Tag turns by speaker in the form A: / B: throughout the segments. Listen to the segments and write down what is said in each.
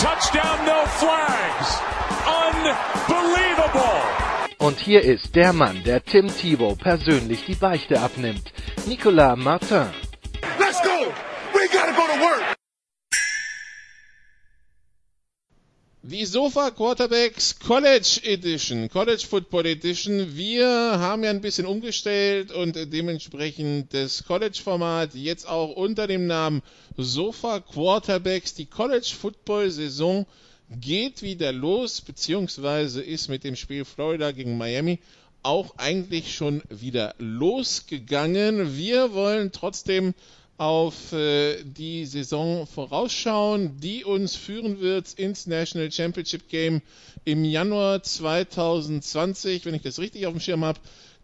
A: touchdown, no flags. Unbelievable. Und hier ist der Mann, der Tim Thibault persönlich die Beichte abnimmt. Nicolas Martin. Let's go! We gotta go to work!
B: Die Sofa Quarterbacks College Edition, College Football Edition. Wir haben ja ein bisschen umgestellt und dementsprechend das College Format jetzt auch unter dem Namen Sofa Quarterbacks. Die College Football Saison geht wieder los, beziehungsweise ist mit dem Spiel Florida gegen Miami auch eigentlich schon wieder losgegangen. Wir wollen trotzdem auf äh, die Saison vorausschauen, die uns führen wird ins National Championship Game im Januar 2020, wenn ich das richtig auf dem Schirm habe.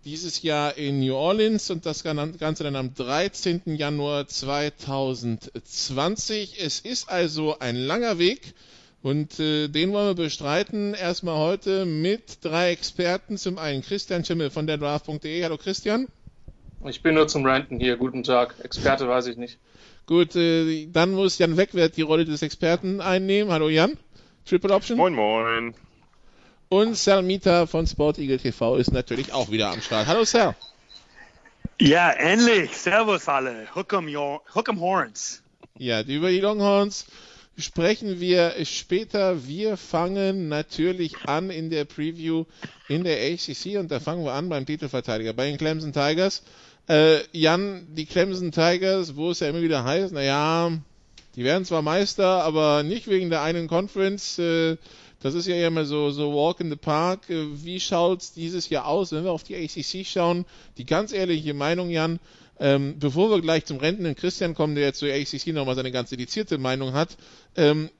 B: Dieses Jahr in New Orleans und das Ganze dann am 13. Januar 2020. Es ist also ein langer Weg und äh, den wollen wir bestreiten. Erstmal heute mit drei Experten. Zum einen Christian Schimmel von der Draft.de. Hallo Christian.
C: Ich bin nur zum Ranten hier. Guten Tag. Experte weiß ich nicht.
B: Gut, äh, dann muss Jan Wegwert die Rolle des Experten einnehmen. Hallo Jan. Triple Option.
D: Moin, moin.
B: Und Sal Mita von Sport Eagle TV ist natürlich auch wieder am Start. Hallo Sal.
E: Ja, endlich. Servus alle. Hook 'em, hook 'em Horns.
B: Ja, über die Longhorns sprechen wir später. Wir fangen natürlich an in der Preview in der ACC und da fangen wir an beim Titelverteidiger, bei den Clemson Tigers. Äh, Jan, die Clemson Tigers, wo es ja immer wieder heißt, naja, die werden zwar Meister, aber nicht wegen der einen Conference. Äh, das ist ja immer so, so Walk in the Park. Äh, wie schaut's dieses Jahr aus, wenn wir auf die ACC schauen? Die ganz ehrliche Meinung, Jan, ähm, bevor wir gleich zum Renten Christian kommen, der jetzt zur ACC nochmal seine ganz dedizierte Meinung hat, ähm,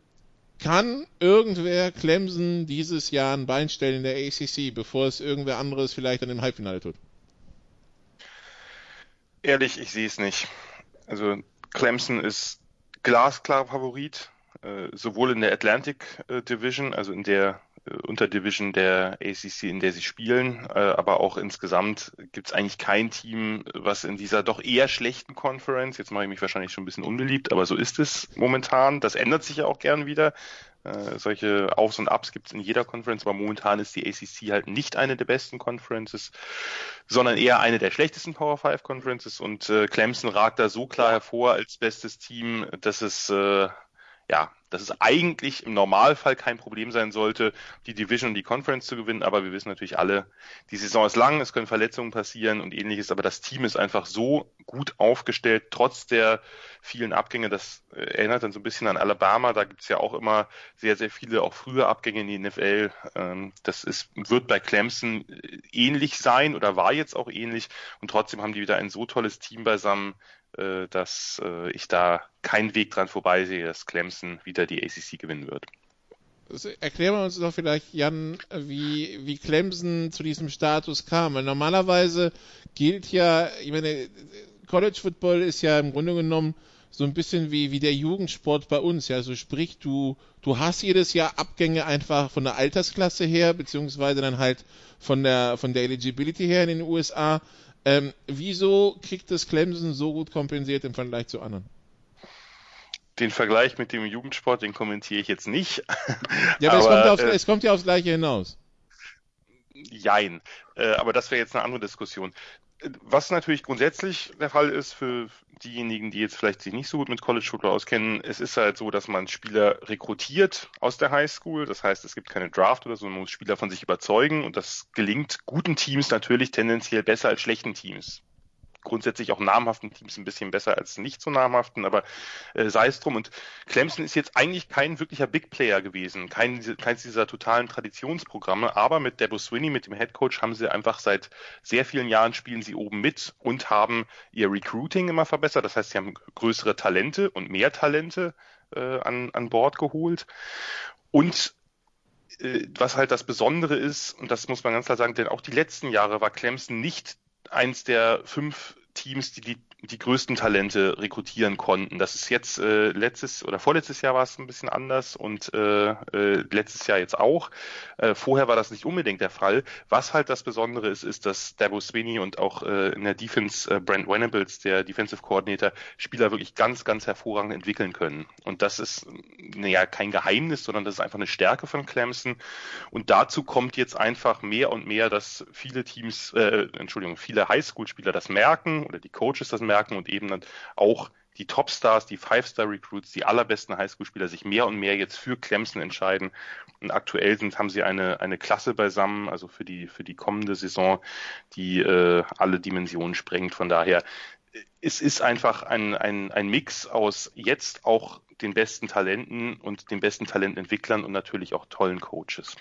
B: kann irgendwer Clemson dieses Jahr ein Bein stellen in der ACC, bevor es irgendwer anderes vielleicht an dem Halbfinale tut?
D: Ehrlich, ich sehe es nicht. Also Clemson ist glasklar Favorit, äh, sowohl in der Atlantic äh, Division, also in der Unterdivision der ACC, in der sie spielen, äh, aber auch insgesamt gibt es eigentlich kein Team, was in dieser doch eher schlechten Conference, jetzt mache ich mich wahrscheinlich schon ein bisschen unbeliebt, aber so ist es momentan. Das ändert sich ja auch gern wieder. Äh, solche Aufs und Ups gibt es in jeder Conference, aber momentan ist die ACC halt nicht eine der besten Conferences, sondern eher eine der schlechtesten Power 5 Conferences und äh, Clemson ragt da so klar hervor als bestes Team, dass es äh, ja, dass es eigentlich im Normalfall kein Problem sein sollte, die Division und die Conference zu gewinnen. Aber wir wissen natürlich alle, die Saison ist lang, es können Verletzungen passieren und ähnliches. Aber das Team ist einfach so gut aufgestellt, trotz der vielen Abgänge. Das äh, erinnert dann so ein bisschen an Alabama. Da gibt es ja auch immer sehr, sehr viele, auch frühe Abgänge in die NFL. Ähm, das ist, wird bei Clemson äh, ähnlich sein oder war jetzt auch ähnlich. Und trotzdem haben die wieder ein so tolles Team beisammen, dass äh, ich da keinen Weg dran vorbeisehe, dass Clemson wieder die ACC gewinnen wird.
B: Erklären wir uns doch vielleicht, Jan, wie, wie Clemson zu diesem Status kam. Weil normalerweise gilt ja, ich meine, College Football ist ja im Grunde genommen so ein bisschen wie, wie der Jugendsport bei uns. Ja, so sprich, du, du hast jedes Jahr Abgänge einfach von der Altersklasse her, beziehungsweise dann halt von der, von der Eligibility her in den USA. Ähm, wieso kriegt das Clemson so gut kompensiert im Vergleich zu anderen?
D: Den Vergleich mit dem Jugendsport, den kommentiere ich jetzt nicht.
B: Ja, aber, aber es, kommt aufs, äh, es, kommt ja aufs Gleiche hinaus.
D: Jein. Äh, aber das wäre jetzt eine andere Diskussion. Was natürlich grundsätzlich der Fall ist für diejenigen, die jetzt vielleicht sich nicht so gut mit College Football auskennen, es ist halt so, dass man Spieler rekrutiert aus der High School. Das heißt, es gibt keine Draft oder so, man muss Spieler von sich überzeugen und das gelingt guten Teams natürlich tendenziell besser als schlechten Teams grundsätzlich auch namhaften Teams ein bisschen besser als nicht so namhaften, aber äh, sei es drum. Und Clemson ist jetzt eigentlich kein wirklicher Big Player gewesen, kein, keins dieser totalen Traditionsprogramme, aber mit Debo Swinney, mit dem Head Coach, haben sie einfach seit sehr vielen Jahren spielen sie oben mit und haben ihr Recruiting immer verbessert. Das heißt, sie haben größere Talente und mehr Talente äh, an, an Bord geholt. Und äh, was halt das Besondere ist, und das muss man ganz klar sagen, denn auch die letzten Jahre war Clemson nicht eins der fünf Teams, die die die größten Talente rekrutieren konnten. Das ist jetzt äh, letztes oder vorletztes Jahr war es ein bisschen anders und äh, äh, letztes Jahr jetzt auch. Äh, vorher war das nicht unbedingt der Fall. Was halt das Besondere ist, ist, dass Dabo Sweeney und auch äh, in der Defense äh, Brent Venables, der Defensive Coordinator, Spieler wirklich ganz, ganz hervorragend entwickeln können. Und das ist naja kein Geheimnis, sondern das ist einfach eine Stärke von Clemson. Und dazu kommt jetzt einfach mehr und mehr, dass viele Teams, äh, Entschuldigung, viele Highschool-Spieler das merken oder die Coaches das merken und eben dann auch die Topstars, die Five-Star-Recruits, die allerbesten Highschool-Spieler sich mehr und mehr jetzt für Clemson entscheiden. Und aktuell sind, haben sie eine, eine Klasse beisammen, also für die, für die kommende Saison, die äh, alle Dimensionen sprengt. Von daher, es ist einfach ein, ein, ein Mix aus jetzt auch den besten Talenten und den besten Talententwicklern und natürlich auch tollen Coaches.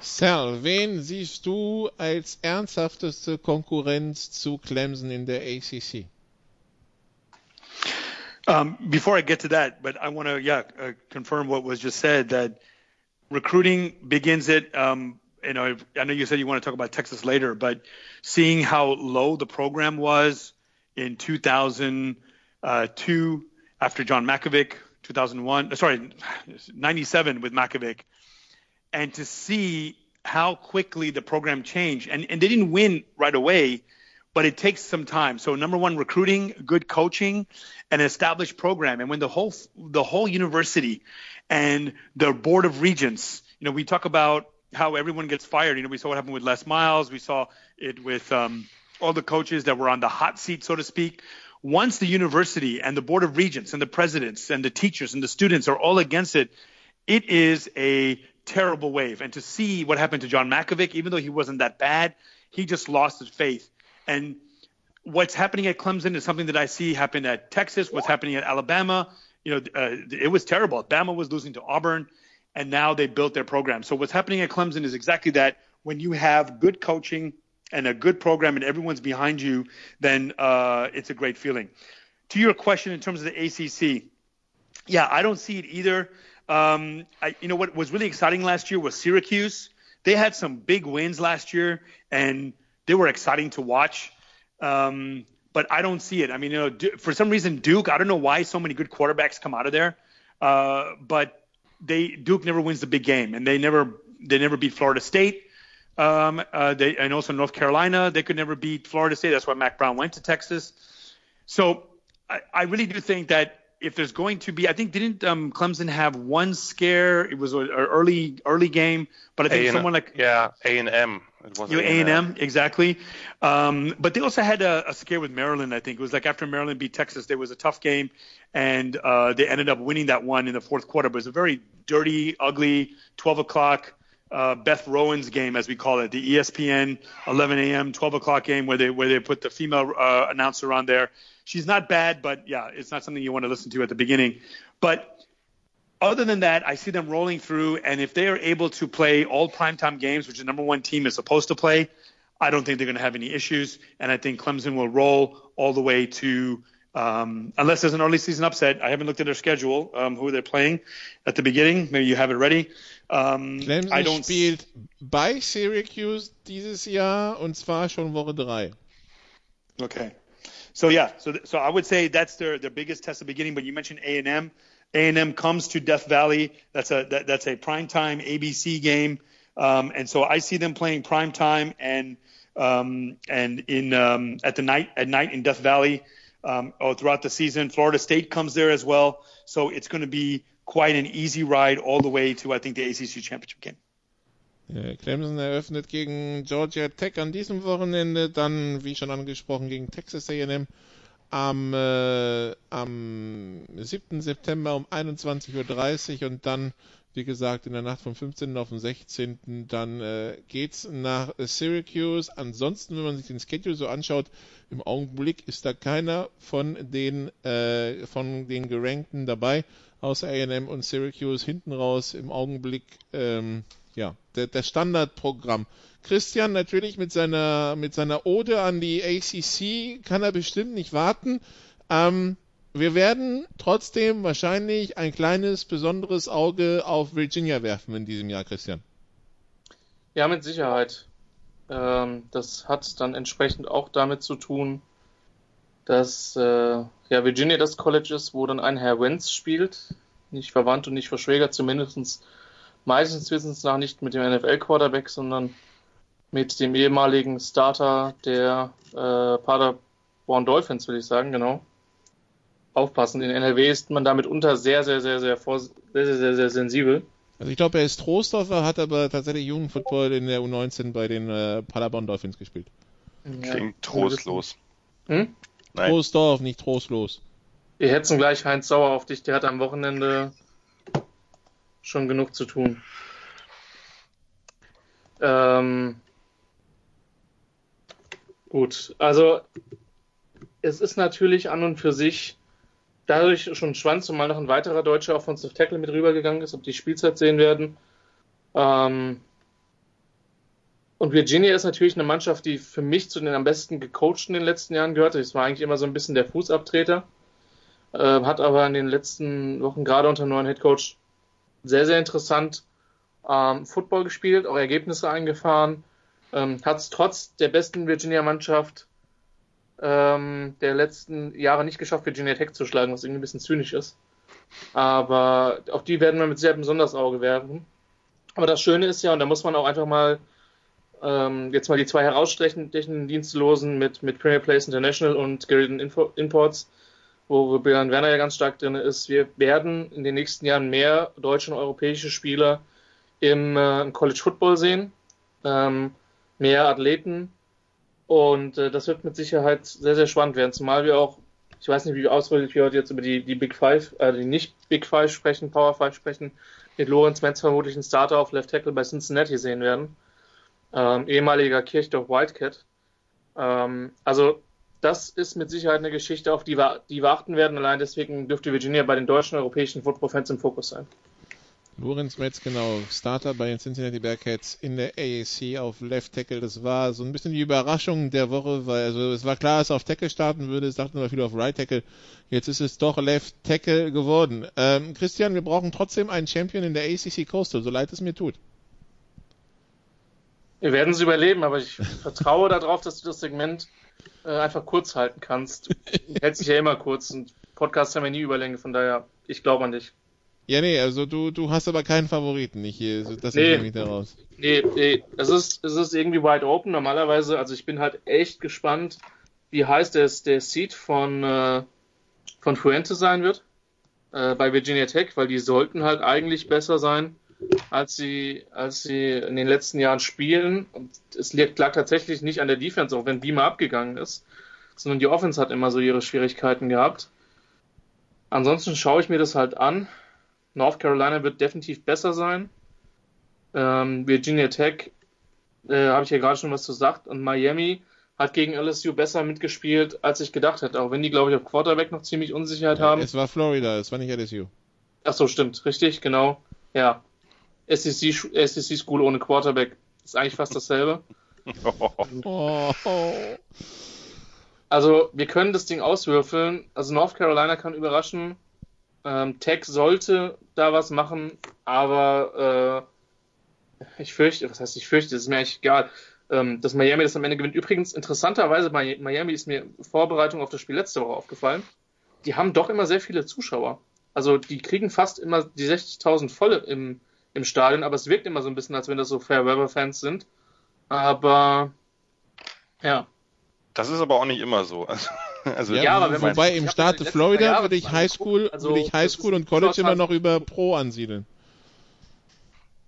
B: Wen siehst du als ernsthafteste Konkurrenz zu Clemson in der ACC?
E: Um, before I get to that, but I want to, yeah, uh, confirm what was just said that recruiting begins it. Um, you know, I know you said you want to talk about Texas later, but seeing how low the program was in 2002 uh, after John Makovic, 2001, sorry, 97 with Makovic, and to see how quickly the program changed. And, and they didn't win right away, but it takes some time. So number one, recruiting, good coaching, an established program. And when the whole the whole university and the board of regents, you know, we talk about how everyone gets fired. You know, we saw what happened with Les Miles. We saw it with um, all the coaches that were on the hot seat, so to speak. Once the university and the board of regents and the presidents and the teachers and the students are all against it, it is a terrible wave. And to see what happened to John Makovic, even though he wasn't that bad, he just lost his faith. And what's happening at Clemson is something that I see happen at Texas, what's happening at Alabama. You know, uh, it was terrible. Alabama was losing to Auburn, and now they built their program. So what's happening at Clemson is exactly that. When you have good coaching and a good program and everyone's behind you, then uh, it's a great feeling. To your question in terms of the ACC, yeah, I don't see it either. Um, I, you know what was really exciting last year was Syracuse. They had some big wins last year, and they were exciting to watch. Um, but I don't see it. I mean, you know, for some reason, Duke. I don't know why so many good quarterbacks come out of there, uh, but they Duke never wins the big game, and they never they never beat Florida State. Um, uh, they, and also North Carolina, they could never beat Florida State. That's why Mac Brown went to Texas. So I, I really do think that if there's going to be, I think didn't um, Clemson have one scare? It was an early early game, but I think A&M, someone like
D: yeah A and M.
E: You A and M exactly, um, but they also had a, a, scare with Maryland. I think it was like after Maryland beat Texas, there was a tough game, and uh, they ended up winning that one in the fourth quarter. But it was a very dirty, ugly 12 o'clock uh, Beth Rowan's game, as we call it, the ESPN 11 a.m. 12 o'clock game where they where they put the female uh, announcer on there she's not bad, but yeah, it's not something you want to listen to at the beginning. But other than that, I see them rolling through, and if they are able to play all primetime games, which the number one team is supposed to play, I don't think they're going to have any issues, and I think Clemson will roll all the way to. Um, unless there's an early season upset, I haven't looked at their schedule, um, who they're playing at the beginning. Maybe you have it ready.
B: Um, Clemson I don't spielt bei Syracuse dieses Jahr und zwar schon Woche drei.
E: Okay. So yeah, so so I would say that's their their biggest test at the beginning. But you mentioned A and M. A and M comes to Death Valley. That's a that, that's a prime time ABC game, um, and so I see them playing prime time and um, and in um, at the night at night in Death Valley um, or throughout the season. Florida State comes there as well, so it's going to be quite an easy ride all the way to I think the ACC championship game.
B: Clemson eröffnet gegen Georgia Tech an diesem Wochenende, dann, wie schon angesprochen, gegen Texas AM am, äh, am 7. September um 21.30 Uhr und dann, wie gesagt, in der Nacht vom 15. auf den 16. dann äh, geht's nach Syracuse. Ansonsten, wenn man sich den Schedule so anschaut, im Augenblick ist da keiner von den, äh, von den Gerankten dabei, außer AM und Syracuse hinten raus im Augenblick, ähm, ja, der, der Standardprogramm. Christian natürlich mit seiner, mit seiner Ode an die ACC kann er bestimmt nicht warten. Ähm, wir werden trotzdem wahrscheinlich ein kleines, besonderes Auge auf Virginia werfen in diesem Jahr, Christian.
C: Ja, mit Sicherheit. Ähm, das hat dann entsprechend auch damit zu tun, dass äh, ja, Virginia das College ist, wo dann ein Herr Wentz spielt. Nicht verwandt und nicht verschwägert, zumindest meistens wissens nach nicht mit dem NFL-Quarterback, sondern mit dem ehemaligen Starter der äh, Paderborn Dolphins, will ich sagen, genau aufpassen. In NRW ist man damit unter sehr, sehr, sehr, sehr, sehr, sehr, sehr, sehr sensibel.
B: Also ich glaube, er ist Trostdorfer, hat aber tatsächlich Jugendfootball in der U19 bei den äh, Paderborn Dolphins gespielt.
D: Ja. Klingt trostlos.
B: Hm? Nein. Trostdorf, nicht trostlos.
C: Wir hetzen gleich Heinz Sauer auf dich, der hat am Wochenende schon genug zu tun. Ähm, gut, also es ist natürlich an und für sich dadurch schon Schwanz, zumal noch ein weiterer deutscher Offensive Tackle mit rübergegangen ist, ob die Spielzeit sehen werden. Ähm und Virginia ist natürlich eine Mannschaft, die für mich zu den am besten gecoachten in den letzten Jahren gehörte. Es war eigentlich immer so ein bisschen der Fußabtreter, äh, hat aber in den letzten Wochen gerade unter neuen Headcoach sehr, sehr interessant ähm, Football gespielt, auch Ergebnisse eingefahren, ähm, hat es trotz der besten Virginia-Mannschaft ähm, der letzten Jahre nicht geschafft, Virginia Tech zu schlagen, was irgendwie ein bisschen zynisch ist. Aber auf die werden wir mit sehr besonders Auge werfen. Aber das Schöne ist ja, und da muss man auch einfach mal ähm, jetzt mal die zwei herausstechenden Dienstlosen mit, mit Premier Place International und Gildan Imports, wo, Björn Werner ja ganz stark drin ist. Wir werden in den nächsten Jahren mehr deutsche und europäische Spieler im, äh, im College Football sehen, ähm, mehr Athleten, und äh, das wird mit Sicherheit sehr, sehr spannend werden, zumal wir auch, ich weiß nicht, wie ausführlich wir heute jetzt über die, die Big Five, äh, die nicht Big Five sprechen, Power Five sprechen, mit Lorenz Metz vermutlich einen Starter auf Left Tackle bei Cincinnati sehen werden. Ähm, ehemaliger Kirchdorf Wildcat. Ähm, also das ist mit Sicherheit eine Geschichte, auf die wir, die wir achten werden. Allein deswegen dürfte Virginia bei den deutschen europäischen Football-Fans im Fokus sein.
B: Lorenz Metz, genau, Starter bei den Cincinnati Bearcats in der AAC auf Left Tackle. Das war so ein bisschen die Überraschung der Woche, weil also es war klar, dass er auf Tackle starten würde. Es dachten aber viele auf Right Tackle. Jetzt ist es doch Left Tackle geworden. Ähm, Christian, wir brauchen trotzdem einen Champion in der ACC Coastal, so leid es mir tut.
C: Wir werden es überleben, aber ich vertraue darauf, dass du das Segment äh, einfach kurz halten kannst. Hält sich ja immer kurz und Podcasts haben ja nie Überlänge, von daher, ich glaube an dich.
B: Ja, nee, also du, du hast aber keinen Favoriten, nicht hier. Das nee, nehme ich daraus.
C: Nee, nee, es ist, es ist irgendwie wide open. Normalerweise, also ich bin halt echt gespannt, wie heiß der, der Seed von, äh, von Fuente sein wird äh, bei Virginia Tech, weil die sollten halt eigentlich besser sein, als sie, als sie in den letzten Jahren spielen. Und es lag tatsächlich nicht an der Defense, auch wenn Beamer abgegangen ist, sondern die Offense hat immer so ihre Schwierigkeiten gehabt. Ansonsten schaue ich mir das halt an. North Carolina wird definitiv besser sein. Ähm, Virginia Tech, äh, habe ich ja gerade schon was gesagt, und Miami hat gegen LSU besser mitgespielt, als ich gedacht hätte. Auch wenn die, glaube ich, auf Quarterback noch ziemlich Unsicherheit haben.
B: Es war Florida, es war nicht LSU.
C: Ach so, stimmt, richtig, genau. Ja. SEC, SEC School ohne Quarterback ist eigentlich fast dasselbe. Also, wir können das Ding auswürfeln. Also, North Carolina kann überraschen. Ähm, Tech sollte da was machen, aber äh, ich fürchte, was heißt ich fürchte, das ist mir eigentlich egal, ähm, dass Miami das am Ende gewinnt. Übrigens, interessanterweise bei Miami ist mir Vorbereitung auf das Spiel letzte Woche aufgefallen. Die haben doch immer sehr viele Zuschauer. Also die kriegen fast immer die 60.000 volle im, im Stadion, aber es wirkt immer so ein bisschen, als wenn das so Fair Weather Fans sind. Aber ja.
D: Das ist aber auch nicht immer so.
B: Also also ja, ja aber wobei im Staat Florida würde ich Highschool, also, würde ich Highschool und College immer noch über Pro ansiedeln.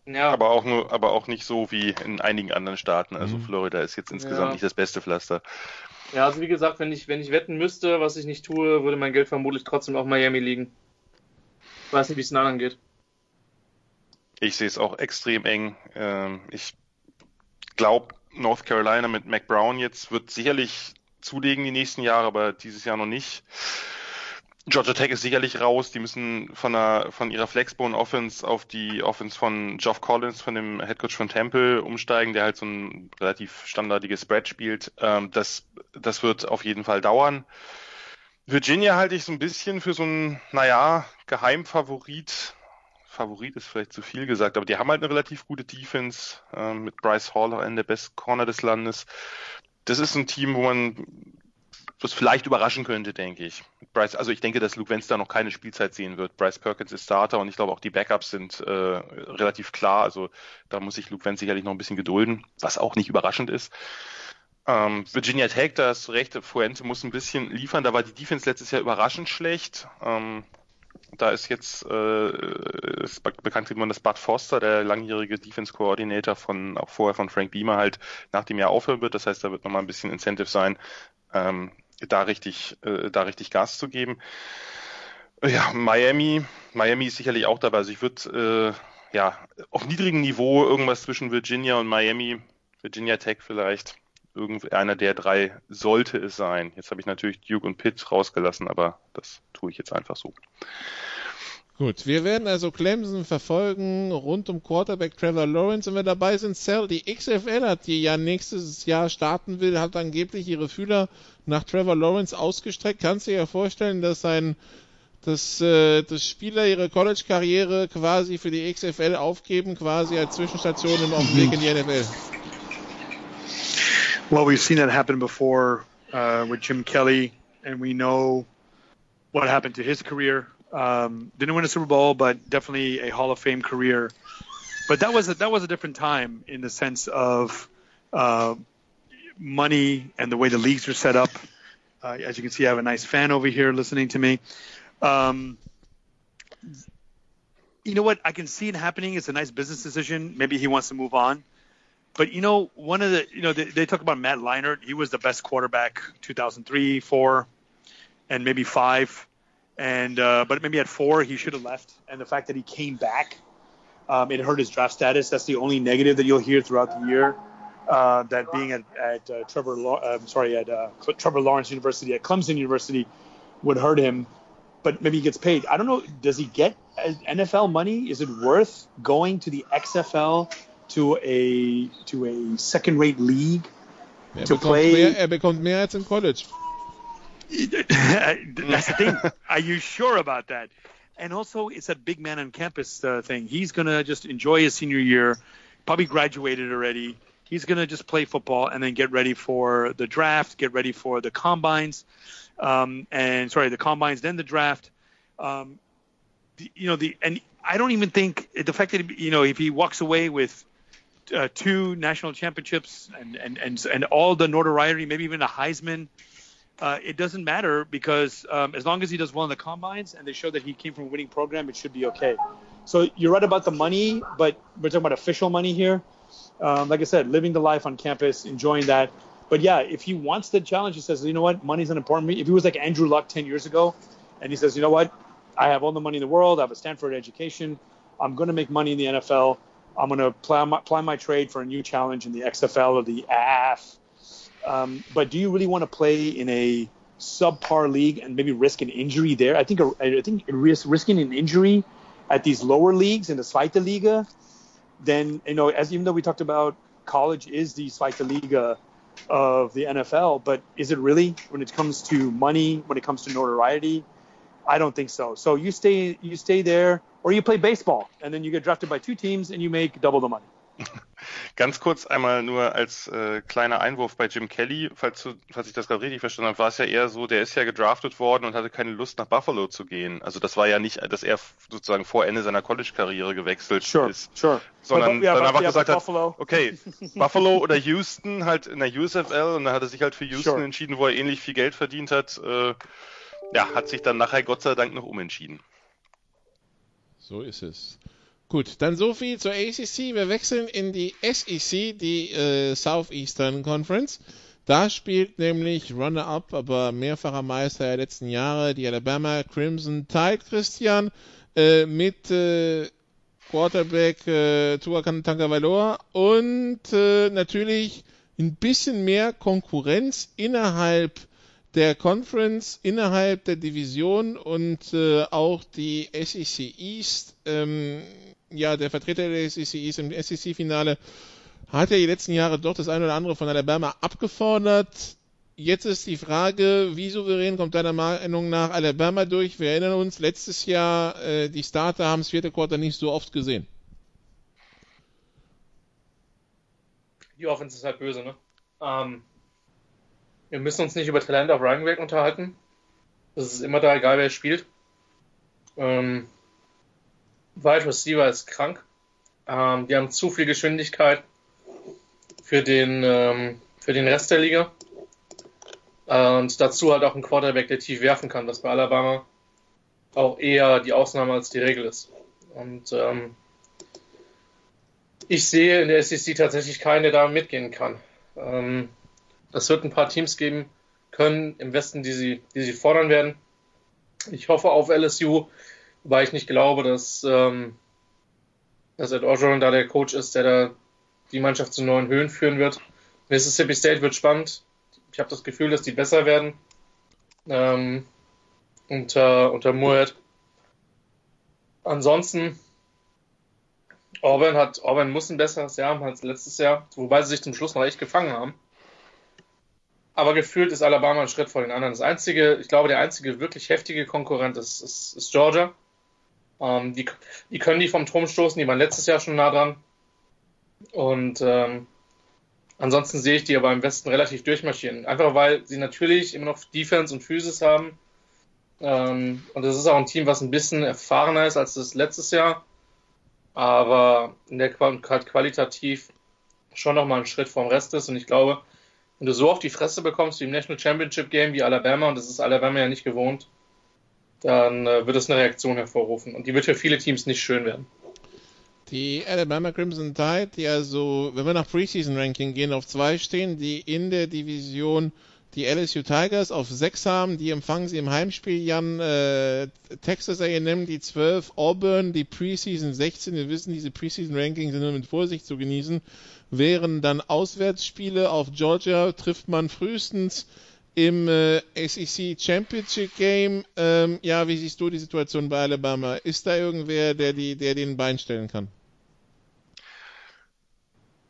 D: Ja. Aber auch nur, aber auch nicht so wie in einigen anderen Staaten. Also mhm. Florida ist jetzt insgesamt ja. nicht das beste Pflaster.
C: Ja, also wie gesagt, wenn ich, wenn ich wetten müsste, was ich nicht tue, würde mein Geld vermutlich trotzdem auf Miami liegen. Ich weiß nicht, wie es den anderen geht.
D: Ich sehe es auch extrem eng. Ähm, ich glaube, North Carolina mit Mac Brown jetzt wird sicherlich zulegen die nächsten Jahre, aber dieses Jahr noch nicht. Georgia Tech ist sicherlich raus. Die müssen von, der, von ihrer Flexbone Offense auf die Offense von Geoff Collins, von dem Headcoach von Temple, umsteigen, der halt so ein relativ standardiges Spread spielt. Ähm, das, das wird auf jeden Fall dauern. Virginia halte ich so ein bisschen für so ein, naja, Geheimfavorit. Favorit ist vielleicht zu viel gesagt, aber die haben halt eine relativ gute Defense äh, mit Bryce Hall, einen der besten Corner des Landes. Das ist ein Team, wo man was vielleicht überraschen könnte, denke ich. Bryce, also ich denke, dass Luke Wenz da noch keine Spielzeit sehen wird. Bryce Perkins ist Starter und ich glaube auch die Backups sind äh, relativ klar. Also da muss sich Luke Wenz sicherlich noch ein bisschen gedulden, was auch nicht überraschend ist. Ähm, Virginia Tech, da ist recht, Fuente muss ein bisschen liefern. Da war die Defense letztes Jahr überraschend schlecht. Ähm, da ist jetzt äh, ist bekannt geworden, dass Bud Foster, der langjährige Defense Coordinator von auch vorher von Frank Beamer halt nach dem Jahr aufhören wird. Das heißt, da wird nochmal ein bisschen Incentive sein, ähm, da richtig, äh, da richtig Gas zu geben. Ja, Miami, Miami ist sicherlich auch dabei. Also ich würde äh, ja auf niedrigem Niveau irgendwas zwischen Virginia und Miami, Virginia Tech vielleicht. Irgendeiner der drei sollte es sein. Jetzt habe ich natürlich Duke und Pitt rausgelassen, aber das tue ich jetzt einfach so.
B: Gut, wir werden also Clemson verfolgen rund um Quarterback Trevor Lawrence. Wenn wir dabei sind, Cell, die XFL hat, die ja nächstes Jahr starten will, hat angeblich ihre Fühler nach Trevor Lawrence ausgestreckt. Kannst du dir ja vorstellen, dass ein dass, äh, dass Spieler ihre College-Karriere quasi für die XFL aufgeben, quasi als Zwischenstation im Weg in die NFL?
E: Well, we've seen that happen before uh, with Jim Kelly, and we know what happened to his career. Um, didn't win a Super Bowl, but definitely a Hall of Fame career. But that was a, that was a different time in the sense of uh, money and the way the leagues are set up. Uh, as you can see, I have a nice fan over here listening to me. Um, you know what? I can see it happening. It's a nice business decision. Maybe he wants to move on. But you know, one of the you know they, they talk about Matt Leinart. He was the best quarterback 2003, four, and maybe five and uh, but maybe at four he should have left. And the fact that he came back, um, it hurt his draft status. That's the only negative that you'll hear throughout the year. Uh, that being at, at uh, Trevor, uh, sorry, at uh, Trevor Lawrence University, at Clemson University, would hurt him. But maybe he gets paid. I don't know. Does he get NFL money? Is it worth going to the XFL to a to a second-rate league
B: er to play? Mehr, er bekommt mehr als im College.
E: That's the thing. Are you sure about that? And also, it's that big man on campus uh, thing. He's gonna just enjoy his senior year. Probably graduated already. He's gonna just play football and then get ready for the draft, get ready for the combines, um, and sorry, the combines, then the draft. Um, the, you know, the and I don't even think the fact that you know if he walks away with uh, two national championships and, and and and all the notoriety, maybe even a Heisman uh, it doesn't matter because um, as long as he does well in the combines and they show that he came from a winning program, it should be okay. So you're right about the money, but we're talking about official money here. Um, like I said, living the life on campus, enjoying that. But yeah, if he wants the challenge, he says, you know what, money's not important. If he was like Andrew Luck 10 years ago, and he says, you know what, I have all the money in the world, I have a Stanford education, I'm going to make money in the NFL. I'm going to apply my, my trade for a new challenge in the XFL or the AF um, but do you really want to play in a subpar league and maybe risk an injury there? I think I think risk, risking an injury at these lower leagues in the Zweite Liga, then you know, as even though we talked about college is the Zweite Liga of the NFL, but is it really when it comes to money, when it comes to notoriety? I don't think so. So you stay you stay there, or you play baseball, and then you get drafted by two teams and you make double the money.
D: Ganz kurz einmal nur als äh, kleiner Einwurf bei Jim Kelly, falls, du, falls ich das gerade richtig verstanden habe, war es ja eher so, der ist ja gedraftet worden und hatte keine Lust nach Buffalo zu gehen. Also das war ja nicht, dass er sozusagen vor Ende seiner College-Karriere gewechselt
E: sure,
D: ist,
E: sure.
D: sondern yeah, dann einfach yeah, gesagt hat, Buffalo. okay, Buffalo oder Houston halt in der USFL und dann hat er sich halt für Houston sure. entschieden, wo er ähnlich viel Geld verdient hat. Äh, ja, hat sich dann nachher Gott sei Dank noch umentschieden.
B: So ist es. Gut, dann so viel zur ACC. Wir wechseln in die SEC, die äh, Southeastern Conference. Da spielt nämlich Runner-Up, aber mehrfacher Meister der letzten Jahre, die Alabama Crimson Tide, Christian, äh, mit äh, Quarterback äh, Tua Tagovailoa und äh, natürlich ein bisschen mehr Konkurrenz innerhalb der Conference, innerhalb der Division und äh, auch die SEC East ähm, ja, der Vertreter der SEC ist im SEC-Finale, hat ja die letzten Jahre doch das eine oder andere von Alabama abgefordert. jetzt ist die Frage, wie souverän kommt deiner Meinung nach Alabama durch? Wir erinnern uns, letztes Jahr, äh, die Starter haben das vierte Quarter nicht so oft gesehen.
C: Die Offense ist halt böse, ne? Ähm, wir müssen uns nicht über Talent auf Running Back unterhalten. Das ist immer da, egal wer spielt. Ähm, Wide Receiver ist krank. Ähm, die haben zu viel Geschwindigkeit für den, ähm, für den Rest der Liga. Und dazu halt auch ein Quarterback, der tief werfen kann, was bei Alabama auch eher die Ausnahme als die Regel ist. Und ähm, ich sehe in der SEC tatsächlich keinen, der da mitgehen kann. Ähm, es wird ein paar Teams geben können im Westen, die sie, die sie fordern werden. Ich hoffe auf LSU, weil ich nicht glaube, dass, ähm, dass Ed Orgeron da der Coach ist, der da die Mannschaft zu neuen Höhen führen wird. Mississippi State wird spannend. Ich habe das Gefühl, dass die besser werden ähm, unter, unter Moorhead. Ansonsten, Auburn hat, Auburn muss ein besseres Jahr haben als letztes Jahr, wobei sie sich zum Schluss noch echt gefangen haben. Aber gefühlt ist Alabama ein Schritt vor den anderen. Das einzige, ich glaube, der einzige wirklich heftige Konkurrent ist, ist, ist Georgia. Ähm, die, die können die vom Turm stoßen, die waren letztes Jahr schon nah dran. Und ähm, ansonsten sehe ich die aber im Westen relativ durchmarschieren. Einfach weil sie natürlich immer noch Defense und Physis haben. Ähm, und das ist auch ein Team, was ein bisschen erfahrener ist als das letztes Jahr. Aber in der Qual qualitativ schon nochmal einen Schritt vom Rest ist. Und ich glaube, wenn du so auf die Fresse bekommst wie im National Championship Game wie Alabama, und das ist Alabama ja nicht gewohnt, dann äh, wird es eine Reaktion hervorrufen. Und die wird für viele Teams nicht schön werden.
B: Die Alabama Crimson Tide, die also, wenn wir nach Preseason Ranking gehen, auf zwei stehen, die in der Division die LSU Tigers auf sechs haben, die empfangen sie im Heimspiel Jan äh, Texas A&M die 12, Auburn die Preseason 16. Wir wissen, diese Preseason Rankings sind nur mit Vorsicht zu genießen wären dann Auswärtsspiele. Auf Georgia trifft man frühestens im äh, SEC Championship Game. Ähm, ja, wie siehst du die Situation bei Alabama? Ist da irgendwer, der, die, der den Bein stellen kann?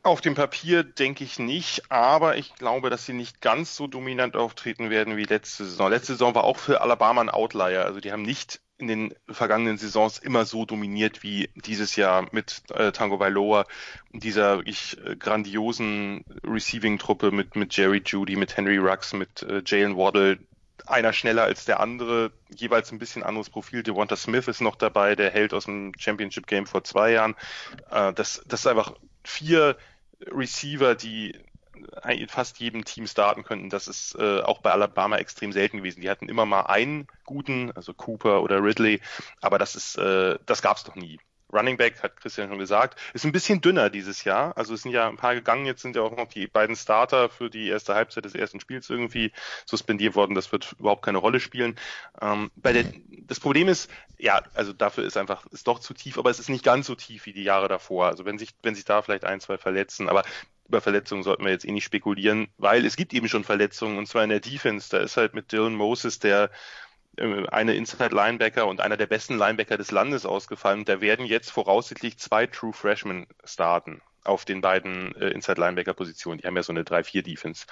D: Auf dem Papier denke ich nicht, aber ich glaube, dass sie nicht ganz so dominant auftreten werden wie letzte Saison. Letzte Saison war auch für Alabama ein Outlier. Also die haben nicht in den vergangenen Saisons immer so dominiert wie dieses Jahr mit äh, Tango Bailoa, dieser wirklich äh, grandiosen Receiving-Truppe mit, mit Jerry Judy, mit Henry Rux, mit äh, Jalen Waddle, einer schneller als der andere, jeweils ein bisschen anderes Profil. Devonta Smith ist noch dabei, der Held aus dem Championship Game vor zwei Jahren. Äh, das, das ist einfach vier Receiver, die in fast jedem Team starten könnten. Das ist äh, auch bei Alabama extrem selten gewesen. Die hatten immer mal einen guten, also Cooper oder Ridley, aber das ist, äh, das gab es doch nie. Running Back, hat Christian schon gesagt, ist ein bisschen dünner dieses Jahr. Also es sind ja ein paar gegangen, jetzt sind ja auch noch die beiden Starter für die erste Halbzeit des ersten Spiels irgendwie suspendiert worden. Das wird überhaupt keine Rolle spielen. Ähm, bei der, das Problem ist, ja, also dafür ist einfach, ist doch zu tief, aber es ist nicht ganz so tief wie die Jahre davor. Also wenn sich, wenn sich da vielleicht ein, zwei verletzen, aber über Verletzungen sollten wir jetzt eh nicht spekulieren, weil es gibt eben schon Verletzungen und zwar in der Defense. Da ist halt mit Dylan Moses der eine Inside Linebacker und einer der besten Linebacker des Landes ausgefallen. Da werden jetzt voraussichtlich zwei True Freshmen starten auf den beiden äh, Inside Linebacker Positionen. Die haben ja so eine 3-4 Defense.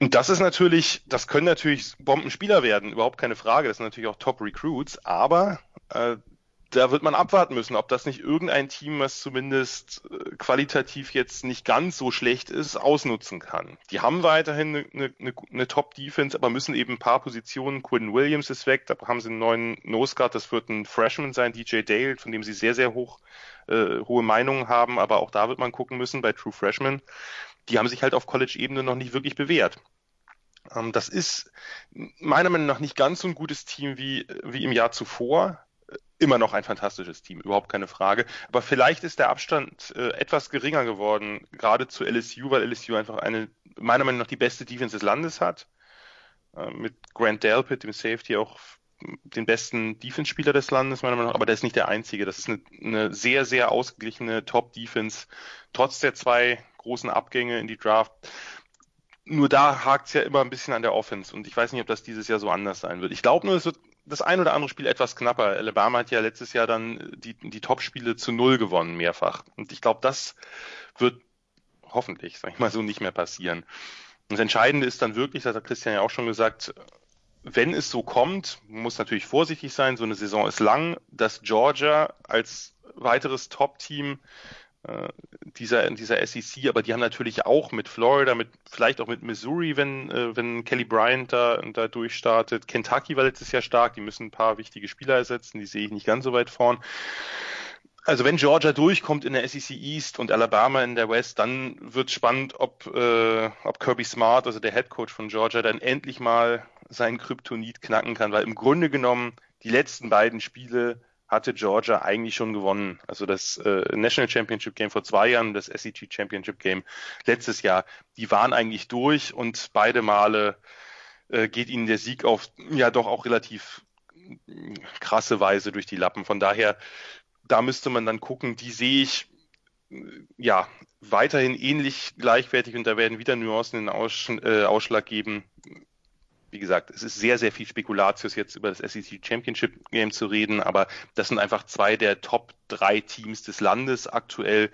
D: Und das ist natürlich, das können natürlich Bombenspieler werden, überhaupt keine Frage. Das sind natürlich auch Top Recruits, aber äh, da wird man abwarten müssen, ob das nicht irgendein Team, was zumindest äh, qualitativ jetzt nicht ganz so schlecht ist, ausnutzen kann. Die haben weiterhin eine, eine, eine Top-Defense, aber müssen eben ein paar Positionen. Quinn Williams ist weg, da haben sie einen neuen Nose Guard, das wird ein Freshman sein, DJ Dale, von dem sie sehr, sehr hoch, äh, hohe Meinungen haben, aber auch da wird man gucken müssen bei True Freshman. Die haben sich halt auf College-Ebene noch nicht wirklich bewährt. Ähm, das ist meiner Meinung nach nicht ganz so ein gutes Team wie, wie im Jahr zuvor immer noch ein fantastisches Team, überhaupt keine Frage. Aber vielleicht ist der Abstand äh, etwas geringer geworden, gerade zu LSU, weil LSU einfach eine, meiner Meinung nach, die beste Defense des Landes hat. Äh, mit Grant Delpit, dem Safety, auch den besten Defense-Spieler des Landes, meiner Meinung nach, aber der ist nicht der einzige. Das ist eine, eine sehr, sehr ausgeglichene Top-Defense, trotz der zwei großen Abgänge in die Draft. Nur da hakt es ja immer ein bisschen an der Offense und ich weiß nicht, ob das dieses Jahr so anders sein wird. Ich glaube nur, es wird das ein oder andere Spiel etwas knapper. Alabama hat ja letztes Jahr dann die, die Top-Spiele zu null gewonnen, mehrfach. Und ich glaube, das wird hoffentlich, sag ich mal so, nicht mehr passieren. Das Entscheidende ist dann wirklich, das hat Christian ja auch schon gesagt, wenn es so kommt, muss natürlich vorsichtig sein, so eine Saison ist lang, dass Georgia als weiteres Top-Team dieser, dieser SEC, aber die haben natürlich auch mit Florida, mit vielleicht auch mit Missouri, wenn, äh, wenn Kelly Bryant da, da durchstartet. Kentucky war letztes Jahr stark, die müssen ein paar wichtige Spieler ersetzen, die sehe ich nicht ganz so weit vorn. Also wenn Georgia durchkommt in der SEC East und Alabama in der West, dann wird spannend, ob, äh, ob Kirby Smart, also der Head Coach von Georgia, dann endlich mal seinen Kryptonit knacken kann, weil im Grunde genommen die letzten beiden Spiele hatte Georgia eigentlich schon gewonnen. Also das äh, National Championship Game vor zwei Jahren, das SEC Championship Game letztes Jahr, die waren eigentlich durch und beide Male äh, geht ihnen der Sieg auf ja doch auch relativ krasse Weise durch die Lappen. Von daher, da müsste man dann gucken, die sehe ich ja weiterhin ähnlich gleichwertig und da werden wieder Nuancen in Aus, äh, Ausschlag geben wie gesagt, es ist sehr, sehr viel Spekulatius jetzt über das SEC Championship Game zu reden, aber das sind einfach zwei der Top drei Teams des Landes aktuell.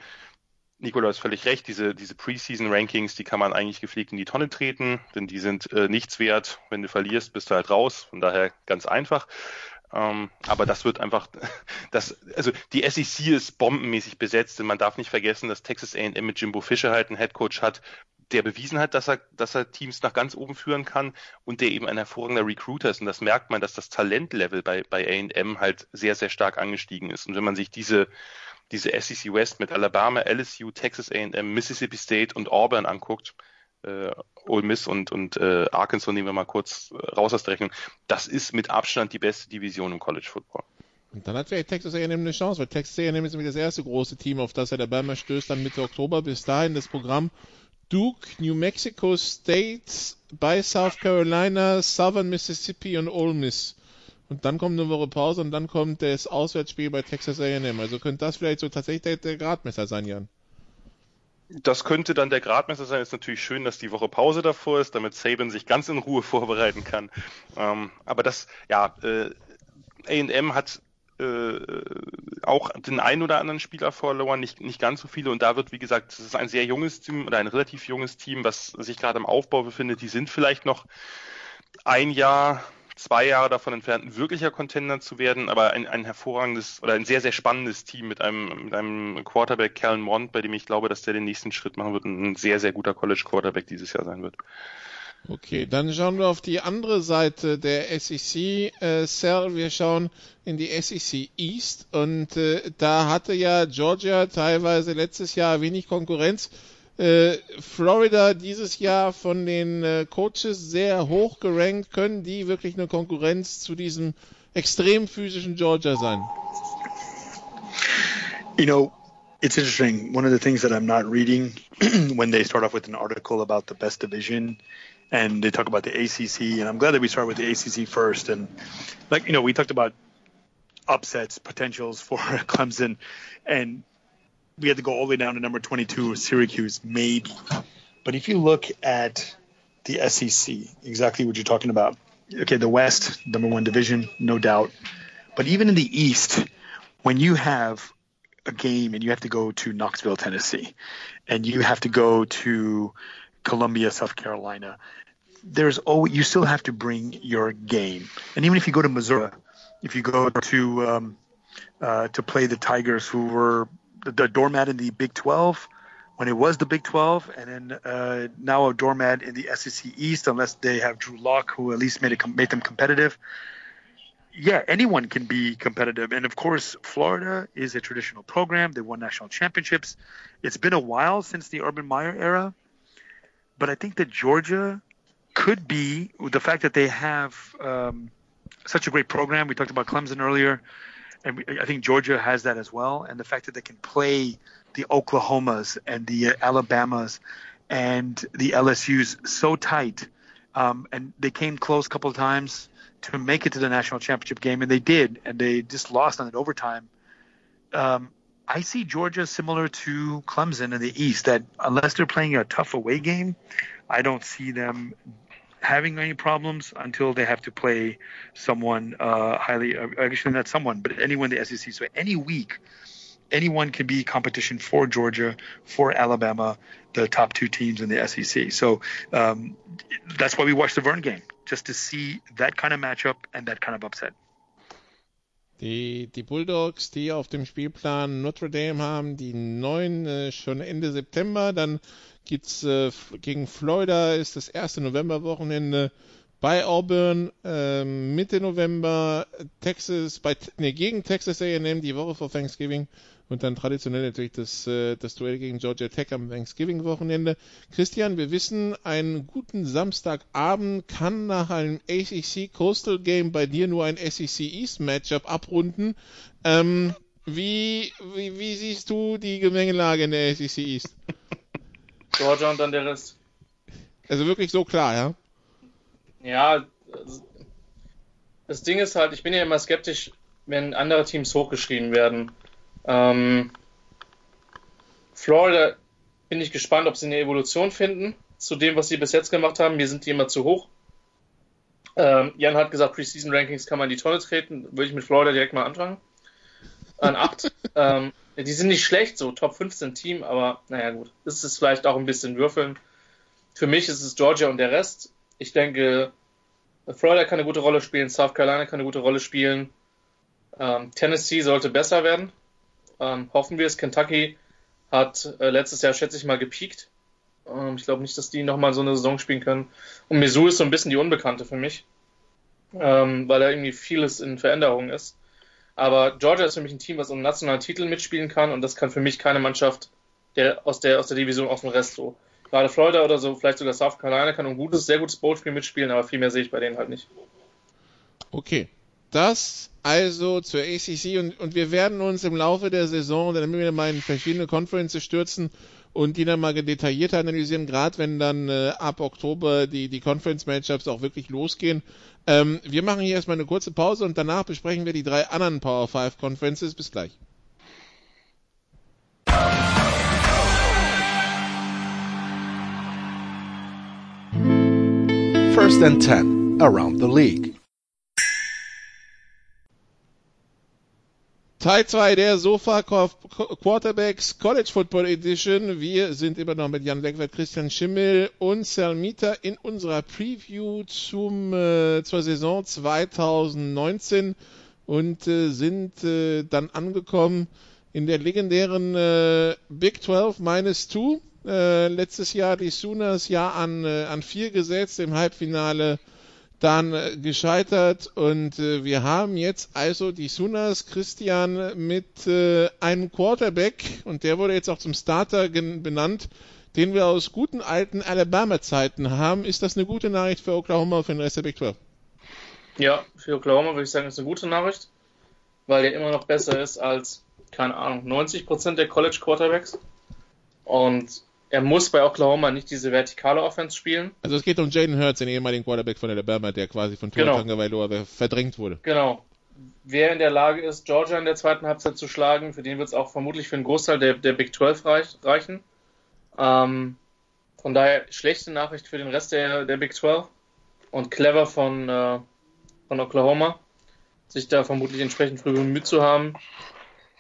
D: Nikola ist völlig recht, diese, diese Preseason-Rankings, die kann man eigentlich gepflegt in die Tonne treten, denn die sind äh, nichts wert. Wenn du verlierst, bist du halt raus. Von daher ganz einfach. Ähm, aber das wird einfach, das, also die SEC ist bombenmäßig besetzt, denn man darf nicht vergessen, dass Texas A&M mit Jimbo Fisher halt einen Headcoach hat, der bewiesen hat, dass er, dass er Teams nach ganz oben führen kann und der eben ein hervorragender Recruiter ist. Und das merkt man, dass das Talentlevel bei, bei A&M halt sehr, sehr stark angestiegen ist. Und wenn man sich diese, diese SEC West mit Alabama, LSU, Texas A&M, Mississippi State und Auburn anguckt, äh, Ole Miss und, und äh, Arkansas nehmen wir mal kurz raus aus der Rechnung, das ist mit Abstand die beste Division im College Football.
B: Und dann hat vielleicht Texas A&M eine Chance, weil Texas A&M ist nämlich das erste große Team, auf das Alabama stößt, dann Mitte Oktober. Bis dahin das Programm Duke, New Mexico State, bei South Carolina, Southern Mississippi und Ole Miss. Und dann kommt eine Woche Pause und dann kommt das Auswärtsspiel bei Texas A&M. Also könnte das vielleicht so tatsächlich der, der Gradmesser sein, Jan.
D: Das könnte dann der Gradmesser sein. Ist natürlich schön, dass die Woche Pause davor ist, damit Saban sich ganz in Ruhe vorbereiten kann. Ähm, aber das, ja, äh, A&M hat äh, auch den einen oder anderen Spieler verloren, nicht, nicht ganz so viele. Und da wird, wie gesagt, es ist ein sehr junges Team oder ein relativ junges Team, was sich gerade im Aufbau befindet. Die sind vielleicht noch ein Jahr, zwei Jahre davon entfernt, ein wirklicher Contender zu werden, aber ein, ein hervorragendes oder ein sehr, sehr spannendes Team mit einem, mit einem Quarterback, Callan Mond, bei dem ich glaube, dass der den nächsten Schritt machen wird und ein sehr, sehr guter College Quarterback dieses Jahr sein wird.
B: Okay, dann schauen wir auf die andere Seite der SEC. Äh, Cell, wir schauen in die SEC East und äh, da hatte ja Georgia teilweise letztes Jahr wenig Konkurrenz. Äh, Florida dieses Jahr von den äh, Coaches sehr hoch gerankt. Können die wirklich eine Konkurrenz zu diesem extrem physischen Georgia sein?
E: You know, it's interesting. One of the things that I'm not reading when they start off with an article about the best division and they talk about the ACC, and I'm glad that we start with the ACC first. And like you know, we talked about upsets potentials for Clemson, and we had to go all the way down to number 22, Syracuse, maybe. But if you look at the SEC, exactly what you're talking about. Okay, the West, number one division, no doubt. But even in the East, when you have a game and you have to go to Knoxville, Tennessee, and you have to go to Columbia, South Carolina, there's always you still have to bring your game. And even if you go to Missouri, if you go to um, uh, to play the Tigers, who were the, the, doormat in the Big 12 when it was the Big 12, and then uh, now a doormat in the SEC East, unless they have Drew Lock, who at least made it made them competitive. Yeah, anyone can be competitive, and of course, Florida is a traditional program. They won national championships. It's been a while since the Urban Meyer era, but I think that Georgia could be the fact that they have um, such a great program. We talked about Clemson earlier, and we, I think Georgia has that as well. And the fact that they can play the Oklahomas and the Alabamas and the LSU's so tight, um, and they came close a couple of times to make it to the national championship game, and they did, and they just lost on it overtime. Um, I see Georgia similar to Clemson in the East. That unless they're playing a tough away game, I don't see them having any problems until they have to play someone uh, highly, uh, actually not someone, but anyone in the SEC. So any week anyone can be competition for Georgia, for Alabama, the top two teams in the SEC. So um, that's why we watch the Vern game, just to see that kind of matchup and that kind of upset.
B: Die, die Bulldogs, die auf dem Spielplan Notre Dame haben, die neun äh, schon Ende September, dann gibt's äh, gegen Florida ist das erste Novemberwochenende bei Auburn äh, Mitte November, Texas bei nee, gegen Texas A&M die Woche vor Thanksgiving und dann traditionell natürlich das, äh, das Duell gegen Georgia Tech am Thanksgiving-Wochenende. Christian, wir wissen, einen guten Samstagabend kann nach einem ACC Coastal Game bei dir nur ein SEC East Matchup abrunden. Ähm, wie, wie, wie siehst du die Gemengelage in der SEC East?
C: Georgia und dann der Rest.
B: Also wirklich so klar, ja?
C: Ja, das Ding ist halt, ich bin ja immer skeptisch, wenn andere Teams hochgeschrieben werden. Ähm, Florida bin ich gespannt, ob sie eine Evolution finden zu dem, was sie bis jetzt gemacht haben. Mir sind die immer zu hoch. Ähm, Jan hat gesagt, Preseason Rankings kann man in die Tonne treten. Würde ich mit Florida direkt mal anfangen. An 8. ähm, die sind nicht schlecht, so Top 15 Team, aber naja, gut. Das ist vielleicht auch ein bisschen Würfeln. Für mich ist es Georgia und der Rest. Ich denke, Florida kann eine gute Rolle spielen, South Carolina kann eine gute Rolle spielen. Ähm, Tennessee sollte besser werden. Ähm, hoffen wir es. Kentucky hat äh, letztes Jahr, schätze ich mal, gepiekt. Ähm, ich glaube nicht, dass die nochmal so eine Saison spielen können. Und Missouri ist so ein bisschen die Unbekannte für mich, ähm, weil da irgendwie vieles in Veränderung ist. Aber Georgia ist für mich ein Team, was um nationalen Titel mitspielen kann und das kann für mich keine Mannschaft der, aus, der, aus der Division aus dem Rest so. Gerade Florida oder so, vielleicht sogar South Carolina kann ein gutes, sehr gutes Bowl-Spiel mitspielen, aber viel mehr sehe ich bei denen halt nicht.
B: Okay, das also zur ACC und, und wir werden uns im Laufe der Saison dann immer wieder mal in verschiedene Conferences stürzen und die dann mal detaillierter analysieren, gerade wenn dann äh, ab Oktober die, die Conference-Matchups auch wirklich losgehen. Ähm, wir machen hier erstmal eine kurze Pause und danach besprechen wir die drei anderen Power 5 Conferences. Bis gleich.
A: First and 10 around the league.
B: Teil 2 der Sofa Quarterbacks College Football Edition. Wir sind immer noch mit Jan Wegwert, Christian Schimmel und Selmita in unserer Preview zum, äh, zur Saison 2019 und äh, sind äh, dann angekommen in der legendären äh, Big 12 minus 2. Äh, letztes Jahr die Sooners ja an, äh, an 4 gesetzt im Halbfinale dann äh, gescheitert und äh, wir haben jetzt also die Sunas Christian mit äh, einem Quarterback und der wurde jetzt auch zum Starter benannt, den wir aus guten alten Alabama-Zeiten haben. Ist das eine gute Nachricht für Oklahoma für den Rest der Big 12?
C: Ja, für Oklahoma würde ich sagen, ist eine gute Nachricht, weil der immer noch besser ist als, keine Ahnung, 90% der College Quarterbacks. Und er muss bei Oklahoma nicht diese vertikale Offense spielen.
B: Also es geht um Jaden Hurts, den ehemaligen Quarterback von Alabama, der quasi von Tua genau. Tagovailoa verdrängt wurde.
C: Genau. Wer in der Lage ist, Georgia in der zweiten Halbzeit zu schlagen, für den wird es auch vermutlich für einen Großteil der, der Big 12 reich, reichen. Ähm, von daher schlechte Nachricht für den Rest der, der Big 12 und clever von, äh, von Oklahoma, sich da vermutlich entsprechend früh bemüht zu haben.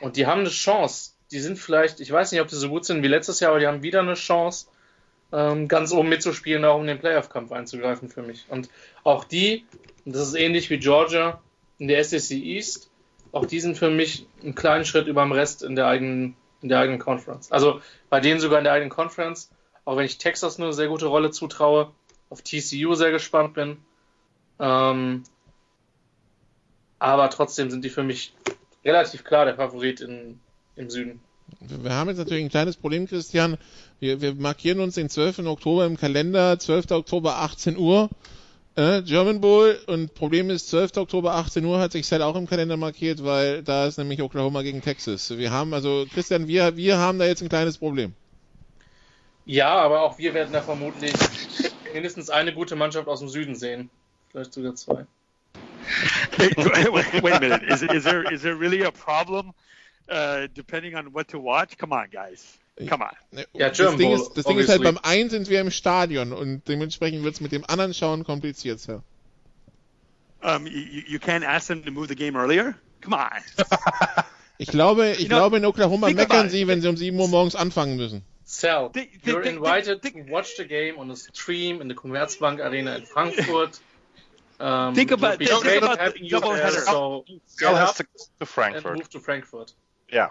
C: Und die haben eine Chance, die sind vielleicht, ich weiß nicht, ob die so gut sind wie letztes Jahr, aber die haben wieder eine Chance, ähm, ganz oben mitzuspielen, auch um den Playoff-Kampf einzugreifen für mich. Und auch die, und das ist ähnlich wie Georgia in der SEC East, auch die sind für mich einen kleinen Schritt über dem Rest in der eigenen, in der eigenen Conference. Also bei denen sogar in der eigenen Conference, auch wenn ich Texas eine sehr gute Rolle zutraue, auf TCU sehr gespannt bin. Ähm, aber trotzdem sind die für mich relativ klar der Favorit in, im Süden.
B: Wir haben jetzt natürlich ein kleines Problem, Christian. Wir, wir markieren uns den 12. Oktober im Kalender, 12. Oktober 18 Uhr. Äh, German Bowl und Problem ist, 12. Oktober 18 Uhr hat sich halt auch im Kalender markiert, weil da ist nämlich Oklahoma gegen Texas. Wir haben also, Christian, wir, wir haben da jetzt ein kleines Problem.
C: Ja, aber auch wir werden da vermutlich mindestens eine gute Mannschaft aus dem Süden sehen. Vielleicht sogar zwei.
E: wait, wait a minute. Is, is, there, is there really a problem? Uh, depending on what to watch. Come on, guys. Come on.
B: Ja, das, Ding ist, das Ding ist halt, beim einen sind wir im Stadion und dementsprechend wird es mit dem anderen Schauen kompliziert, Sir.
E: Um, you, you can't ask them to move the game earlier? Come on.
B: Ich glaube, ich glaube in Oklahoma meckern sie, wenn sie um 7 Uhr morgens anfangen müssen.
C: Sal, you're invited to watch the game on a stream in the Commerzbank Arena in Frankfurt. Um,
E: think about, think about the double header.
C: So
D: has to, to Frankfurt.
C: move to Frankfurt.
D: Yeah,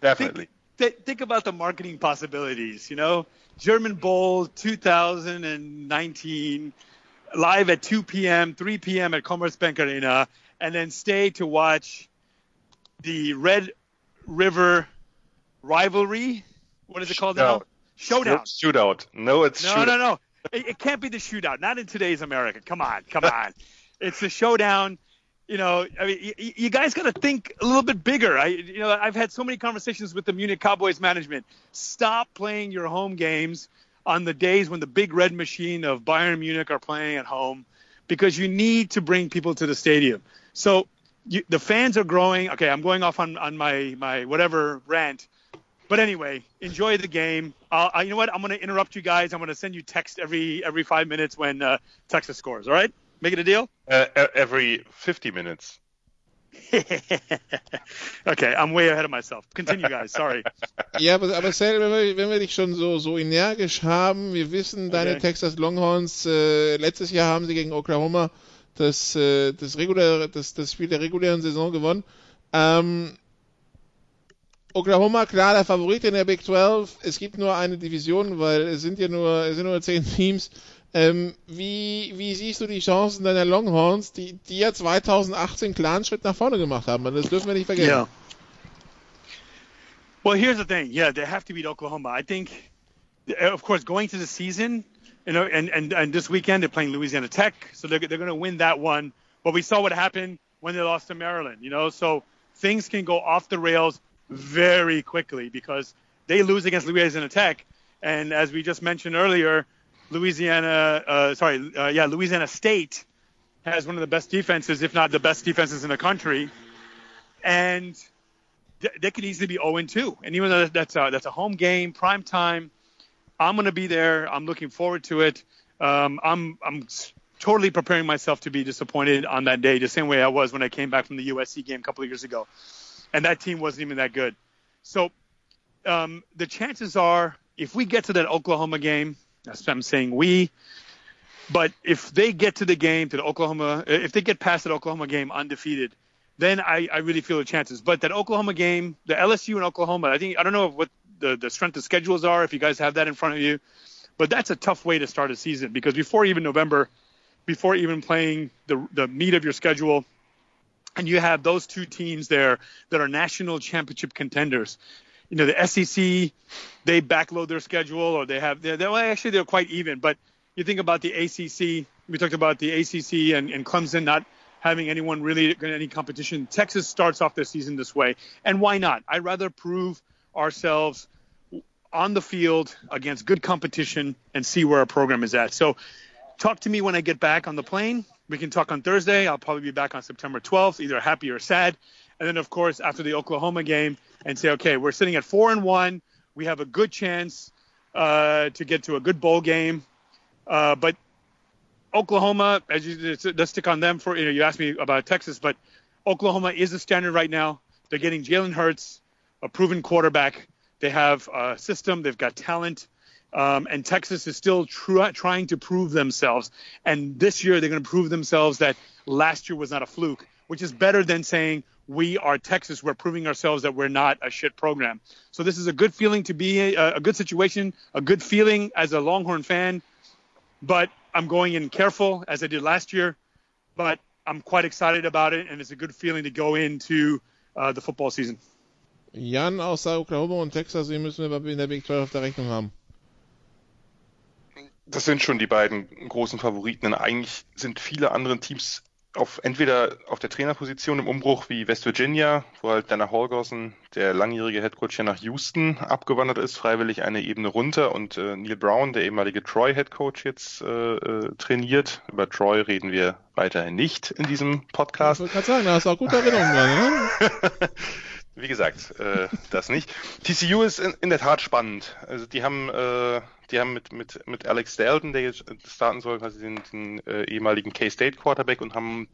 D: definitely.
E: Think, think about the marketing possibilities. You know, German Bowl 2019, live at 2 p.m., 3 p.m. at Commerzbank Arena, and then stay to watch the Red River rivalry. What is it called now? Showdown.
D: Shootout. No, it's
E: no,
D: shootout.
E: no, no. It, it can't be the shootout. Not in today's America. Come on, come on. it's the showdown. You know, I mean, you, you guys got to think a little bit bigger. I, you know, I've had so many conversations with the Munich Cowboys management. Stop playing your home games on the days when the big red machine of Bayern Munich are playing at home, because you need to bring people to the stadium. So you, the fans are growing. Okay, I'm going off on, on my my whatever rant. But anyway, enjoy the game. Uh, you know what? I'm going to interrupt you guys. I'm going to send you text every every five minutes when uh, Texas scores. All right? Make it a deal.
D: Uh, every 50 minutes.
E: okay, I'm way ahead of myself. Continue, guys. Sorry.
B: Ja, aber, aber Sal, wenn wir, wenn wir dich schon so, so energisch haben, wir wissen, deine
E: Okay.
B: Texas Longhorns, äh, letztes Jahr haben sie gegen Oklahoma das, äh, das, reguläre, das, das Spiel der regulären Saison gewonnen. Ähm, Oklahoma, klar, der Favorit in der Big 12. Es gibt nur eine Division, weil es sind ja nur, es sind nur zehn Teams. Ähm, wie, wie siehst du die Chancen deiner Longhorns, die, die ja 2018 klaren Schritt nach vorne gemacht haben? Das dürfen wir nicht vergessen.
E: Yeah. Well, here's the thing. Yeah, they have to beat Oklahoma. I think, uh, of course, going to the season, you know, and, and, and this weekend they're playing Louisiana Tech, so they're, they're going to win that one. But we saw what happened when they lost to Maryland, you know, so things can go off the rails very quickly because they lose against Louisiana Tech. And as we just mentioned earlier, Louisiana, uh, sorry, uh, yeah, Louisiana State has one of the best defenses, if not the best defenses in the country. And th- they could easily be 0 2. And even though that's a, that's a home game, prime time, I'm going to be there. I'm looking forward to it. Um, I'm I'm totally preparing myself to be disappointed on that day, the same way I was when I came back from the USC game a couple of years ago, and that team wasn't even that good. So um, the chances are, if we get to that Oklahoma game, that's what I'm saying we. But if they get to the game, to the Oklahoma, if they get past that Oklahoma game undefeated, then I, I really feel the chances. But that Oklahoma game, the LSU and Oklahoma, I think I don't know what the, the strength of schedules are if you guys have that in front of you, but that's a tough way to start a season because before even November, before even playing the the meat of your schedule, and you have those two teams there that are national championship contenders. You know the SEC, they backload their schedule or they have they're, they're well, actually they're quite even. But you think about the ACC. We talked about the ACC and, and Clemson not having anyone really any competition. Texas starts off their season this way, and why not? I'd rather prove ourselves on the field against good competition and see where our program is at. So, talk to me when I get back on the plane. We can talk on Thursday. I'll probably be back on September 12th, either happy or sad. And then, of course, after the Oklahoma game, and say, okay, we're sitting at four and one. We have a good chance uh, to get to a good bowl game. Uh, but Oklahoma, as you let's stick on them for you know you asked me about Texas, but Oklahoma is the standard right now. They're getting Jalen Hurts, a proven quarterback. They have a system. They've got talent. Um, and Texas is still tr- trying to prove themselves. And this year, they're going to prove themselves that last year was not a fluke, which is better than saying we are Texas. We're proving ourselves that we're not a shit program. So this is a good feeling to be a, a good situation, a good feeling as a Longhorn fan. But I'm going in careful as I did last year. But I'm quite excited about it, and it's a good feeling to go into uh, the football season.
B: Jan außer Oklahoma und Texas, die müssen wir in der Big 12 auf der Rechnung haben.
D: Das sind schon die beiden großen Favoriten. Denn eigentlich sind viele andere Teams auf entweder auf der Trainerposition im Umbruch wie West Virginia, wo halt Dana Holgorsen, der langjährige Headcoach, ja nach Houston abgewandert ist, freiwillig eine Ebene runter und äh, Neil Brown, der ehemalige Troy Headcoach, jetzt äh, äh, trainiert. Über Troy reden wir weiterhin nicht in diesem
B: Ich
D: Podcast.
B: wollte gerade sagen, da hast du auch gute Erinnerungen dran, ne?
D: wie gesagt, äh, das nicht. TCU ist in, in, der Tat spannend. Also die haben, äh, die haben mit, mit, mit Alex Dalton, der jetzt starten soll, quasi den, den äh, ehemaligen K-State Quarterback und haben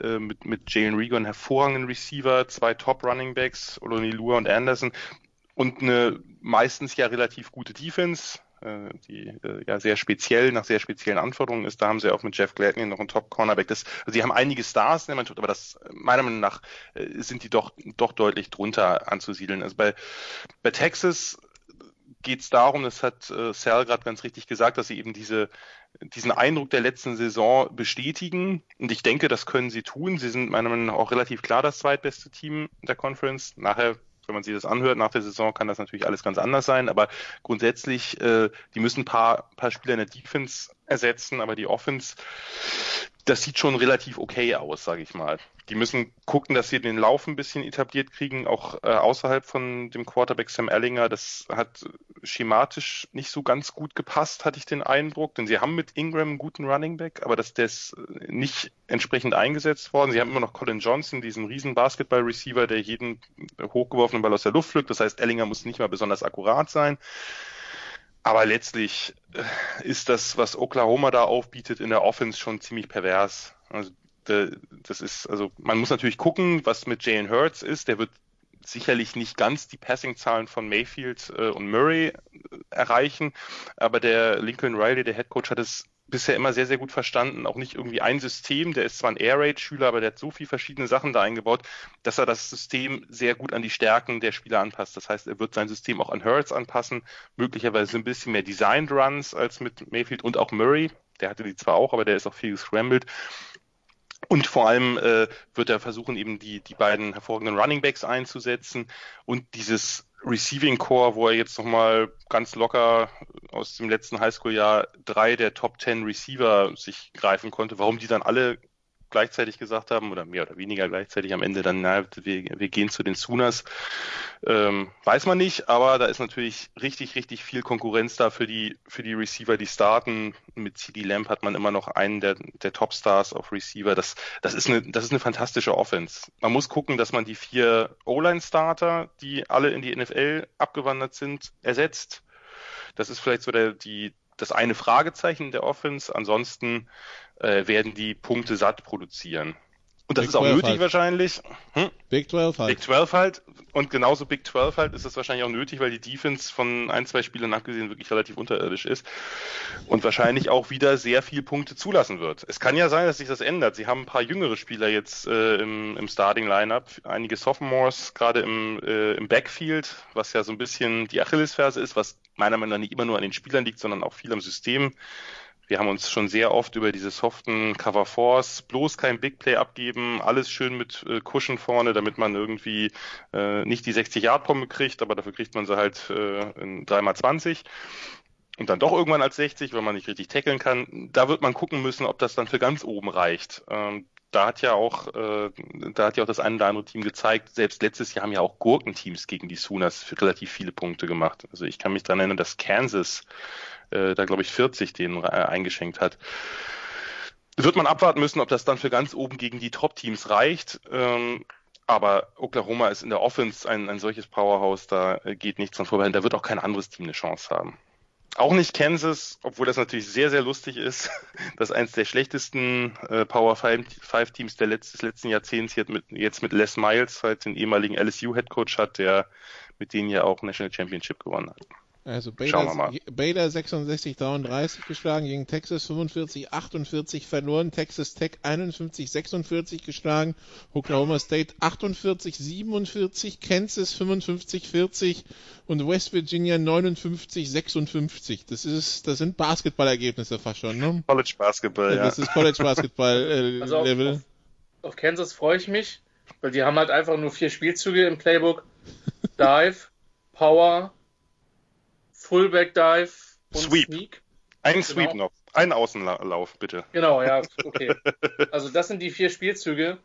D: äh, mit, mit Jalen Rieger hervorragenden Receiver, zwei Top Running Backs, Oloni Lua und Anderson und eine meistens ja relativ gute Defense äh, die äh, ja sehr speziell, nach sehr speziellen Anforderungen ist. Da haben sie auch mit Jeff Gladney noch einen Top-Cornerback. Das, also sie haben einige Stars in der Mannschaft, aber das meiner Meinung nach äh, sind die doch, doch deutlich drunter anzusiedeln. Also bei, bei Texas geht es darum, das hat äh, Sal gerade ganz richtig gesagt, dass sie eben diese, diesen Eindruck der letzten Saison bestätigen. Und ich denke, das können sie tun. Sie sind meiner Meinung nach auch relativ klar das zweitbeste Team der Conference. Nachher wenn man sich das anhört nach der Saison, kann das natürlich alles ganz anders sein. Aber grundsätzlich, äh, die müssen ein paar, paar Spieler in der Defense ersetzen, aber die Offense, das sieht schon relativ okay aus, sage ich mal. Die müssen gucken, dass sie den Lauf ein bisschen etabliert kriegen, auch äh, außerhalb von dem Quarterback Sam Ellinger. Das hat schematisch nicht so ganz gut gepasst, hatte ich den Eindruck, denn sie haben mit Ingram einen guten Running Back, aber dass der ist nicht entsprechend eingesetzt worden. Sie haben immer noch Colin Johnson, diesen riesen Basketball-Receiver, der jeden hochgeworfenen Ball aus der Luft pflückt. Das heißt, Ellinger muss nicht mal besonders akkurat sein. Aber letztlich äh, ist das, was Oklahoma da aufbietet in der Offense schon ziemlich pervers. Also das ist, also man muss natürlich gucken, was mit Jalen Hurts ist. Der wird sicherlich nicht ganz die Passing-Zahlen von Mayfield äh, und Murray äh, erreichen, aber der Lincoln Riley, der Head Coach, hat es bisher immer sehr, sehr gut verstanden. Auch nicht irgendwie ein System. Der ist zwar ein Air Raid-Schüler, aber der hat so viele verschiedene Sachen da eingebaut, dass er das System sehr gut an die Stärken der Spieler anpasst. Das heißt, er wird sein System auch an Hurts anpassen. Möglicherweise ein bisschen mehr Designed Runs als mit Mayfield und auch Murray. Der hatte die zwar auch, aber der ist auch viel gescrambled. Und vor allem äh, wird er versuchen, eben die, die beiden hervorragenden Running Backs einzusetzen und dieses Receiving Core, wo er jetzt nochmal ganz locker aus dem letzten Highschool-Jahr drei der Top Ten Receiver sich greifen konnte. Warum die dann alle gleichzeitig gesagt haben oder mehr oder weniger gleichzeitig am Ende dann, na, wir, wir gehen zu den Sooners, ähm, weiß man nicht, aber da ist natürlich richtig, richtig viel Konkurrenz da für die, für die Receiver, die starten. Mit CD Lamp hat man immer noch einen der, der Topstars auf Receiver. Das, das ist eine, das ist eine fantastische Offense. Man muss gucken, dass man die vier O-Line-Starter, die alle in die NFL abgewandert sind, ersetzt. Das ist vielleicht so der, die, das eine Fragezeichen der Offense. Ansonsten äh, werden die Punkte satt produzieren. Und das Big ist auch nötig halt. wahrscheinlich.
B: Hm? Big 12
D: halt. Big 12 halt. Und genauso Big 12 halt ist das wahrscheinlich auch nötig, weil die Defense von ein, zwei Spielern abgesehen wirklich relativ unterirdisch ist. Und wahrscheinlich auch wieder sehr viel Punkte zulassen wird. Es kann ja sein, dass sich das ändert. Sie haben ein paar jüngere Spieler jetzt äh, im, im Starting-Lineup. Einige Sophomores, gerade im, äh, im Backfield, was ja so ein bisschen die Achillesferse ist, was meiner Meinung nach nicht immer nur an den Spielern liegt, sondern auch viel am System. Wir haben uns schon sehr oft über diese soften Cover Fours, bloß kein Big Play abgeben, alles schön mit äh, vorne, damit man irgendwie äh, nicht die 60 Yard Pombe kriegt, aber dafür kriegt man sie halt äh, in 3x20 und dann doch irgendwann als 60, wenn man nicht richtig tackeln kann. Da wird man gucken müssen, ob das dann für ganz oben reicht. Ähm, da hat ja auch, äh, da hat ja auch das eine oder andere Team gezeigt, selbst letztes Jahr haben ja auch Gurkenteams gegen die Sooners relativ viele Punkte gemacht. Also ich kann mich daran erinnern, dass Kansas äh, da glaube ich 40 denen äh, eingeschenkt hat. Wird man abwarten müssen, ob das dann für ganz oben gegen die Top-Teams reicht. Ähm, aber Oklahoma ist in der Offense ein, ein solches Powerhouse, da äh, geht nichts dran vorbei. Da wird auch kein anderes Team eine Chance haben. Auch nicht Kansas, obwohl das natürlich sehr, sehr lustig ist, dass eins der schlechtesten äh, Power 5 Teams der Letz des letzten Jahrzehnts jetzt mit, jetzt mit Les Miles, halt den ehemaligen LSU Head Coach hat, der mit denen ja auch National Championship gewonnen hat.
B: Also Baylor, Baylor 66 33 geschlagen gegen Texas 45 48 verloren, Texas Tech 51 46 geschlagen, Oklahoma State 48 47, Kansas 55 40 und West Virginia 59 56. Das ist das sind Basketballergebnisse fast schon, ne?
D: College Basketball, ja.
B: Das ist College Basketball äh, also Level.
C: Auf, auf Kansas freue ich mich, weil die haben halt einfach nur vier Spielzüge im Playbook. Dive, Power, Fullback Dive und Sweep. Sneak.
D: Ein genau. Sweep noch. Ein Außenlauf, bitte.
C: Genau, ja, okay. Also das sind die vier Spielzüge,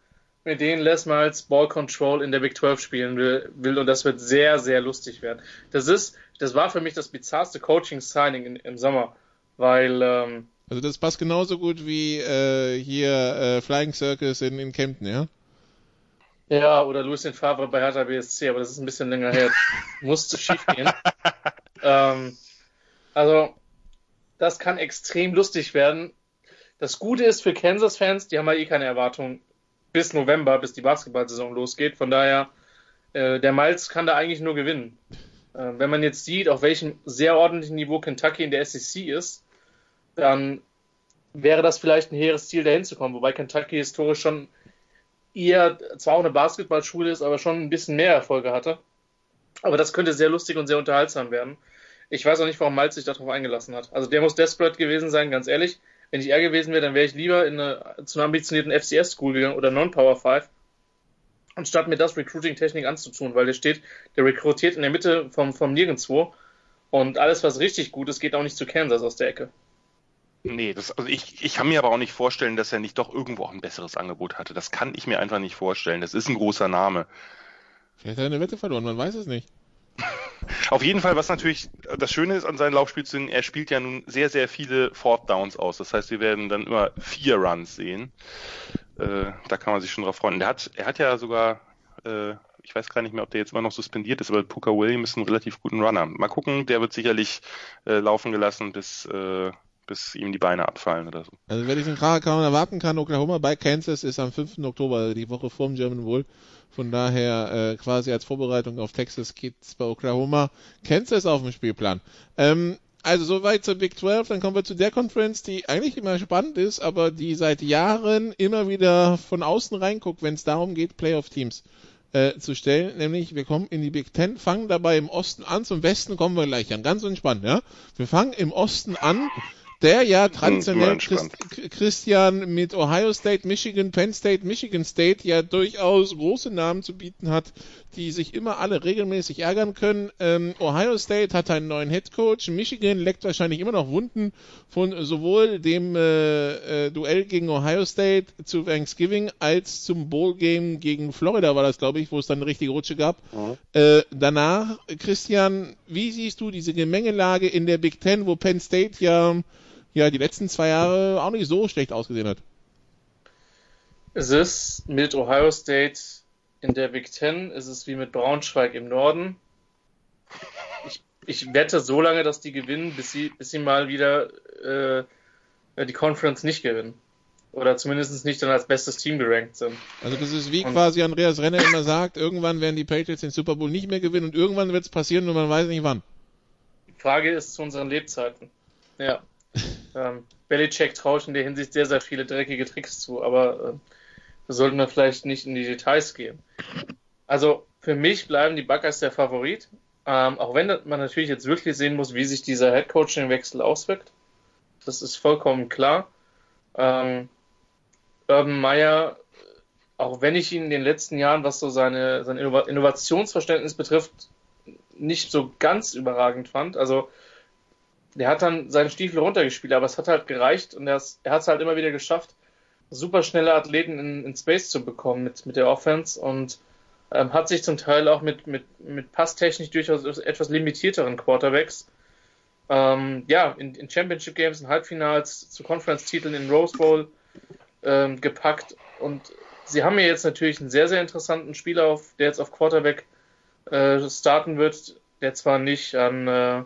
C: mit denen Les Miles Ball Control in der Big 12 spielen will, und das wird sehr, sehr lustig werden. Das ist, das war für mich das bizarrste Coaching-Signing im Sommer, weil ähm,
B: also das passt genauso gut wie äh, hier äh, Flying Circus in, in Kempten, ja?
C: Ja, oder Lucien Favre bei Hertha BSC, aber das ist ein bisschen länger her. Musste schief gehen. Ähm, also, das kann extrem lustig werden. Das Gute ist für Kansas-Fans, die haben ja eh keine Erwartungen bis November, bis die Basketball-Saison losgeht. Von daher, äh, der Miles kann da eigentlich nur gewinnen. Äh, wenn man jetzt sieht, auf welchem sehr ordentlichen Niveau Kentucky in der SEC ist, dann wäre das vielleicht ein hehres Ziel, dahin zu kommen. Wobei Kentucky historisch schon eher zwar auch eine Basketballschule ist, aber schon ein bisschen mehr Erfolge hatte. Aber das könnte sehr lustig und sehr unterhaltsam werden. Ich weiß auch nicht, warum Malz sich darauf eingelassen hat. Also der muss desperate gewesen sein, ganz ehrlich. Wenn ich er gewesen wäre, dann wäre ich lieber in eine, zu einer ambitionierten FCS-School gegangen oder Non-Power 5, anstatt mir das Recruiting-Technik anzutun, weil der steht, der rekrutiert in der Mitte vom, vom Nirgendwo und alles, was richtig gut ist, geht auch nicht zu Kansas aus der Ecke.
D: Nee, das, also ich, ich kann mir aber auch nicht vorstellen, dass er nicht doch irgendwo auch ein besseres Angebot hatte. Das kann ich mir einfach nicht vorstellen. Das ist ein großer Name.
B: Vielleicht hat er eine Wette verloren, man weiß es nicht.
D: Auf jeden Fall, was natürlich das Schöne ist an seinen Laufspielzügen, er spielt ja nun sehr, sehr viele Fourth Downs aus. Das heißt, wir werden dann immer vier Runs sehen. Äh, da kann man sich schon drauf freuen. Der hat, er hat ja sogar, äh, ich weiß gar nicht mehr, ob der jetzt immer noch suspendiert ist, aber Puka Williams ist einen relativ guten Runner. Mal gucken, der wird sicherlich äh, laufen gelassen, bis äh, bis ihm die Beine abfallen oder so.
B: Also wenn ich den Kaum erwarten kann, Oklahoma bei Kansas ist am 5. Oktober, die Woche vorm German Bowl. Von daher äh, quasi als Vorbereitung auf Texas geht's bei Oklahoma Kansas auf dem Spielplan. Ähm, also soweit zur Big 12, dann kommen wir zu der Conference, die eigentlich immer spannend ist, aber die seit Jahren immer wieder von außen reinguckt, wenn es darum geht, Playoff-Teams äh, zu stellen. Nämlich, wir kommen in die Big 10, fangen dabei im Osten an, zum Westen kommen wir gleich an. Ganz entspannt, ja. Wir fangen im Osten an der ja traditionell Christ, Christian mit Ohio State, Michigan, Penn State, Michigan State ja durchaus große Namen zu bieten hat, die sich immer alle regelmäßig ärgern können. Ähm, Ohio State hat einen neuen Head Coach, Michigan leckt wahrscheinlich immer noch Wunden von sowohl dem äh, äh, Duell gegen Ohio State zu Thanksgiving als zum Bowl Game gegen Florida war das, glaube ich, wo es dann eine richtige Rutsche gab. Mhm. Äh, danach, Christian, wie siehst du diese Gemengelage in der Big Ten, wo Penn State ja ja die letzten zwei Jahre auch nicht so schlecht ausgesehen hat.
C: Es ist mit Ohio State in der Big Ten, ist es wie mit Braunschweig im Norden. Ich, ich wette so lange, dass die gewinnen, bis sie, bis sie mal wieder äh, die Conference nicht gewinnen. Oder zumindest nicht dann als bestes Team gerankt sind.
B: Also das ist wie und quasi Andreas Renner immer sagt, irgendwann werden die Patriots den Super Bowl nicht mehr gewinnen und irgendwann wird es passieren und man weiß nicht wann.
C: Die Frage ist zu unseren Lebzeiten. Ja. Ähm, Belichick traue ich in der Hinsicht sehr, sehr viele dreckige Tricks zu, aber äh, da sollten wir vielleicht nicht in die Details gehen. Also für mich bleiben die Buckeyes der Favorit, ähm, auch wenn man natürlich jetzt wirklich sehen muss, wie sich dieser Headcoaching-Wechsel auswirkt. Das ist vollkommen klar. Ähm, Urban Meyer, auch wenn ich ihn in den letzten Jahren, was so seine, sein Innovationsverständnis betrifft, nicht so ganz überragend fand. Also der hat dann seinen Stiefel runtergespielt, aber es hat halt gereicht und er, hat es halt immer wieder geschafft, super schnelle Athleten in, in Space zu bekommen mit, mit der Offense und ähm, hat sich zum Teil auch mit, mit, mit Passtechnik durchaus etwas limitierteren Quarterbacks ähm, ja, in, in Championship Games, in Halbfinals, zu Conference-Titeln in Rose Bowl ähm, gepackt und sie haben ja jetzt natürlich einen sehr, sehr interessanten Spieler, auf, der jetzt auf Quarterback äh, starten wird, der zwar nicht an äh,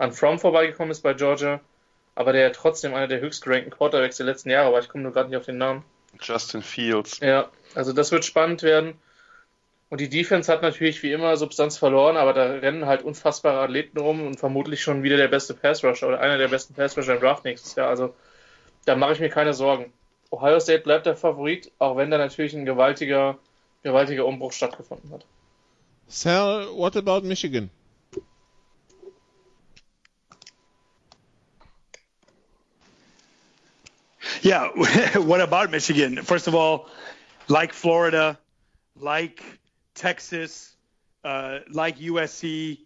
C: an From vorbeigekommen ist bei Georgia, aber der trotzdem einer der höchst gerankten Quarterbacks der letzten Jahre war. Ich komme nur gerade nicht auf den Namen.
D: Justin Fields.
C: Ja, also das wird spannend werden. Und die Defense hat natürlich wie immer Substanz verloren, aber da rennen halt unfassbare Athleten rum und vermutlich schon wieder der beste Pass Rusher oder einer der besten Pass Rusher im Draft nächstes Jahr. Also da mache ich mir keine Sorgen. Ohio State bleibt der Favorit, auch wenn da natürlich ein gewaltiger, gewaltiger Umbruch stattgefunden hat.
B: Sal, what about Michigan?
E: Yeah. what about Michigan? First of all, like Florida, like Texas, uh, like USC,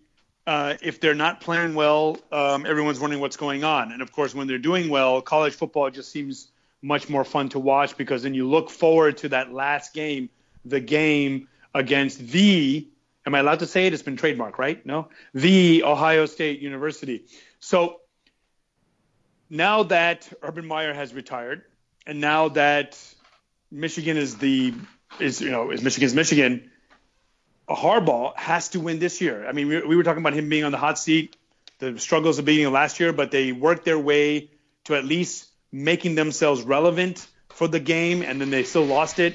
E: uh, if they're not playing well, um, everyone's wondering what's going on. And of course, when they're doing well, college football just seems much more fun to watch because then you look forward to that last game, the game against the, am I allowed to say it? It's been trademarked, right? No? The Ohio State University. So now that Urban Meyer has retired, and now that Michigan is the is you know is Michigan's Michigan. Harbaugh has to win this year. I mean, we, we were talking about him being on the hot seat, the struggles of beating last year, but they worked their way to at least making themselves relevant for the game, and then they still lost it.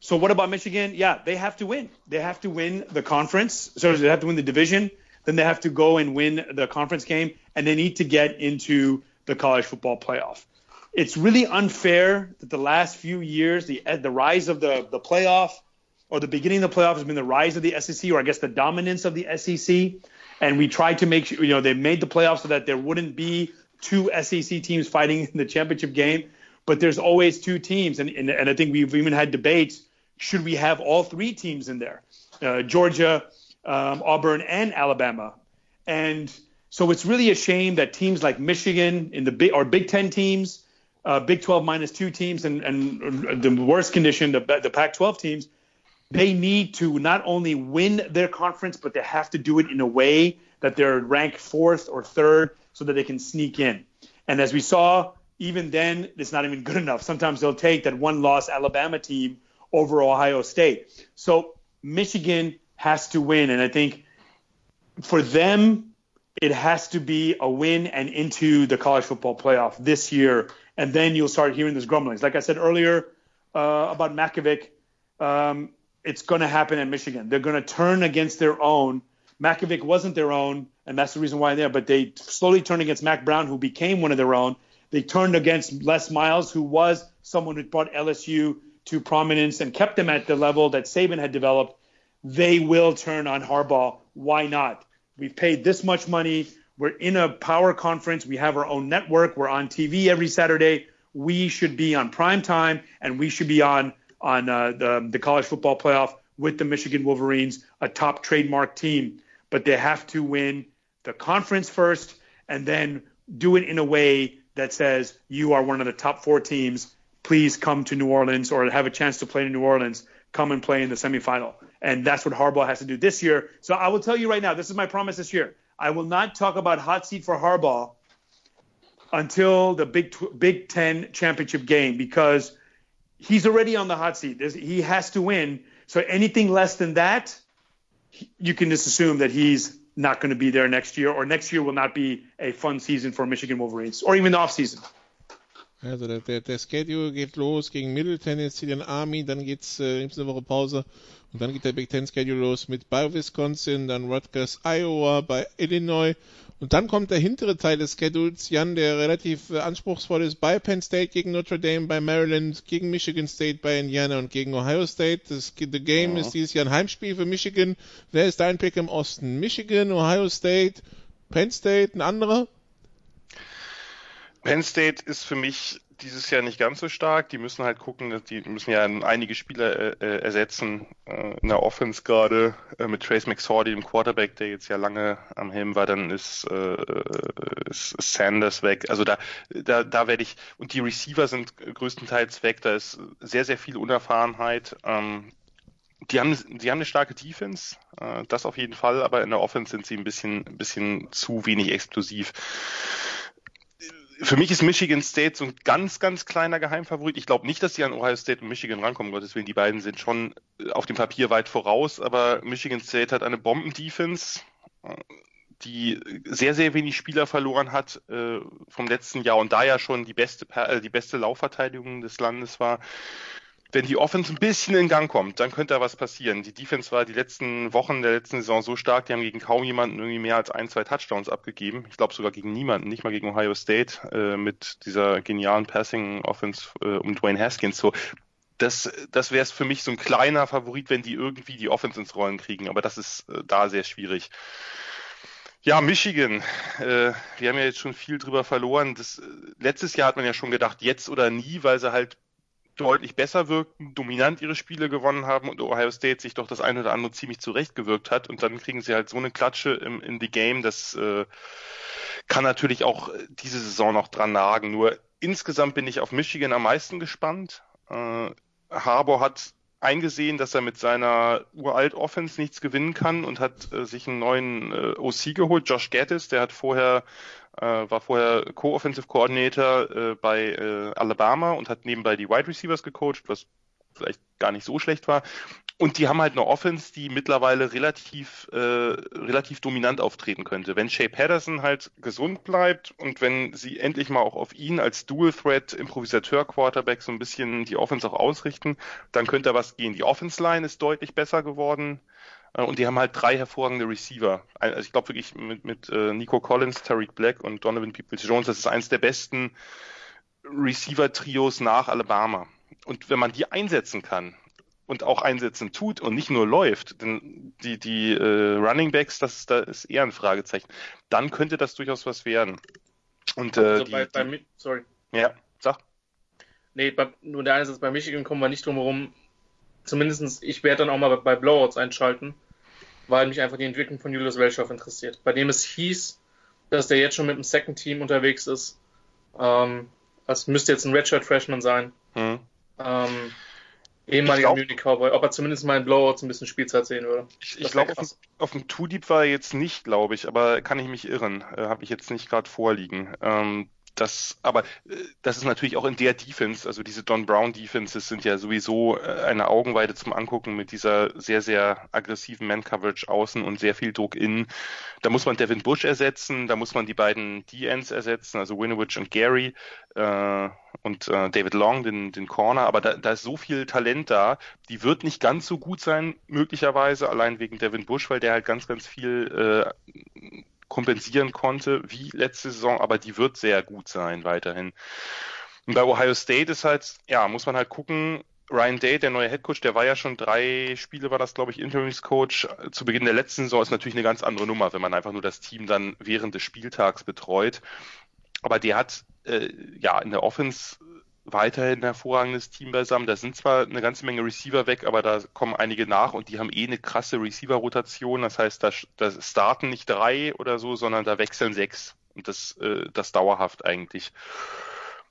E: So what about Michigan? Yeah, they have to win. They have to win the conference. So they have to win the division. Then they have to go and win the conference game, and they need to get into the college football playoff. It's really unfair that the last few years, the the rise of the the playoff or the beginning of the playoff has been the rise of the SEC, or I guess the dominance of the SEC. And we tried to make you know, they made the playoffs so that there wouldn't be two SEC teams fighting in the championship game. But there's always two teams, and and, and I think we've even had debates: should we have all three teams in there? Uh, Georgia, um, Auburn, and Alabama. And so it's really a shame that teams like Michigan in the big or Big Ten teams, uh, Big 12 minus two teams, and, and the worst condition, the, the Pac 12 teams, they need to not only win their conference, but they have to do it in a way that they're ranked fourth or third so that they can sneak in. And as we saw, even then, it's not even good enough. Sometimes they'll take that one loss Alabama team over Ohio State. So Michigan has to win. And I think for them, it has to be a win and into the college football playoff this year. And then you'll start hearing those grumblings. Like I said earlier uh, about Makovic, um, it's going to happen in Michigan. They're going to turn against their own. Makovic wasn't their own, and that's the reason why they're. There, but they slowly turned against Mack Brown, who became one of their own. They turned against Les Miles, who was someone who brought LSU to prominence and kept them at the level that Saban had developed they will turn on Harbaugh. Why not? We've paid this much money. We're in a power conference. We have our own network. We're on TV every Saturday. We should be on prime time, and we should be on on uh, the, the college football playoff with the Michigan Wolverines, a top trademark team. But they have to win the conference first, and then do it in a way that says you are one of the top four teams. Please come to New Orleans or have a chance to play in New Orleans. Come and play in the semifinal. And that's what Harbaugh has to do this year. So I will tell you right now, this is my promise this year. I will not talk about hot seat for Harbaugh until the Big Big Ten championship game because he's already on the hot seat. There's, he has to win. So anything less than that, you can just assume that he's not going to be there next year, or next year will not be a fun season for Michigan Wolverines, or even the off season.
B: Also der, der, der Schedule geht los gegen Middle Tennessee, dann Army, dann geht's äh, eine Woche Pause und dann geht der Big Ten Schedule los mit bei Wisconsin, dann Rutgers, Iowa, bei Illinois und dann kommt der hintere Teil des Schedules, Jan, der relativ äh, anspruchsvoll ist, bei Penn State gegen Notre Dame, bei Maryland, gegen Michigan State, bei Indiana und gegen Ohio State. Das The Game ja. ist dieses Jahr ein Heimspiel für Michigan. Wer ist dein Pick im Osten? Michigan, Ohio State, Penn State, ein anderer?
D: Penn State ist für mich dieses Jahr nicht ganz so stark. Die müssen halt gucken, die müssen ja einige Spieler äh, äh, ersetzen äh, in der Offense gerade äh, mit Trace McSordy, dem Quarterback, der jetzt ja lange am Helm war. Dann ist, äh, ist Sanders weg. Also da, da, da werde ich und die Receiver sind größtenteils weg. Da ist sehr, sehr viel Unerfahrenheit. Ähm, die haben, die haben eine starke Defense, äh, das auf jeden Fall, aber in der Offense sind sie ein bisschen, ein bisschen zu wenig explosiv für mich ist Michigan State so ein ganz, ganz kleiner Geheimfavorit. Ich glaube nicht, dass sie an Ohio State und Michigan rankommen, Gottes Willen. Die beiden sind schon äh, auf dem Papier weit voraus, aber Michigan State hat eine Bomben-Defense, äh, die sehr, sehr wenig Spieler verloren hat äh, vom letzten Jahr und da ja schon die beste, äh, die beste Laufverteidigung des Landes war wenn die Offense ein bisschen in Gang kommt, dann könnte da was passieren. Die Defense war die letzten Wochen der letzten Saison so stark, die haben gegen kaum jemanden irgendwie mehr als ein, zwei Touchdowns abgegeben. Ich glaube sogar gegen niemanden, nicht mal gegen Ohio State äh, mit dieser genialen Passing Offense äh, um Dwayne Haskins. So, das, das wäre es für mich so ein kleiner Favorit, wenn die irgendwie die Offense ins Rollen kriegen. Aber das ist äh, da sehr schwierig. Ja, Michigan. Äh, wir haben ja jetzt schon viel drüber verloren. Das, äh, letztes Jahr hat man ja schon gedacht, jetzt oder nie, weil sie halt deutlich besser wirkten, dominant ihre Spiele gewonnen haben und Ohio State sich doch das eine oder andere ziemlich zurechtgewirkt hat und dann kriegen sie halt so eine Klatsche im, in die Game, das äh, kann natürlich auch diese Saison noch dran nagen. Nur insgesamt bin ich auf Michigan am meisten gespannt. Äh, Harbour hat eingesehen, dass er mit seiner uralt Offense nichts gewinnen kann und hat äh, sich einen neuen äh, OC geholt, Josh Gattis, der hat vorher äh, war vorher Co-Offensive Coordinator äh, bei äh, Alabama und hat nebenbei die Wide Receivers gecoacht, was vielleicht gar nicht so schlecht war. Und die haben halt eine Offense, die mittlerweile relativ, äh, relativ dominant auftreten könnte. Wenn Shea Patterson halt gesund bleibt und wenn sie endlich mal auch auf ihn als Dual Threat Improvisateur Quarterback so ein bisschen die Offense auch ausrichten, dann könnte da was gehen. Die Offense Line ist deutlich besser geworden. Äh, und die haben halt drei hervorragende Receiver. Also ich glaube wirklich mit, mit äh, Nico Collins, Tariq Black und Donovan Peoples-Jones, das ist eines der besten Receiver-Trios nach Alabama. Und wenn man die einsetzen kann, und auch einsetzen tut und nicht nur läuft, denn die, die äh, Running Backs, das, das ist eher ein Fragezeichen, dann könnte das durchaus was werden. Und, äh, also
C: die, bei, bei, sorry.
D: Ja, sag.
C: Nee, bei, nur der eine Satz, bei Michigan kommen wir nicht drum herum. Zumindest, ich werde dann auch mal bei Blowouts einschalten, weil mich einfach die Entwicklung von Julius Welschow interessiert. Bei dem es hieß, dass der jetzt schon mit dem Second Team unterwegs ist. Ähm, das müsste jetzt ein Redshirt Freshman sein. Hm. Ähm, ehemaliger Munich Cowboy, ob er zumindest mal in Blowouts ein bisschen Spielzeit sehen würde.
D: Ich, ich glaube, auf, auf, dem Two Deep war er jetzt nicht, glaube ich, aber kann ich mich irren. Äh, Habe ich jetzt nicht gerade vorliegen. Ähm, das, aber äh, das ist natürlich auch in der Defense, also diese Don Brown Defenses sind ja sowieso äh, eine Augenweide zum Angucken mit dieser sehr, sehr aggressiven Man-Coverage außen und sehr viel Druck innen. Da muss man Devin Bush ersetzen, da muss man die beiden D-Ends ersetzen, also Winovich und Gary äh, und äh, David Long, den, den Corner, aber da, da ist so viel Talent da, die wird nicht ganz so gut sein, möglicherweise, allein wegen Devin Bush, weil der halt ganz, ganz viel äh, kompensieren konnte wie letzte Saison, aber die wird sehr gut sein weiterhin. Und bei Ohio State ist halt, ja, muss man halt gucken, Ryan Day, der neue Headcoach, der war ja schon drei Spiele, war das, glaube ich, Interimscoach. Zu Beginn der letzten Saison ist natürlich eine ganz andere Nummer, wenn man einfach nur das Team dann während des Spieltags betreut. Aber der hat äh, ja in der Offense weiterhin ein hervorragendes Team beisammen. Da sind zwar eine ganze Menge Receiver weg, aber da kommen einige nach und die haben eh eine krasse Receiver-Rotation. Das heißt, da, da starten nicht drei oder so, sondern da wechseln sechs. Und das, äh, das dauerhaft eigentlich.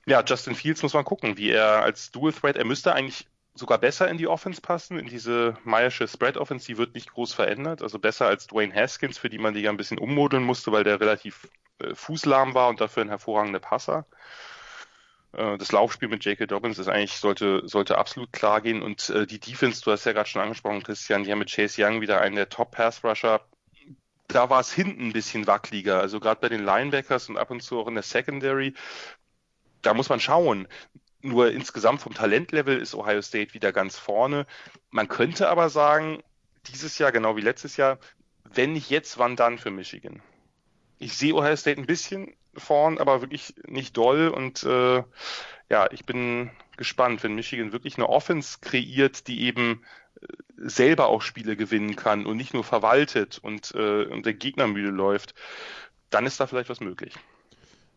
D: Ja, Justin Fields muss man gucken, wie er als Dual Threat, er müsste eigentlich sogar besser in die Offense passen, in diese Meyersche Spread Offense, die wird nicht groß verändert, also besser als Dwayne Haskins, für die man die ja ein bisschen ummodeln musste, weil der relativ äh, fußlahm war und dafür ein hervorragender Passer. Äh, das Laufspiel mit J.K. Dobbins ist eigentlich, sollte, sollte absolut klar gehen. Und äh, die Defense, du hast ja gerade schon angesprochen, Christian, die haben mit Chase Young wieder einen der Top-Pass-Rusher. Da war es hinten ein bisschen wackeliger. Also gerade bei den Linebackers und ab und zu auch in der Secondary. Da muss man schauen. Nur insgesamt vom Talentlevel ist Ohio State wieder ganz vorne. Man könnte aber sagen, dieses Jahr, genau wie letztes Jahr, wenn nicht jetzt, wann dann für Michigan? Ich sehe Ohio State ein bisschen vorn, aber wirklich nicht doll. Und äh, ja, ich bin gespannt, wenn Michigan wirklich eine Offense kreiert, die eben äh, selber auch Spiele gewinnen kann und nicht nur verwaltet und, äh, und der Gegner müde läuft, dann ist da vielleicht was möglich.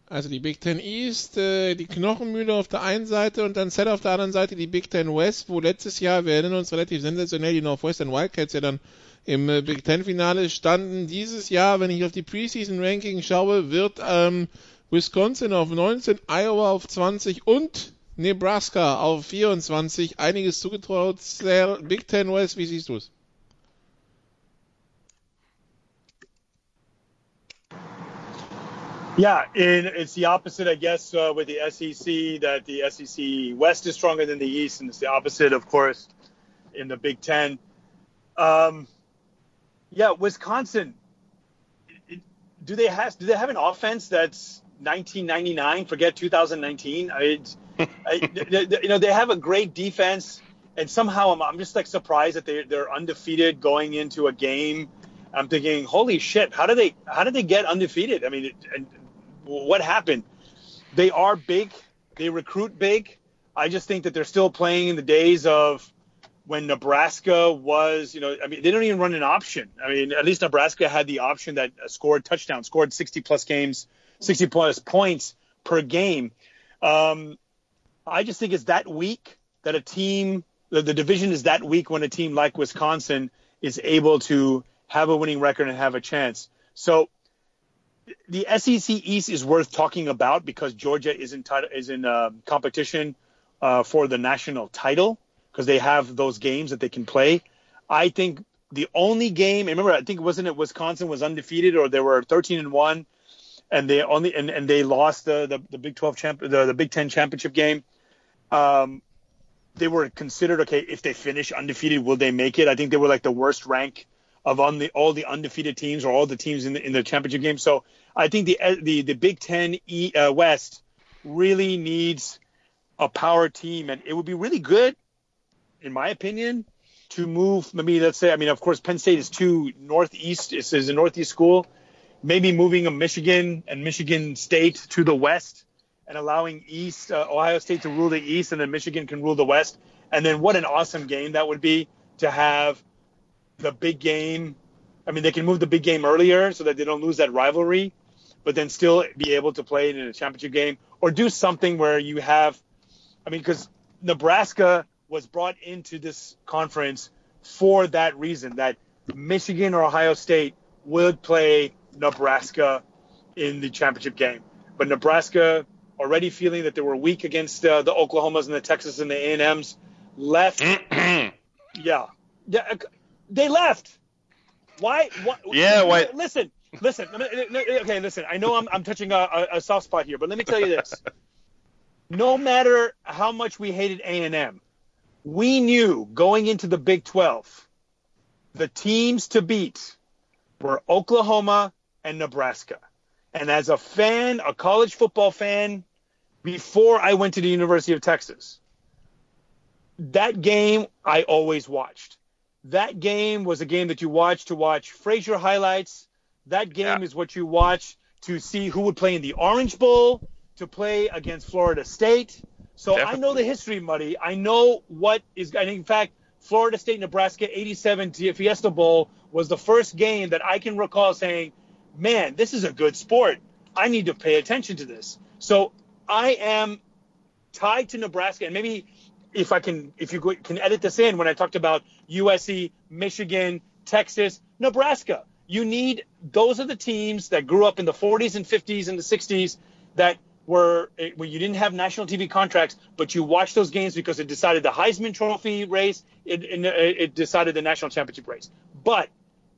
B: Also die Big Ten East, äh, die Knochenmühle auf der einen Seite und dann Set auf der anderen Seite die Big Ten West, wo letztes Jahr, wir erinnern uns relativ sensationell, die Northwestern Wildcats ja dann im äh, Big Ten Finale standen. Dieses Jahr, wenn ich auf die Preseason Ranking schaue, wird ähm, Wisconsin auf 19, Iowa auf 20 und Nebraska auf 24 einiges zugetraut. Big Ten West, wie siehst du es?
E: Yeah, and it's the opposite, I guess, uh, with the SEC, that the SEC West is stronger than the East, and it's the opposite, of course, in the Big Ten. Um, yeah, Wisconsin. Do they have do they have an offense that's 1999? Forget 2019. I, I, you know, they have a great defense, and somehow I'm, I'm just like surprised that they they're undefeated going into a game. I'm thinking, holy shit, how did they how did they get undefeated? I mean, and what happened? They are big. They recruit big. I just think that they're still playing in the days of when Nebraska was, you know, I mean, they don't even run an option. I mean, at least Nebraska had the option that scored touchdowns, scored 60 plus games, 60 plus points per game. Um, I just think it's that weak that a team, the, the division is that weak when a team like Wisconsin is able to have a winning record and have a chance. So the SEC East is worth talking about because Georgia is in is in uh, competition uh, for the national title because they have those games that they can play. I think the only game, remember, I think wasn't it Wisconsin was undefeated or they were 13 and one, and they only and, and they lost the, the, the Big 12 champ the, the Big 10 championship game. Um, they were considered okay if they finish undefeated, will they make it? I think they were like the worst rank of on the all the undefeated teams or all the teams in the in the championship game. So I think the the the Big Ten e, uh, West really needs a power team, and it would be really good, in my opinion, to move. Maybe let's say I mean of course Penn State is too northeast. Is a northeast school. Maybe moving a Michigan and Michigan State to the west and allowing East uh, Ohio State to rule the East, and then Michigan can rule the West. And then what an awesome game that would be to have the big game. I mean, they can move the big game earlier so that they don't lose that rivalry, but then still be able to play in a championship game or do something where you have. I mean, because Nebraska was brought into this conference for that reason that Michigan or Ohio State would play Nebraska in the championship game. But Nebraska already feeling that they were weak against uh, the Oklahomas and the Texas and the A&Ms, left. yeah, yeah, uh, they left. Why? why
D: yeah, why?
E: Listen, listen. Okay, listen. I know I'm, I'm touching a, a soft spot here, but let me tell you this. no matter how much we hated A&M, we knew going into the Big 12, the teams to beat were Oklahoma and Nebraska. And as a fan, a college football fan, before I went to the University of Texas, that game I always watched. That game was a game that you watch to watch Frazier highlights. That game yeah. is what you watch to see who would play in the Orange Bowl, to play against Florida State. So Definitely. I know the history, Muddy. I know what is. And in fact, Florida State, Nebraska, 87 Fiesta Bowl was the first game that I can recall saying, man, this is a good sport. I need to pay attention to this. So I am tied to Nebraska, and maybe if I can, if you can edit this in when I talked about USC, Michigan, Texas, Nebraska. You need those are the teams that grew up in the 40s and 50s and the 60s that were eh, when you didn't have national TV contracts, but you watched those games because it decided the Heisman Trophy race, it, it, it decided the national championship race. But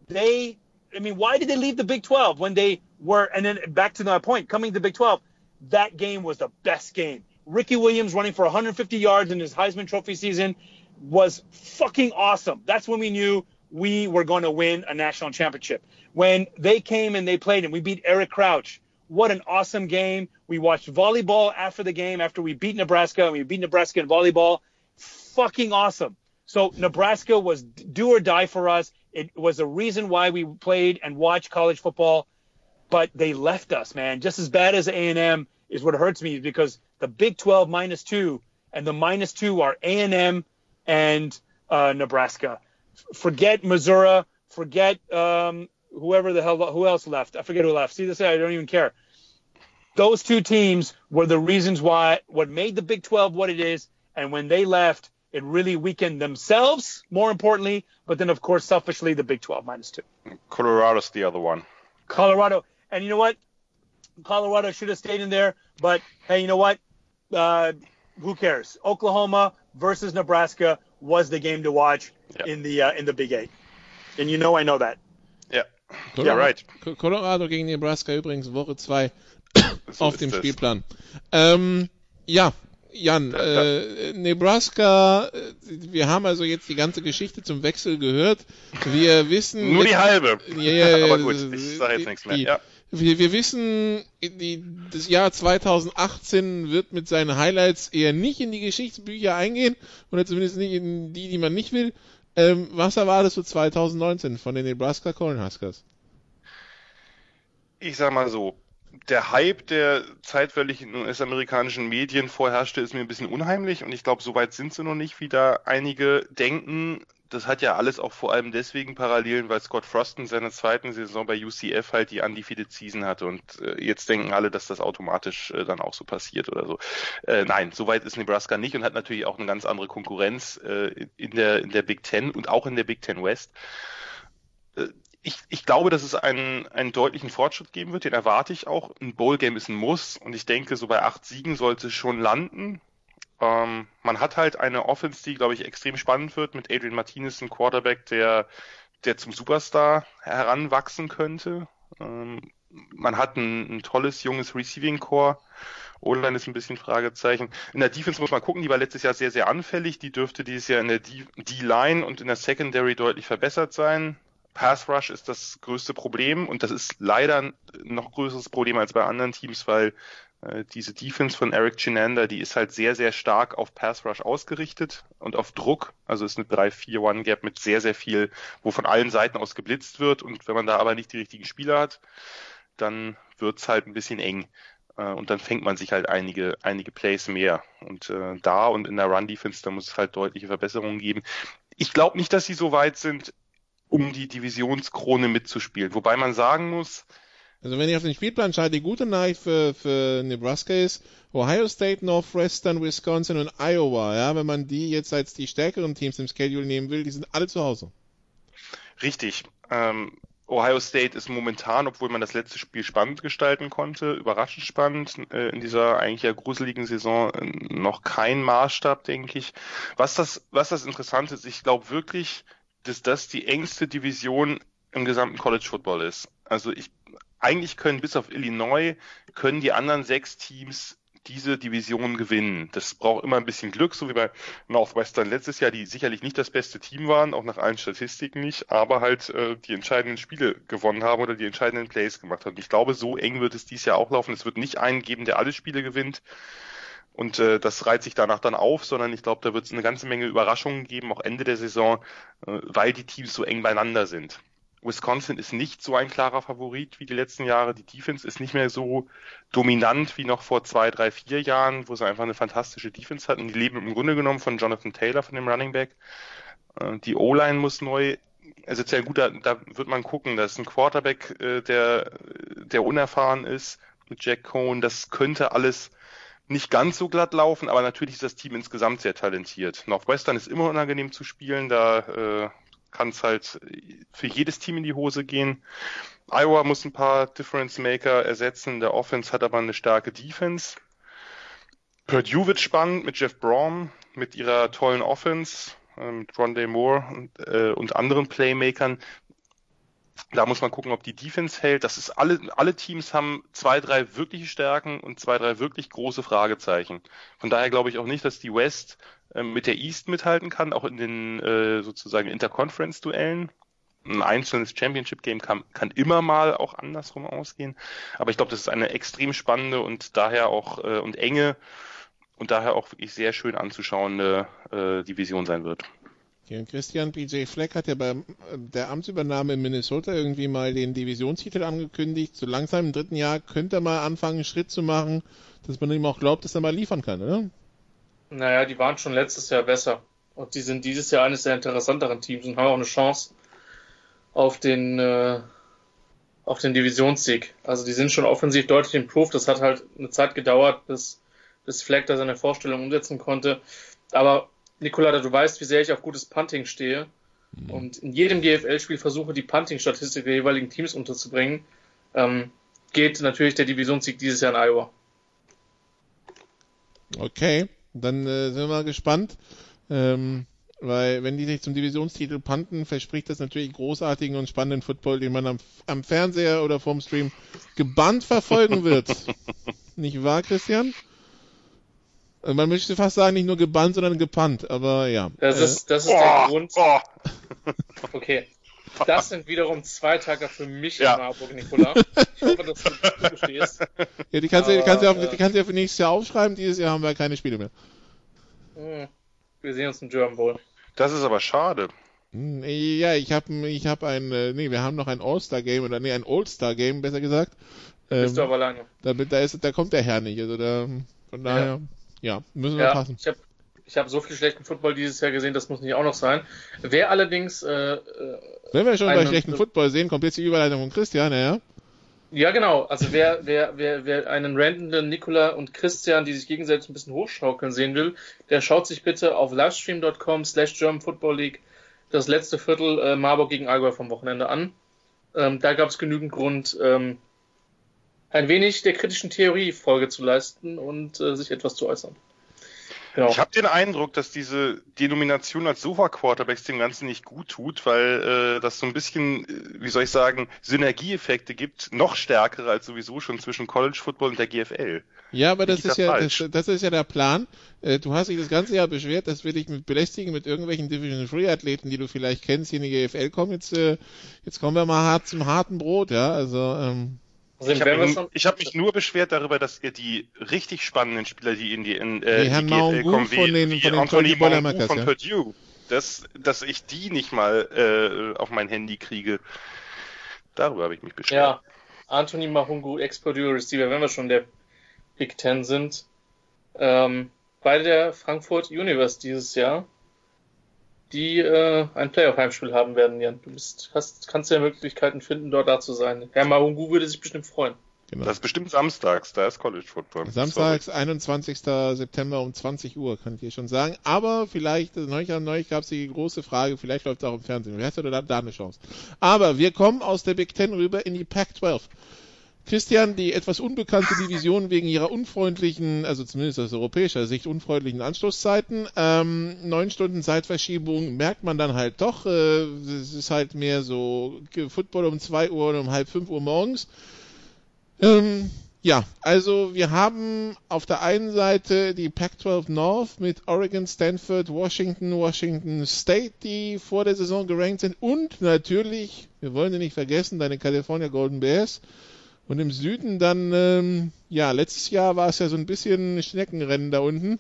E: they I mean, why did they leave the Big 12 when they were, and then back to my point, coming to the Big 12, that game was the best game. Ricky Williams running for 150 yards in his Heisman Trophy season was fucking awesome. That's when we knew we were going to win a national championship. When they came and they played and we beat Eric Crouch, what an awesome game. We watched volleyball after the game, after we beat Nebraska, and we beat Nebraska in volleyball. Fucking awesome. So Nebraska was do or die for us. It was a reason why we played and watched college football, but they left us, man. Just as bad as A&M is what hurts me because the Big 12 minus two and the minus two are A&M and uh, Nebraska. Forget Missouri. Forget um, whoever the hell who else left. I forget who left. See this? I don't even care. Those two teams were the reasons why what made the Big 12 what it is, and when they left, it really weakened themselves, more importantly, but then, of course, selfishly, the Big 12 minus two.
D: Colorado's the other one.
E: Colorado. And you know what? Colorado should have stayed in there, but hey, you know what? Uh, who cares? Oklahoma versus Nebraska was the game to watch yep. in the uh, in the Big Eight, and you know I know that.
D: Ja,
B: yeah. right. Colorado gegen Nebraska übrigens Woche 2 auf dem Spielplan. Ähm, ja, Jan, äh, Nebraska, äh, wir haben also jetzt die ganze Geschichte zum Wechsel gehört. Wir wissen.
D: Nur die halbe.
B: Ja, ja,
D: Aber gut, ich sage jetzt nichts mehr.
B: Die, ja. wir, wir wissen, die, das Jahr 2018 wird mit seinen Highlights eher nicht in die Geschichtsbücher eingehen, oder zumindest nicht in die, die man nicht will. Ähm, was erwartest du 2019 von den Nebraska Cornhuskers?
D: Ich sag mal so, der Hype, der zeitweilig in US-amerikanischen Medien vorherrschte, ist mir ein bisschen unheimlich und ich glaube, so weit sind sie noch nicht, wie da einige denken. Das hat ja alles auch vor allem deswegen Parallelen, weil Scott Frost in seiner zweiten Saison bei UCF halt die undefeated Season hatte und äh, jetzt denken alle, dass das automatisch äh, dann auch so passiert oder so. Äh, nein, so weit ist Nebraska nicht und hat natürlich auch eine ganz andere Konkurrenz äh, in der in der Big Ten und auch in der Big Ten West äh, ich, ich glaube, dass es einen, einen deutlichen Fortschritt geben wird, den erwarte ich auch. Ein Bowl-Game ist ein Muss und ich denke, so bei acht Siegen sollte es schon landen. Ähm, man hat halt eine Offense, die, glaube ich, extrem spannend wird mit Adrian Martinez, ein Quarterback, der, der zum Superstar heranwachsen könnte. Ähm, man hat ein, ein tolles, junges Receiving Core. O-Line ist ein bisschen Fragezeichen. In der Defense muss man gucken, die war letztes Jahr sehr, sehr anfällig. Die dürfte dieses Jahr in der D-Line und in der Secondary deutlich verbessert sein. Pass Rush ist das größte Problem und das ist leider ein noch größeres Problem als bei anderen Teams, weil diese Defense von Eric Chinander, die ist halt sehr, sehr stark auf Pass Rush ausgerichtet und auf Druck. Also ist eine 3-4-1-Gap mit sehr, sehr viel, wo von allen Seiten aus geblitzt wird und wenn man da aber nicht die richtigen Spieler hat, dann wird's halt ein bisschen eng. Äh, und dann fängt man sich halt einige, einige Plays mehr. Und äh, da und in der Run-Defense, da muss es halt deutliche Verbesserungen geben. Ich glaube nicht, dass sie so weit sind, um die Divisionskrone mitzuspielen. Wobei man sagen muss,
B: also wenn ich auf den Spielplan schaue, die gute Nachricht für, für Nebraska ist Ohio State, Northwestern, Wisconsin und Iowa. Ja, wenn man die jetzt als die stärkeren Teams im Schedule nehmen will, die sind alle zu Hause.
D: Richtig. Ähm, Ohio State ist momentan, obwohl man das letzte Spiel spannend gestalten konnte, überraschend spannend, äh, in dieser eigentlich ja gruseligen Saison äh, noch kein Maßstab, denke ich. Was das, was das Interessante ist, ich glaube wirklich, dass das die engste Division im gesamten College Football ist. Also ich, eigentlich können bis auf Illinois, können die anderen sechs Teams diese Division gewinnen. Das braucht immer ein bisschen Glück, so wie bei Northwestern letztes Jahr, die sicherlich nicht das beste Team waren, auch nach allen Statistiken nicht, aber halt äh, die entscheidenden Spiele gewonnen haben oder die entscheidenden Plays gemacht haben. Ich glaube, so eng wird es dieses Jahr auch laufen. Es wird nicht einen geben, der alle Spiele gewinnt. Und äh, das reiht sich danach dann auf, sondern ich glaube, da wird es eine ganze Menge Überraschungen geben, auch Ende der Saison, äh, weil die Teams so eng beieinander sind. Wisconsin ist nicht so ein klarer Favorit wie die letzten Jahre. Die Defense ist nicht mehr so dominant wie noch vor zwei, drei, vier Jahren, wo sie einfach eine fantastische Defense hatten. Die leben im Grunde genommen von Jonathan Taylor, von dem Running Back. Äh, die O-Line muss neu also sehr gut, da, da wird man gucken, da ist ein Quarterback, äh, der, der unerfahren ist mit Jack Cohn. Das könnte alles nicht ganz so glatt laufen, aber natürlich ist das Team insgesamt sehr talentiert. Northwestern ist immer unangenehm zu spielen, da äh, kann es halt für jedes Team in die Hose gehen. Iowa muss ein paar Difference Maker ersetzen, der Offense hat aber eine starke Defense. Purdue wird spannend mit Jeff Brom, mit ihrer tollen Offense, äh, mit Rondé Moore und, äh, und anderen Playmakern. Da muss man gucken, ob die Defense hält. Das ist alle, alle Teams haben zwei, drei wirkliche Stärken und zwei, drei wirklich große Fragezeichen. Von daher glaube ich auch nicht, dass die West äh, mit der East mithalten kann, auch in den äh, sozusagen Interconference-Duellen. Ein einzelnes Championship-Game kann, kann immer mal auch andersrum ausgehen. Aber ich glaube, das ist eine extrem spannende und daher auch äh, und enge und daher auch wirklich sehr schön anzuschauende äh, Division sein wird.
B: Christian PJ Fleck hat ja bei der Amtsübernahme in Minnesota irgendwie mal den Divisionstitel angekündigt. So langsam im dritten Jahr könnte er mal anfangen, einen Schritt zu machen, dass man ihm auch glaubt, dass er mal liefern kann, oder?
C: Naja, die waren schon letztes Jahr besser. Und die sind dieses Jahr eines der interessanteren Teams und haben auch eine Chance auf den, äh, auf den Divisionssieg. Also die sind schon offensiv deutlich improved. Das hat halt eine Zeit gedauert, bis, bis Fleck da seine Vorstellung umsetzen konnte. Aber Nicola, du weißt, wie sehr ich auf gutes Punting stehe. Mhm. Und in jedem GFL-Spiel versuche, die Punting-Statistik der jeweiligen Teams unterzubringen. Ähm, geht natürlich der Divisionssieg dieses Jahr in Iowa.
B: Okay, dann äh, sind wir mal gespannt. Ähm, weil wenn die sich zum Divisionstitel panten, verspricht das natürlich großartigen und spannenden Football, den man am, am Fernseher oder vom Stream gebannt verfolgen wird. Nicht wahr, Christian? Also man möchte fast sagen, nicht nur gebannt, sondern gepannt, aber ja.
C: Das ist, das ist oh, der Grund. Oh. Okay. Das sind wiederum zwei Tage für mich ja. in Marburg, Nikola. Ich hoffe, dass du
B: bestehst. Ja, die kannst, du, die, kannst ja, die kannst du ja für nächstes Jahr aufschreiben. Dieses Jahr haben wir keine Spiele mehr.
C: Hm. Wir sehen uns im German Bowl.
D: Das ist aber schade.
B: Hm, ja, ich habe ich hab ein, äh, nee, wir haben noch ein All-Star-Game, oder nee, ein All-Star-Game, besser gesagt.
C: Ähm, Bist du aber lange.
B: Da, da, ist, da kommt der Herr nicht, also da, von daher, ja, ja müssen wir ja, passen.
C: Ich habe ich hab so viel schlechten Football dieses Jahr gesehen, das muss nicht auch noch sein. Wer allerdings, äh, äh
B: Wenn wir schon bei schlechten Football sehen, kommt jetzt die Überleitung von Christian, ja?
C: Ja, genau. Also wer, wer, wer, wer einen randenden Nikola und Christian, die sich gegenseitig ein bisschen hochschaukeln sehen will, der schaut sich bitte auf livestream.com slash German Football League das letzte Viertel äh, Marburg gegen Allgäu vom Wochenende an. Ähm, da gab es genügend Grund, ähm, ein wenig der kritischen Theorie Folge zu leisten und äh, sich etwas zu äußern.
D: Ja. Ich habe den Eindruck, dass diese Denomination als Sofa-Quarterbacks dem Ganzen nicht gut tut, weil äh, das so ein bisschen, äh, wie soll ich sagen, Synergieeffekte gibt, noch stärkere als sowieso schon zwischen College Football und der GFL.
B: Ja, aber das ist ja das, das, ist ja der Plan. Äh, du hast dich das ganze Jahr beschwert, dass wir dich mit belästigen mit irgendwelchen Division Free Athleten, die du vielleicht kennst, hier in die GFL kommen. Jetzt, äh, jetzt kommen wir mal hart zum harten Brot, ja. Also ähm,
D: also ich habe mich, hab mich, nur beschwert darüber, dass ihr die richtig spannenden Spieler, die in die, in, äh,
B: die, die GFL kommen, wie, von den, wie Anthony
D: Mongu von ja. Purdue, dass, dass ich die nicht mal äh, auf mein Handy kriege. Darüber habe ich mich beschwert.
C: Ja, Anthony Mahungu, Ex-Purdue Receiver, wenn wir schon der Big Ten sind, ähm, bei der Frankfurt Universe dieses Jahr die äh, ein Playoff-Heimspiel haben werden, Jan. Du bist, hast, kannst ja Möglichkeiten finden, dort da zu sein. Herr Mahungu würde sich bestimmt freuen.
D: Genau. Das ist bestimmt samstags, da ist College Football.
B: Samstags, Sorry. 21. September um 20 Uhr, kann ich dir schon sagen. Aber vielleicht, neulich, neulich gab es die große Frage, vielleicht läuft es auch im Fernsehen. Wer hat da, da eine Chance? Aber wir kommen aus der Big Ten rüber in die Pac-12. Christian, die etwas unbekannte Division wegen ihrer unfreundlichen, also zumindest aus europäischer Sicht unfreundlichen Anstoßzeiten, ähm, neun Stunden Zeitverschiebung merkt man dann halt doch. Äh, es ist halt mehr so Football um zwei Uhr und um halb fünf Uhr morgens. Ähm, ja, also wir haben auf der einen Seite die Pac-12 North mit Oregon, Stanford, Washington, Washington State, die vor der Saison gerankt sind und natürlich, wir wollen sie nicht vergessen, deine California Golden Bears und im Süden dann, ähm, ja, letztes Jahr war es ja so ein bisschen Schneckenrennen da unten.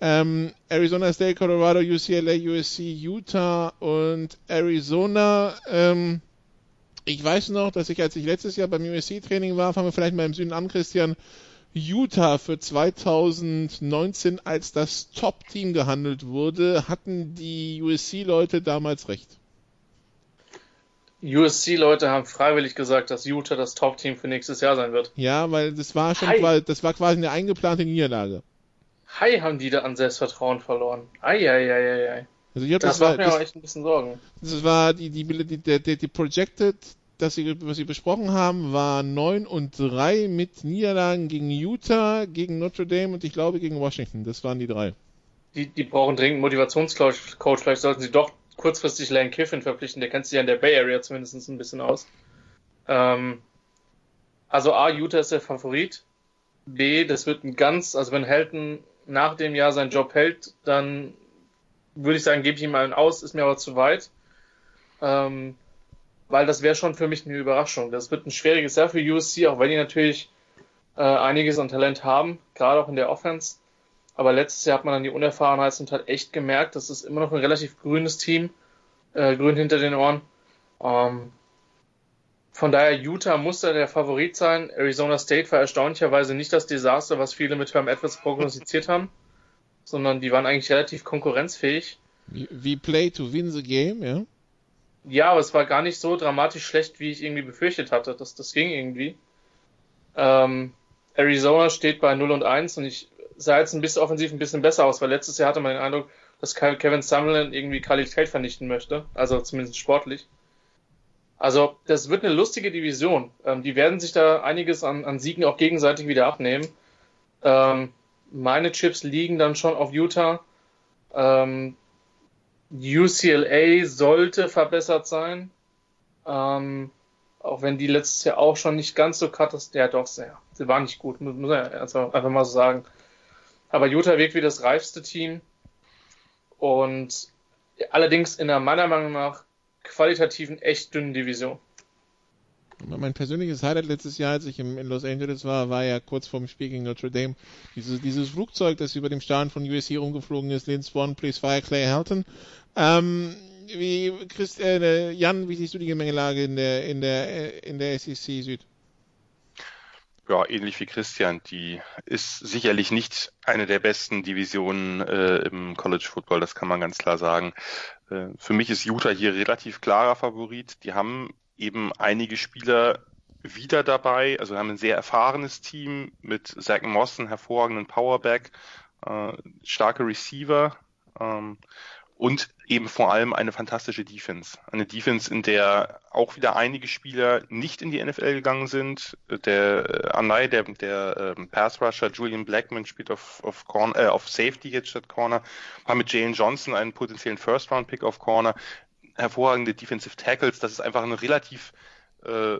B: Ähm, Arizona State, Colorado, UCLA, USC, Utah und Arizona. Ähm, ich weiß noch, dass ich, als ich letztes Jahr beim USC-Training war, fangen wir vielleicht mal im Süden an, Christian, Utah für 2019 als das Top-Team gehandelt wurde, hatten die USC-Leute damals recht.
C: USC-Leute haben freiwillig gesagt, dass Utah das Top-Team für nächstes Jahr sein wird.
B: Ja, weil das war schon quasi, das war quasi eine eingeplante Niederlage.
C: Hi, haben die da an Selbstvertrauen verloren. Eieieiei. Also ich das, das macht mir das, auch echt ein bisschen Sorgen.
B: Das war die, die, die, die, die Projected, das sie, was sie besprochen haben, war 9 und 3 mit Niederlagen gegen Utah, gegen Notre Dame und ich glaube gegen Washington. Das waren die drei.
C: Die, die brauchen dringend Motivationscoach. Vielleicht sollten sie doch kurzfristig Lane Kiffin verpflichten, der kennt sich ja in der Bay Area zumindest ein bisschen aus. Ähm, also A, Utah ist der Favorit. B, das wird ein ganz, also wenn Helton nach dem Jahr seinen Job hält, dann würde ich sagen, gebe ich ihm einen aus, ist mir aber zu weit. Ähm, weil das wäre schon für mich eine Überraschung. Das wird ein schwieriges Jahr für USC, auch wenn die natürlich äh, einiges an Talent haben, gerade auch in der Offense. Aber letztes Jahr hat man dann die Unerfahrenheit und hat echt gemerkt, das ist immer noch ein relativ grünes Team, äh, grün hinter den Ohren. Ähm, von daher, Utah muss da der Favorit sein. Arizona State war erstaunlicherweise nicht das Desaster, was viele mit Herm Edwards prognostiziert haben, sondern die waren eigentlich relativ konkurrenzfähig.
B: Wie Play to win the game, ja?
C: Ja, aber es war gar nicht so dramatisch schlecht, wie ich irgendwie befürchtet hatte. Das, das ging irgendwie. Ähm, Arizona steht bei 0 und 1 und ich sah jetzt ein bisschen offensiv ein bisschen besser aus, weil letztes Jahr hatte man den Eindruck, dass Kevin Summerlin irgendwie Qualität vernichten möchte, also zumindest sportlich. Also das wird eine lustige Division. Ähm, die werden sich da einiges an, an Siegen auch gegenseitig wieder abnehmen. Ähm, meine Chips liegen dann schon auf Utah. Ähm, UCLA sollte verbessert sein. Ähm, auch wenn die letztes Jahr auch schon nicht ganz so katastrophal, ja doch sehr. Sie war nicht gut, muss man also einfach mal so sagen. Aber Utah wirkt wie das reifste Team und allerdings in einer meiner Meinung nach qualitativen echt dünnen Division.
B: Mein persönliches Highlight letztes Jahr, als ich in Los Angeles war, war ja kurz vorm Spiel gegen Notre Dame. Dieses, dieses Flugzeug, das über dem Stadion von USC rumgeflogen ist, Lynn Swan, Please Fire, Clay Helton. Ähm, wie, Christ, äh, Jan, wie siehst du die Gemengelage in der, in der, in der SEC Süd?
D: Ja, ähnlich wie Christian, die ist sicherlich nicht eine der besten Divisionen äh, im College Football, das kann man ganz klar sagen. Äh, für mich ist Utah hier relativ klarer Favorit. Die haben eben einige Spieler wieder dabei, also haben ein sehr erfahrenes Team mit Zach Moss, einem hervorragenden Powerback, äh, starke Receiver. Ähm, und eben vor allem eine fantastische Defense. Eine Defense, in der auch wieder einige Spieler nicht in die NFL gegangen sind. Der äh, Anai, der, der äh, Pass Rusher Julian Blackman spielt auf, auf, Corner, äh, auf Safety jetzt statt Corner, haben mit Jalen Johnson einen potenziellen First-Round-Pick auf Corner, hervorragende Defensive Tackles. Das ist einfach ein relativ äh,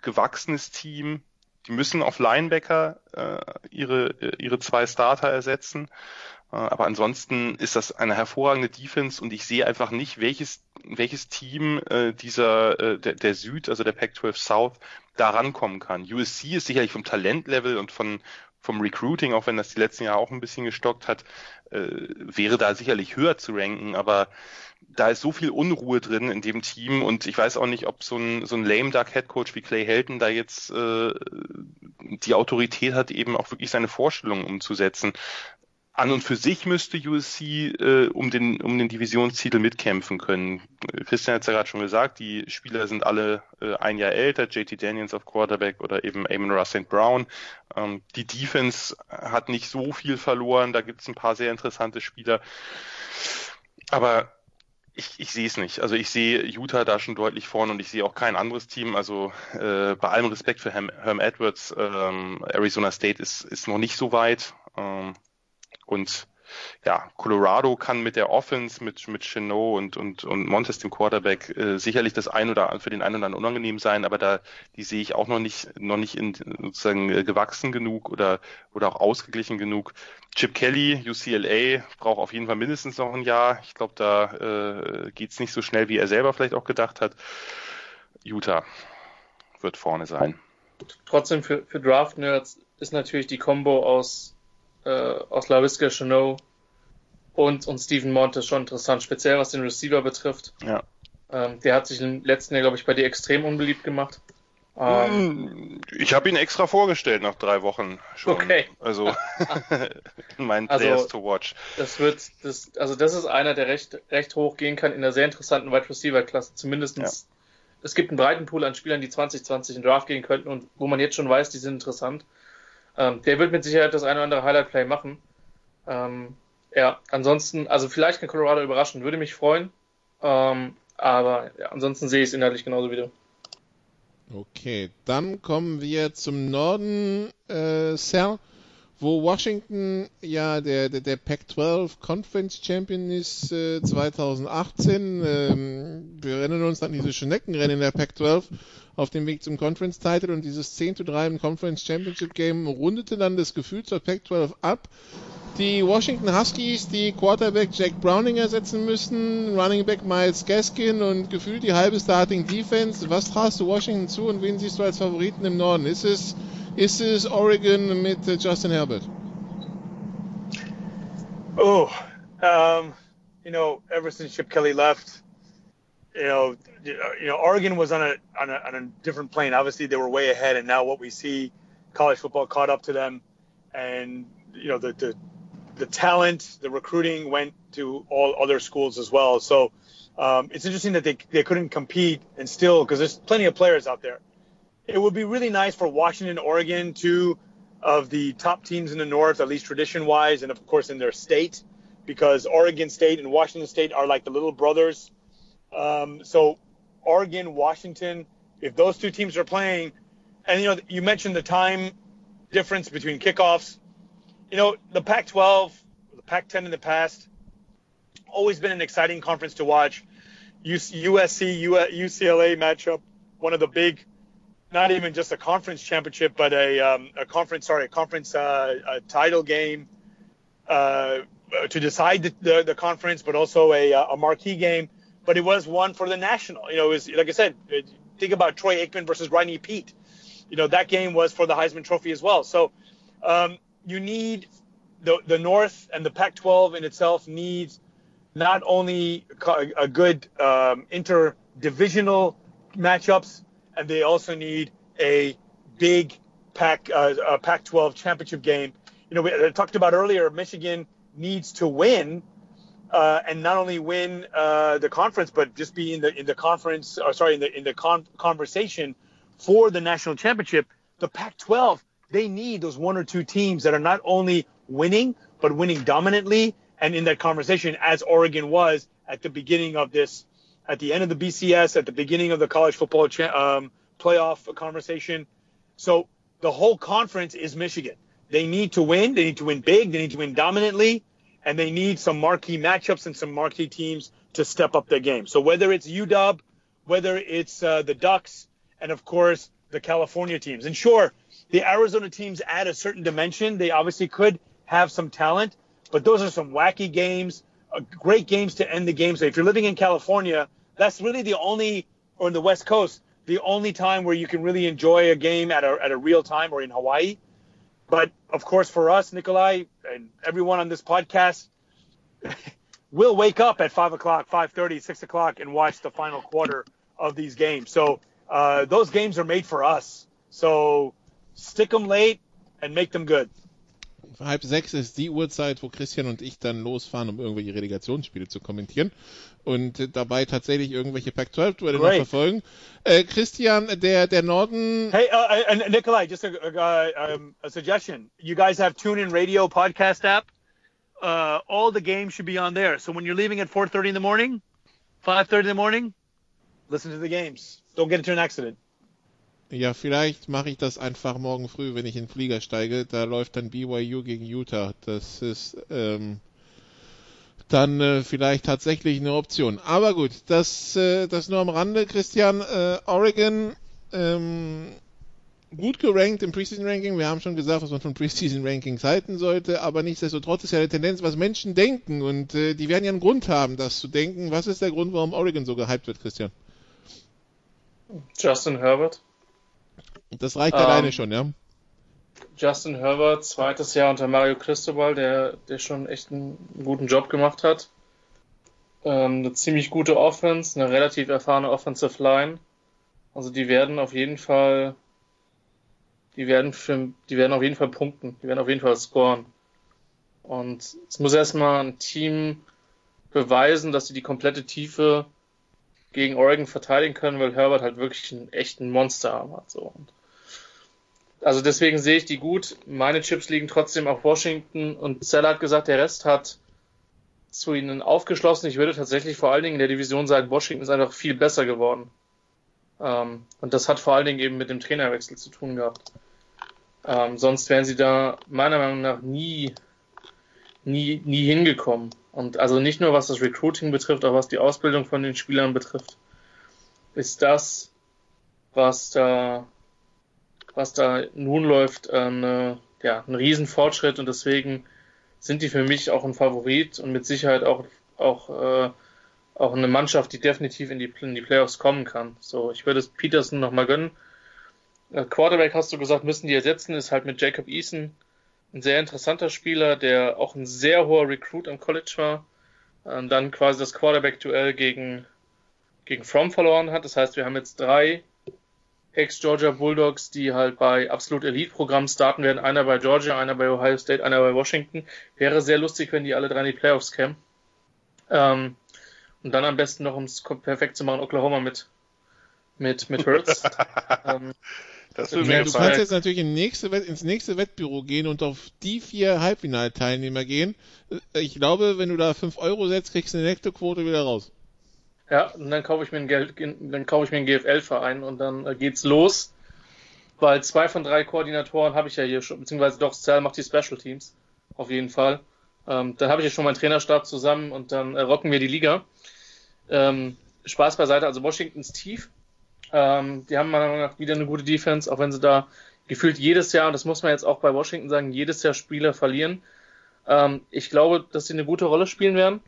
D: gewachsenes Team. Die müssen auf Linebacker äh, ihre, ihre zwei Starter ersetzen. Äh, aber ansonsten ist das eine hervorragende Defense und ich sehe einfach nicht, welches, welches Team äh, dieser äh, der, der Süd, also der Pac-12 South, da rankommen kann. USC ist sicherlich vom Talentlevel und von vom Recruiting, auch wenn das die letzten Jahre auch ein bisschen gestockt hat, äh, wäre da sicherlich höher zu ranken, aber da ist so viel Unruhe drin in dem Team und ich weiß auch nicht, ob so ein, so ein lame duck Headcoach wie Clay Helton da jetzt äh, die Autorität hat, eben auch wirklich seine Vorstellungen umzusetzen an und für sich müsste USC äh, um den um den Divisionstitel mitkämpfen können. Christian hat es ja gerade schon gesagt, die Spieler sind alle äh, ein Jahr älter, JT Daniels auf Quarterback oder eben Amon Ross St. Brown. Ähm, die Defense hat nicht so viel verloren, da gibt es ein paar sehr interessante Spieler. Aber ich, ich sehe es nicht. Also ich sehe Utah da schon deutlich vorne und ich sehe auch kein anderes Team. Also äh, bei allem Respekt für Herm, Herm Edwards, ähm, Arizona State ist, ist noch nicht so weit. Ähm, und ja, Colorado kann mit der Offense, mit, mit Chenot und, und, und Montes, dem Quarterback, äh, sicherlich das ein oder für den einen oder anderen unangenehm sein, aber da, die sehe ich auch noch nicht, noch nicht in, sozusagen äh, gewachsen genug oder, oder auch ausgeglichen genug. Chip Kelly, UCLA, braucht auf jeden Fall mindestens noch ein Jahr. Ich glaube, da äh, geht's nicht so schnell, wie er selber vielleicht auch gedacht hat. Utah wird vorne sein.
C: Trotzdem für, für Draft-Nerds ist natürlich die Combo aus äh, aus LaVisca Chanot und, und Stephen Montes schon interessant, speziell was den Receiver betrifft.
D: Ja.
C: Ähm, der hat sich im letzten Jahr, glaube ich, bei dir extrem unbeliebt gemacht.
D: Ähm, ich habe ihn extra vorgestellt nach drei Wochen schon.
C: Okay.
D: Also mein also, Players to watch.
C: Das wird, das, also das ist einer, der recht, recht hoch gehen kann in einer sehr interessanten Wide Receiver Klasse. Zumindestens. Ja. Es gibt einen breiten Pool an Spielern, die 2020 in Draft gehen könnten und wo man jetzt schon weiß, die sind interessant. Ähm, der wird mit Sicherheit das eine oder andere Highlight-Play machen. Ähm, ja, ansonsten, also vielleicht kann Colorado überraschen, würde mich freuen. Ähm, aber ja, ansonsten sehe ich es inhaltlich genauso wie du.
B: Okay, dann kommen wir zum Norden, äh, Sal, wo Washington ja der, der, der Pac-12 Conference Champion ist äh, 2018. Ähm, wir erinnern uns an diese Schneckenrennen in der Pac-12 auf dem Weg zum Conference Title und dieses 10 zu 3 im Conference Championship Game rundete dann das Gefühl zur Pac-12 ab. Die Washington Huskies, die Quarterback Jack Browning ersetzen müssen, Running Back Miles Gaskin und gefühlt die halbe Starting Defense. Was traust du Washington zu und wen siehst du als Favoriten im Norden? Ist es, ist es Oregon mit Justin Herbert?
E: Oh, um, you know, ever since Chip Kelly left, you know, you know, Oregon was on a, on a on a different plane. Obviously, they were way ahead, and now what we see, college football caught up to them, and you know the the the talent, the recruiting went to all other schools as well. So um, it's interesting that they they couldn't compete and still because there's plenty of players out there. It would be really nice for Washington, Oregon, two of the top teams in the North, at least tradition wise, and of course in their state, because Oregon State and Washington State are like the little brothers um, so Oregon, Washington, if those two teams are playing, and you know, you mentioned the time difference between kickoffs. You know, the Pac-12, the Pac-10 in the past, always been an exciting conference to watch. USC, UCLA matchup, one of the big, not even just a conference championship, but a, um, a conference, sorry, a conference uh, a title game uh, to decide the, the, the, conference, but also a, a marquee game but it was one for the national. You know, it was like I said, think about Troy Aikman versus Rodney Pete. You know, that game was for the Heisman Trophy as well. So um, you need the the North and the Pac-12 in itself needs not only a good um, interdivisional matchups, and they also need a big Pac uh, a Pac-12 championship game. You know, we I talked about earlier. Michigan needs to win uh, and not only win uh, the conference, but just be in the in the conference, or sorry, in the in the con- conversation for the national championship. The Pac-12 they need those one or two teams that are not only winning but winning dominantly and in that conversation as Oregon was at the beginning of this, at the end of the BCS, at the beginning of the college football um, playoff conversation. So the whole conference is Michigan. They need to win. They need to win big. They need to win dominantly, and they need some marquee matchups and some marquee teams to step up their game. So whether it's UW, whether it's uh, the Ducks, and of course the California teams. And sure, the Arizona teams add a certain dimension. They obviously could have some talent, but those are some wacky games, uh, great games to end the game. So if you're living in California, that's really the only, or in the West Coast, the only time where you can really enjoy a game at a, at a real time or in Hawaii. But of course, for us, Nikolai, and everyone on this podcast, we'll wake up at 5 o'clock, 5.30, 6 o'clock and watch the final quarter of these games. So uh, those games are made for us. So stick them late and make them good.
B: Halb sechs ist die Uhrzeit, wo Christian und ich dann losfahren, um irgendwelche Relegationsspiele zu kommentieren und dabei tatsächlich irgendwelche Pac-12-Duelle noch verfolgen. Äh, Christian, der, der Norden...
E: Hey, uh, uh, Nikolai, just a, uh, um, a suggestion. You guys have TuneIn Radio podcast app. Uh, all the games should be on there. So when you're leaving at 4.30 in the morning, 5.30 in the morning, listen to the games. Don't get into an accident.
B: Ja, vielleicht mache ich das einfach morgen früh, wenn ich in den Flieger steige. Da läuft dann BYU gegen Utah. Das ist ähm, dann äh, vielleicht tatsächlich eine Option. Aber gut, das, äh, das nur am Rande. Christian, äh, Oregon ähm, gut gerankt im Preseason Ranking. Wir haben schon gesagt, was man von Preseason Rankings halten sollte, aber nichtsdestotrotz ist ja eine Tendenz, was Menschen denken und äh, die werden ja einen Grund haben, das zu denken. Was ist der Grund, warum Oregon so gehypt wird, Christian?
C: Justin Herbert.
B: Das reicht ähm, alleine schon, ja.
C: Justin Herbert, zweites Jahr unter Mario Cristobal, der, der schon echt einen guten Job gemacht hat. Ähm, eine ziemlich gute Offense, eine relativ erfahrene Offensive Line. Also die werden auf jeden Fall, die werden für, die werden auf jeden Fall punkten, die werden auf jeden Fall scoren. Und es muss erstmal ein Team beweisen, dass sie die komplette Tiefe gegen Oregon verteidigen können, weil Herbert halt wirklich einen echten Monsterarm hat. So. Und also deswegen sehe ich die gut. Meine Chips liegen trotzdem auf Washington und Zeller hat gesagt, der Rest hat zu ihnen aufgeschlossen. Ich würde tatsächlich vor allen Dingen in der Division sagen, Washington ist einfach viel besser geworden. Ähm, und das hat vor allen Dingen eben mit dem Trainerwechsel zu tun gehabt. Ähm, sonst wären sie da meiner Meinung nach nie, nie, nie hingekommen. Und also nicht nur was das Recruiting betrifft, auch was die Ausbildung von den Spielern betrifft, ist das, was da was da nun läuft, äh, ja, ein Riesenfortschritt und deswegen sind die für mich auch ein Favorit und mit Sicherheit auch, auch, äh, auch eine Mannschaft, die definitiv in die, in die Playoffs kommen kann. So, ich würde es Peterson nochmal gönnen. Äh, Quarterback hast du gesagt, müssen die ersetzen, ist halt mit Jacob Eason ein sehr interessanter Spieler, der auch ein sehr hoher Recruit am College war. Und dann quasi das Quarterback-Duell gegen, gegen From verloren hat. Das heißt, wir haben jetzt drei Ex-Georgia Bulldogs, die halt bei absolut Elite-Programmen starten werden. Einer bei Georgia, einer bei Ohio State, einer bei Washington. Wäre sehr lustig, wenn die alle drei in die Playoffs kämen. Ähm, und dann am besten noch, um es perfekt zu machen, Oklahoma mit, mit, mit Hurts. ähm,
B: das ja, du kannst jetzt natürlich in nächste, ins nächste Wettbüro gehen und auf die vier Halbfinalteilnehmer gehen. Ich glaube, wenn du da 5 Euro setzt, kriegst du eine Nettoquote wieder raus.
C: Ja, und dann kaufe ich mir ein Geld, dann kaufe ich mir einen GFL-Verein und dann äh, geht's los. Weil zwei von drei Koordinatoren habe ich ja hier schon, beziehungsweise doch, Zell macht die Special Teams. Auf jeden Fall. Ähm, dann habe ich ja schon meinen Trainerstab zusammen und dann äh, rocken wir die Liga. Ähm, Spaß beiseite, also Washingtons tief. Ähm, die haben meiner Meinung nach wieder eine gute Defense, auch wenn sie da gefühlt jedes Jahr, und das muss man jetzt auch bei Washington sagen, jedes Jahr Spieler verlieren. Ähm, ich glaube, dass sie eine gute Rolle spielen werden.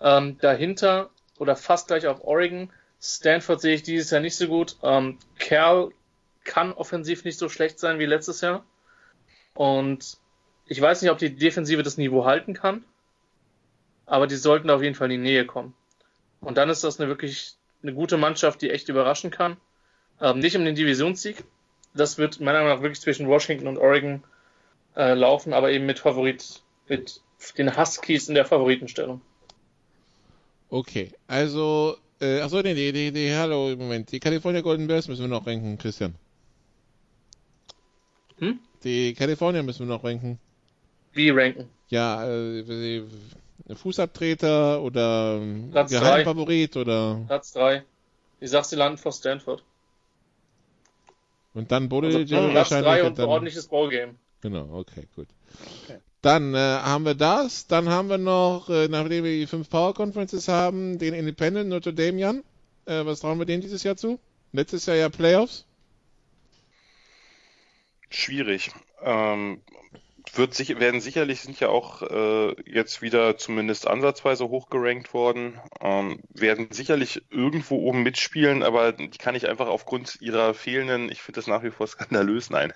C: Ähm, dahinter oder fast gleich auf Oregon. Stanford sehe ich dieses Jahr nicht so gut. Ähm, Kerl kann offensiv nicht so schlecht sein wie letztes Jahr. Und ich weiß nicht, ob die Defensive das Niveau halten kann. Aber die sollten auf jeden Fall in die Nähe kommen. Und dann ist das eine wirklich eine gute Mannschaft, die echt überraschen kann. Ähm, nicht um den Divisionssieg. Das wird meiner Meinung nach wirklich zwischen Washington und Oregon äh, laufen, aber eben mit Favorit, mit den Huskies in der Favoritenstellung.
B: Okay, also, äh, achso, nee, die, die, die, hallo, Moment, die California Golden Bears müssen wir noch ranken, Christian. Hm? Die California müssen wir noch ranken.
C: Wie ranken?
B: Ja, äh, Fußabtreter oder
C: Platz
B: Geheimfavorit oder?
C: Platz 3. Ich sag, sie landen vor Stanford.
B: Und dann Bode
C: also, Platz 3 und ein ordentliches Ballgame.
B: Genau, okay, gut. Okay. Dann äh, haben wir das. Dann haben wir noch, äh, nachdem wir die fünf Power Conferences haben, den Independent Notre Dame Jan. Äh, was trauen wir denen dieses Jahr zu? Letztes Jahr ja Playoffs.
D: Schwierig. Ähm, wird sich, werden sicherlich sind ja auch äh, jetzt wieder zumindest ansatzweise hochgerankt worden, ähm, werden sicherlich irgendwo oben mitspielen, aber die kann ich einfach aufgrund ihrer fehlenden, ich finde das nach wie vor skandalös, nein,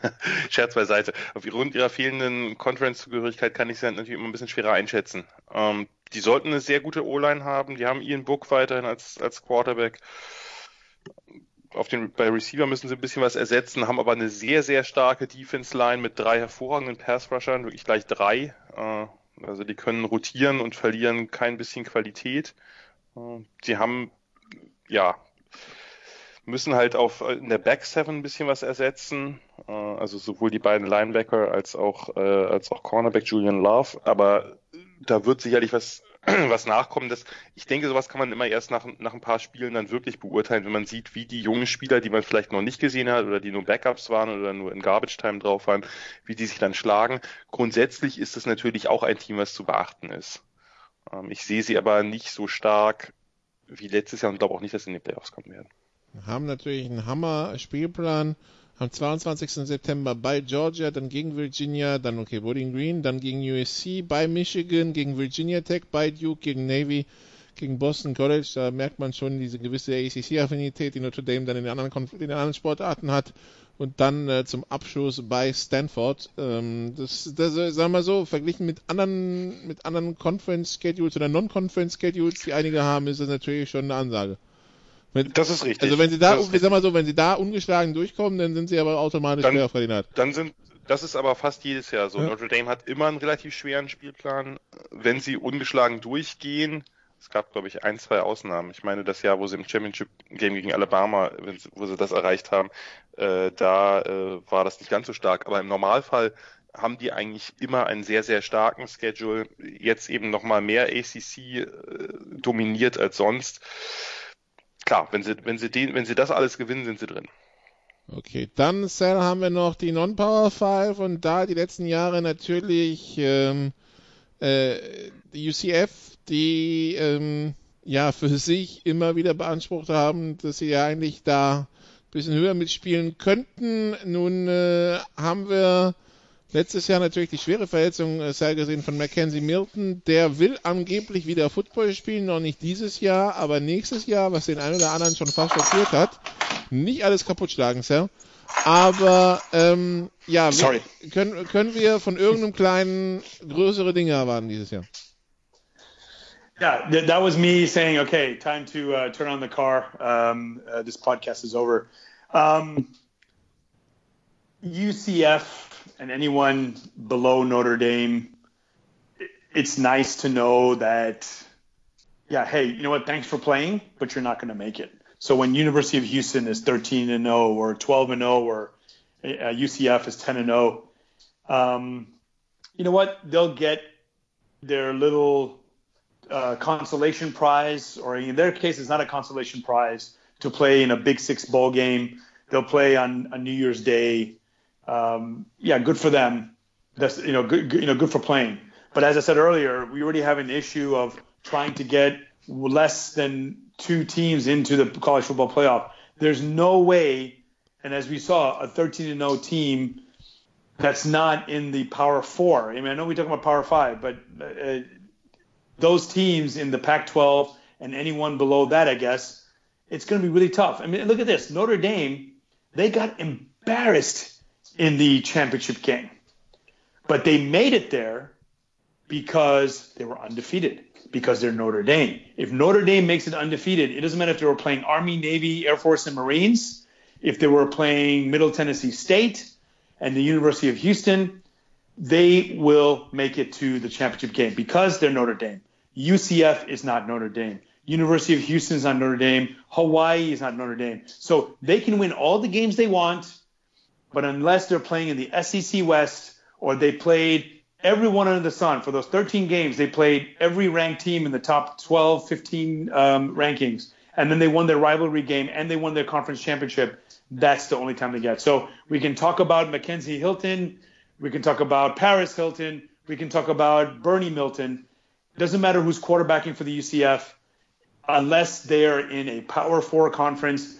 D: Scherz beiseite, aufgrund ihrer fehlenden Conference-Zugehörigkeit kann ich sie natürlich immer ein bisschen schwerer einschätzen. Ähm, die sollten eine sehr gute O-Line haben, die haben Ian Book weiterhin als, als Quarterback auf den, bei Receiver müssen sie ein bisschen was ersetzen, haben aber eine sehr, sehr starke Defense-Line mit drei hervorragenden Pass-Rushern, wirklich gleich drei. Äh, also die können rotieren und verlieren kein bisschen Qualität. Äh, die haben, ja, müssen halt auf in der Back Seven ein bisschen was ersetzen. Äh, also sowohl die beiden Linebacker als auch, als auch Cornerback Julian Love. Aber da wird sicherlich was was nachkommen. Das, ich denke, sowas kann man immer erst nach, nach ein paar Spielen dann wirklich beurteilen, wenn man sieht, wie die jungen Spieler, die man vielleicht noch nicht gesehen hat oder die nur Backups waren oder nur in Garbage Time drauf waren, wie die sich dann schlagen. Grundsätzlich ist es natürlich auch ein Team, was zu beachten ist. Ähm, ich sehe sie aber nicht so stark wie letztes Jahr und glaube auch nicht, dass sie in die Playoffs kommen werden.
B: Wir haben natürlich einen Hammer-Spielplan am 22. September bei Georgia, dann gegen Virginia, dann okay, Bowling Green, dann gegen USC, bei Michigan, gegen Virginia Tech, bei Duke, gegen Navy, gegen Boston College. Da merkt man schon diese gewisse ACC-Affinität, die Notre Dame dann in den anderen, Konf in den anderen Sportarten hat. Und dann äh, zum Abschluss bei Stanford. Ähm, das, das sagen wir mal so, verglichen mit anderen, mit anderen Conference-Schedules oder Non-Conference-Schedules, die einige haben, ist das natürlich schon eine Ansage.
D: Wenn, das ist richtig.
B: Also wenn sie da, ich sag mal so, wenn sie da ungeschlagen durchkommen, dann sind sie aber automatisch
D: dann, Playoff-Kandidat. Dann sind, das ist aber fast jedes Jahr so. Ja. Notre Dame hat immer einen relativ schweren Spielplan. Wenn sie ungeschlagen durchgehen, es gab, glaube ich, ein, zwei Ausnahmen. Ich meine, das Jahr, wo sie im Championship-Game gegen Alabama, wo sie das erreicht haben, äh, da äh, war das nicht ganz so stark. Aber im Normalfall haben die eigentlich immer einen sehr, sehr starken Schedule. Jetzt eben nochmal mehr ACC äh, dominiert als sonst klar, wenn sie, wenn sie den, wenn sie das alles gewinnen, sind sie drin.
B: Okay, dann Sal, haben wir noch die Non-Power 5 und da die letzten Jahre natürlich ähm, äh, die UCF, die ähm, ja für sich immer wieder beansprucht haben, dass sie ja eigentlich da ein bisschen höher mitspielen könnten. Nun äh, haben wir Letztes Jahr natürlich die schwere Verletzung, äh, sei gesehen von Mackenzie Milton. Der will angeblich wieder Football spielen, noch nicht dieses Jahr, aber nächstes Jahr, was den einen oder anderen schon fast schockiert hat. Nicht alles kaputt schlagen, Sir. Aber ähm, ja, Sorry. können, können wir von irgendeinem kleinen größere Dinge erwarten dieses Jahr?
E: Yeah, that was me saying, okay, time to uh, turn on the car. Um, uh, this podcast is over. Um, UCF and anyone below Notre Dame, it's nice to know that, yeah, hey, you know what? Thanks for playing, but you're not going to make it. So when University of Houston is 13 and 0 or 12 and 0 or uh, UCF is 10 and 0, um, you know what? They'll get their little uh, consolation prize, or in their case, it's not a consolation prize to play in a Big Six bowl game. They'll play on, on New Year's Day um, yeah, good for them. That's you know good, you know good for playing. But as I said earlier, we already have an issue of trying to get less than two teams into the college football playoff. There's no way, and as we saw, a 13 0 team that's not in the Power Four. I mean, I know we talk about Power Five, but uh, those teams in the Pac-12 and anyone below that, I guess, it's going to be really tough. I mean, look at this: Notre Dame, they got embarrassed in the championship game. But they made it there because they were undefeated, because they're Notre Dame. If Notre Dame makes it undefeated, it doesn't matter if they were playing Army, Navy, Air Force, and Marines, if they were playing Middle Tennessee State and the University of Houston, they will make it to the championship game because they're Notre Dame. UCF is not Notre Dame. University of Houston is not Notre Dame. Hawaii is not Notre Dame. So they can win all the games they want but unless they're playing in the SEC West or they played everyone under the sun for those 13 games. They played every ranked team in the top 12, 15 um, rankings, and then they won their rivalry game and they won their conference championship. That's the only time they get. So we can talk about Mackenzie Hilton, we can talk about Paris Hilton, we can talk about Bernie Milton. It Doesn't matter who's quarterbacking for the UCF, unless they're in a Power Four conference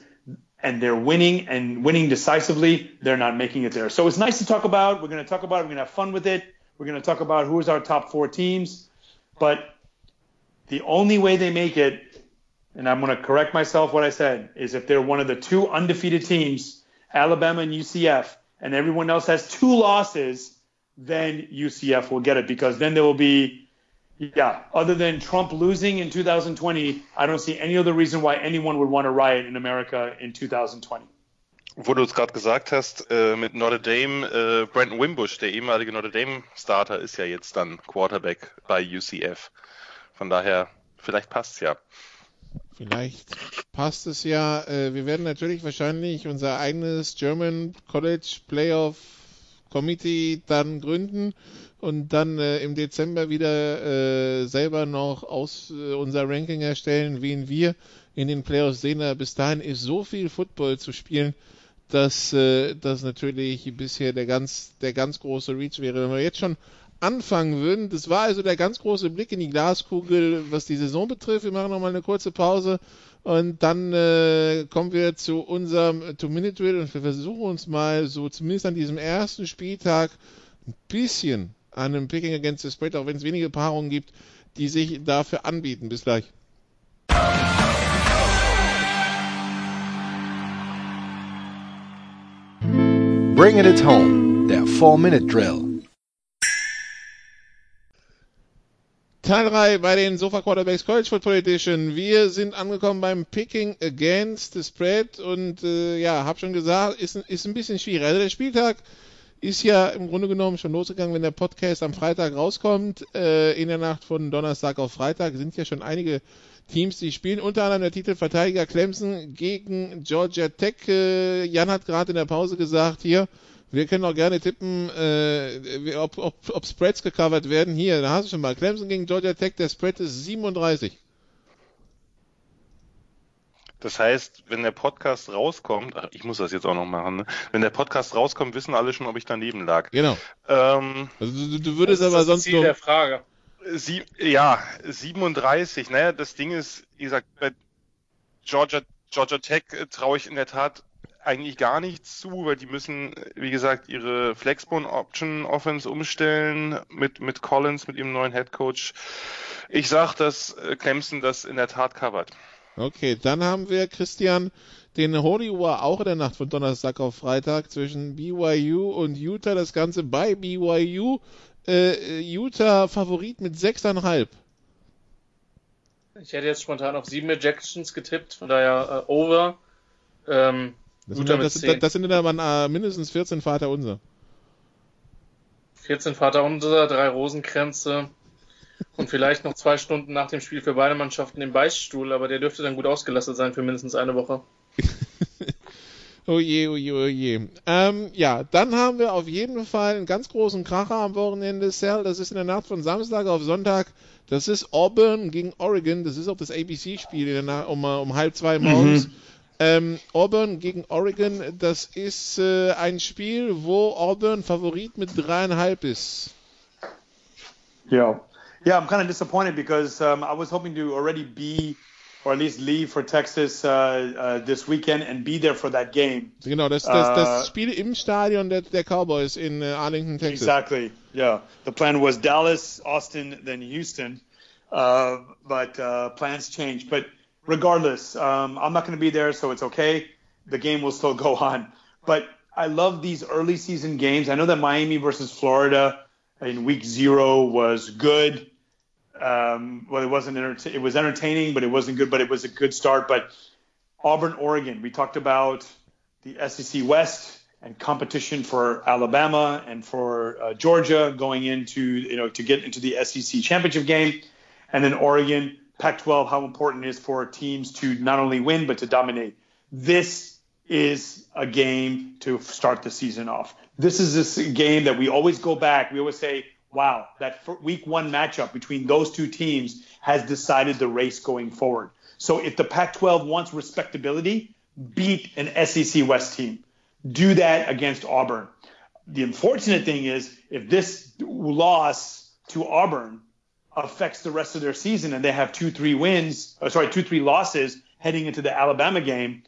E: and they're winning and winning decisively, they're not making it there. So it's nice to talk about. We're going to talk about it. We're going to have fun with it. We're going to talk about who's our top four teams. But the only way they make it, and I'm going to correct myself what I said, is if they're one of the two undefeated teams, Alabama and UCF, and everyone else has two losses, then UCF will get it because then there will be, yeah, other than Trump losing in 2020, I don't see any other reason why anyone would want to riot in America in 2020.
D: Wo du es gerade gesagt hast, äh, mit Notre Dame, äh, Brandon Wimbush, der ehemalige Notre Dame Starter, ist ja jetzt dann Quarterback bei UCF. Von daher, vielleicht passt es ja.
B: Vielleicht passt es ja. Äh, wir werden natürlich wahrscheinlich unser eigenes German College Playoff Committee dann gründen und dann äh, im Dezember wieder äh, selber noch aus äh, unser Ranking erstellen, wen wir in den Playoffs sehen. Aber bis dahin ist so viel Football zu spielen, dass äh, das natürlich bisher der ganz, der ganz große Reach wäre. Wenn wir jetzt schon anfangen würden, das war also der ganz große Blick in die Glaskugel, was die Saison betrifft. Wir machen nochmal eine kurze Pause und dann äh, kommen wir zu unserem Two-Minute Drill und wir versuchen uns mal so zumindest an diesem ersten Spieltag ein bisschen an einem Picking Against the Spread, auch wenn es wenige Paarungen gibt, die sich dafür anbieten. Bis gleich.
A: Bringing it home, der 4-Minute
B: Teil 3 bei den Sofa Quarterbacks College Football Edition. Wir sind angekommen beim Picking Against the Spread und äh, ja, hab schon gesagt, ist, ist ein bisschen schwierig. Also der Spieltag ist ja im Grunde genommen schon losgegangen, wenn der Podcast am Freitag rauskommt. Äh, in der Nacht von Donnerstag auf Freitag sind ja schon einige Teams, die spielen. Unter anderem der Titelverteidiger Clemson gegen Georgia Tech. Äh, Jan hat gerade in der Pause gesagt, hier, wir können auch gerne tippen, äh, ob, ob, ob Spreads gecovert werden. Hier, da hast du schon mal. Clemson gegen Georgia Tech, der Spread ist 37.
D: Das heißt, wenn der Podcast rauskommt, ach, ich muss das jetzt auch noch machen, ne? wenn der Podcast rauskommt, wissen alle schon, ob ich daneben lag.
B: Genau. Ähm, also du, du würdest aber
C: das
B: sonst
C: Ziel der Frage.
D: Sie, ja, 37. Naja, das Ding ist, wie gesagt, bei Georgia, Georgia Tech äh, traue ich in der Tat eigentlich gar nichts zu, weil die müssen, wie gesagt, ihre Flexbone Option Offense umstellen mit, mit Collins, mit ihrem neuen Head Coach. Ich sag, dass äh, Clemson das in der Tat covert.
B: Okay, dann haben wir Christian den Holy War auch in der Nacht von Donnerstag auf Freitag zwischen BYU und Utah. Das Ganze bei BYU äh, Utah Favorit mit 6,5.
C: Ich hätte jetzt spontan auf 7 Ejections getippt, von daher äh, over. Ähm,
B: das, sind, das, das, das sind dann äh, mindestens 14 Vater unser.
C: 14 Vater unser, drei Rosenkränze und vielleicht noch zwei Stunden nach dem Spiel für beide Mannschaften im Beichtstuhl, aber der dürfte dann gut ausgelastet sein für mindestens eine Woche.
B: Oh je, oh je, oh je. Ähm, ja, dann haben wir auf jeden Fall einen ganz großen Kracher am Wochenende. Cell, das ist in der Nacht von Samstag auf Sonntag. Das ist Auburn gegen Oregon. Das ist auch das ABC-Spiel um, um halb zwei morgens. Mhm. Ähm, Auburn gegen Oregon, das ist äh, ein Spiel, wo Auburn Favorit mit dreieinhalb ist.
E: Yeah. Yeah, I'm kind of disappointed because um, I was hoping to already be or at least leave for Texas uh, uh, this weekend and be there for that game.
B: Genau, das, das, das uh, Spiel im Stadion der, der Cowboys in uh, Arlington, Texas.
E: Exactly. Yeah. The plan was Dallas, Austin, then Houston, uh, but uh, plans changed. But regardless, um, I'm not going to be there, so it's okay. The game will still go on. But I love these early season games. I know that Miami versus Florida in week zero was good. Um, well, it wasn't enter- it was entertaining, but it wasn't good. But it was a good start. But Auburn, Oregon, we talked about the SEC West and competition for Alabama and for uh, Georgia going into you know to get into the SEC championship game, and then Oregon, Pac-12, how important it is for teams to not only win but to dominate. This is a game to start the season off. This is this game that we always go back. We always say wow, that week one matchup between those two teams has decided the race going forward. So if the Pac 12 wants respectability, beat an SEC West team. Do that against Auburn. The unfortunate thing is if this loss to Auburn affects the rest of their season and they have two, three wins, uh, sorry, two, three losses heading into the Alabama game,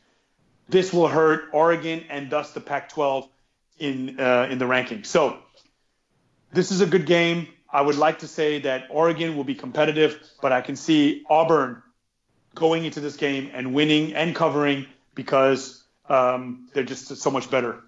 E: this will hurt Oregon and thus the Pac-12 in uh, in the rankings. So this is a good game. I would like to say that Oregon will be competitive, but I can see Auburn going into this game and winning and covering because um, they're just so much better.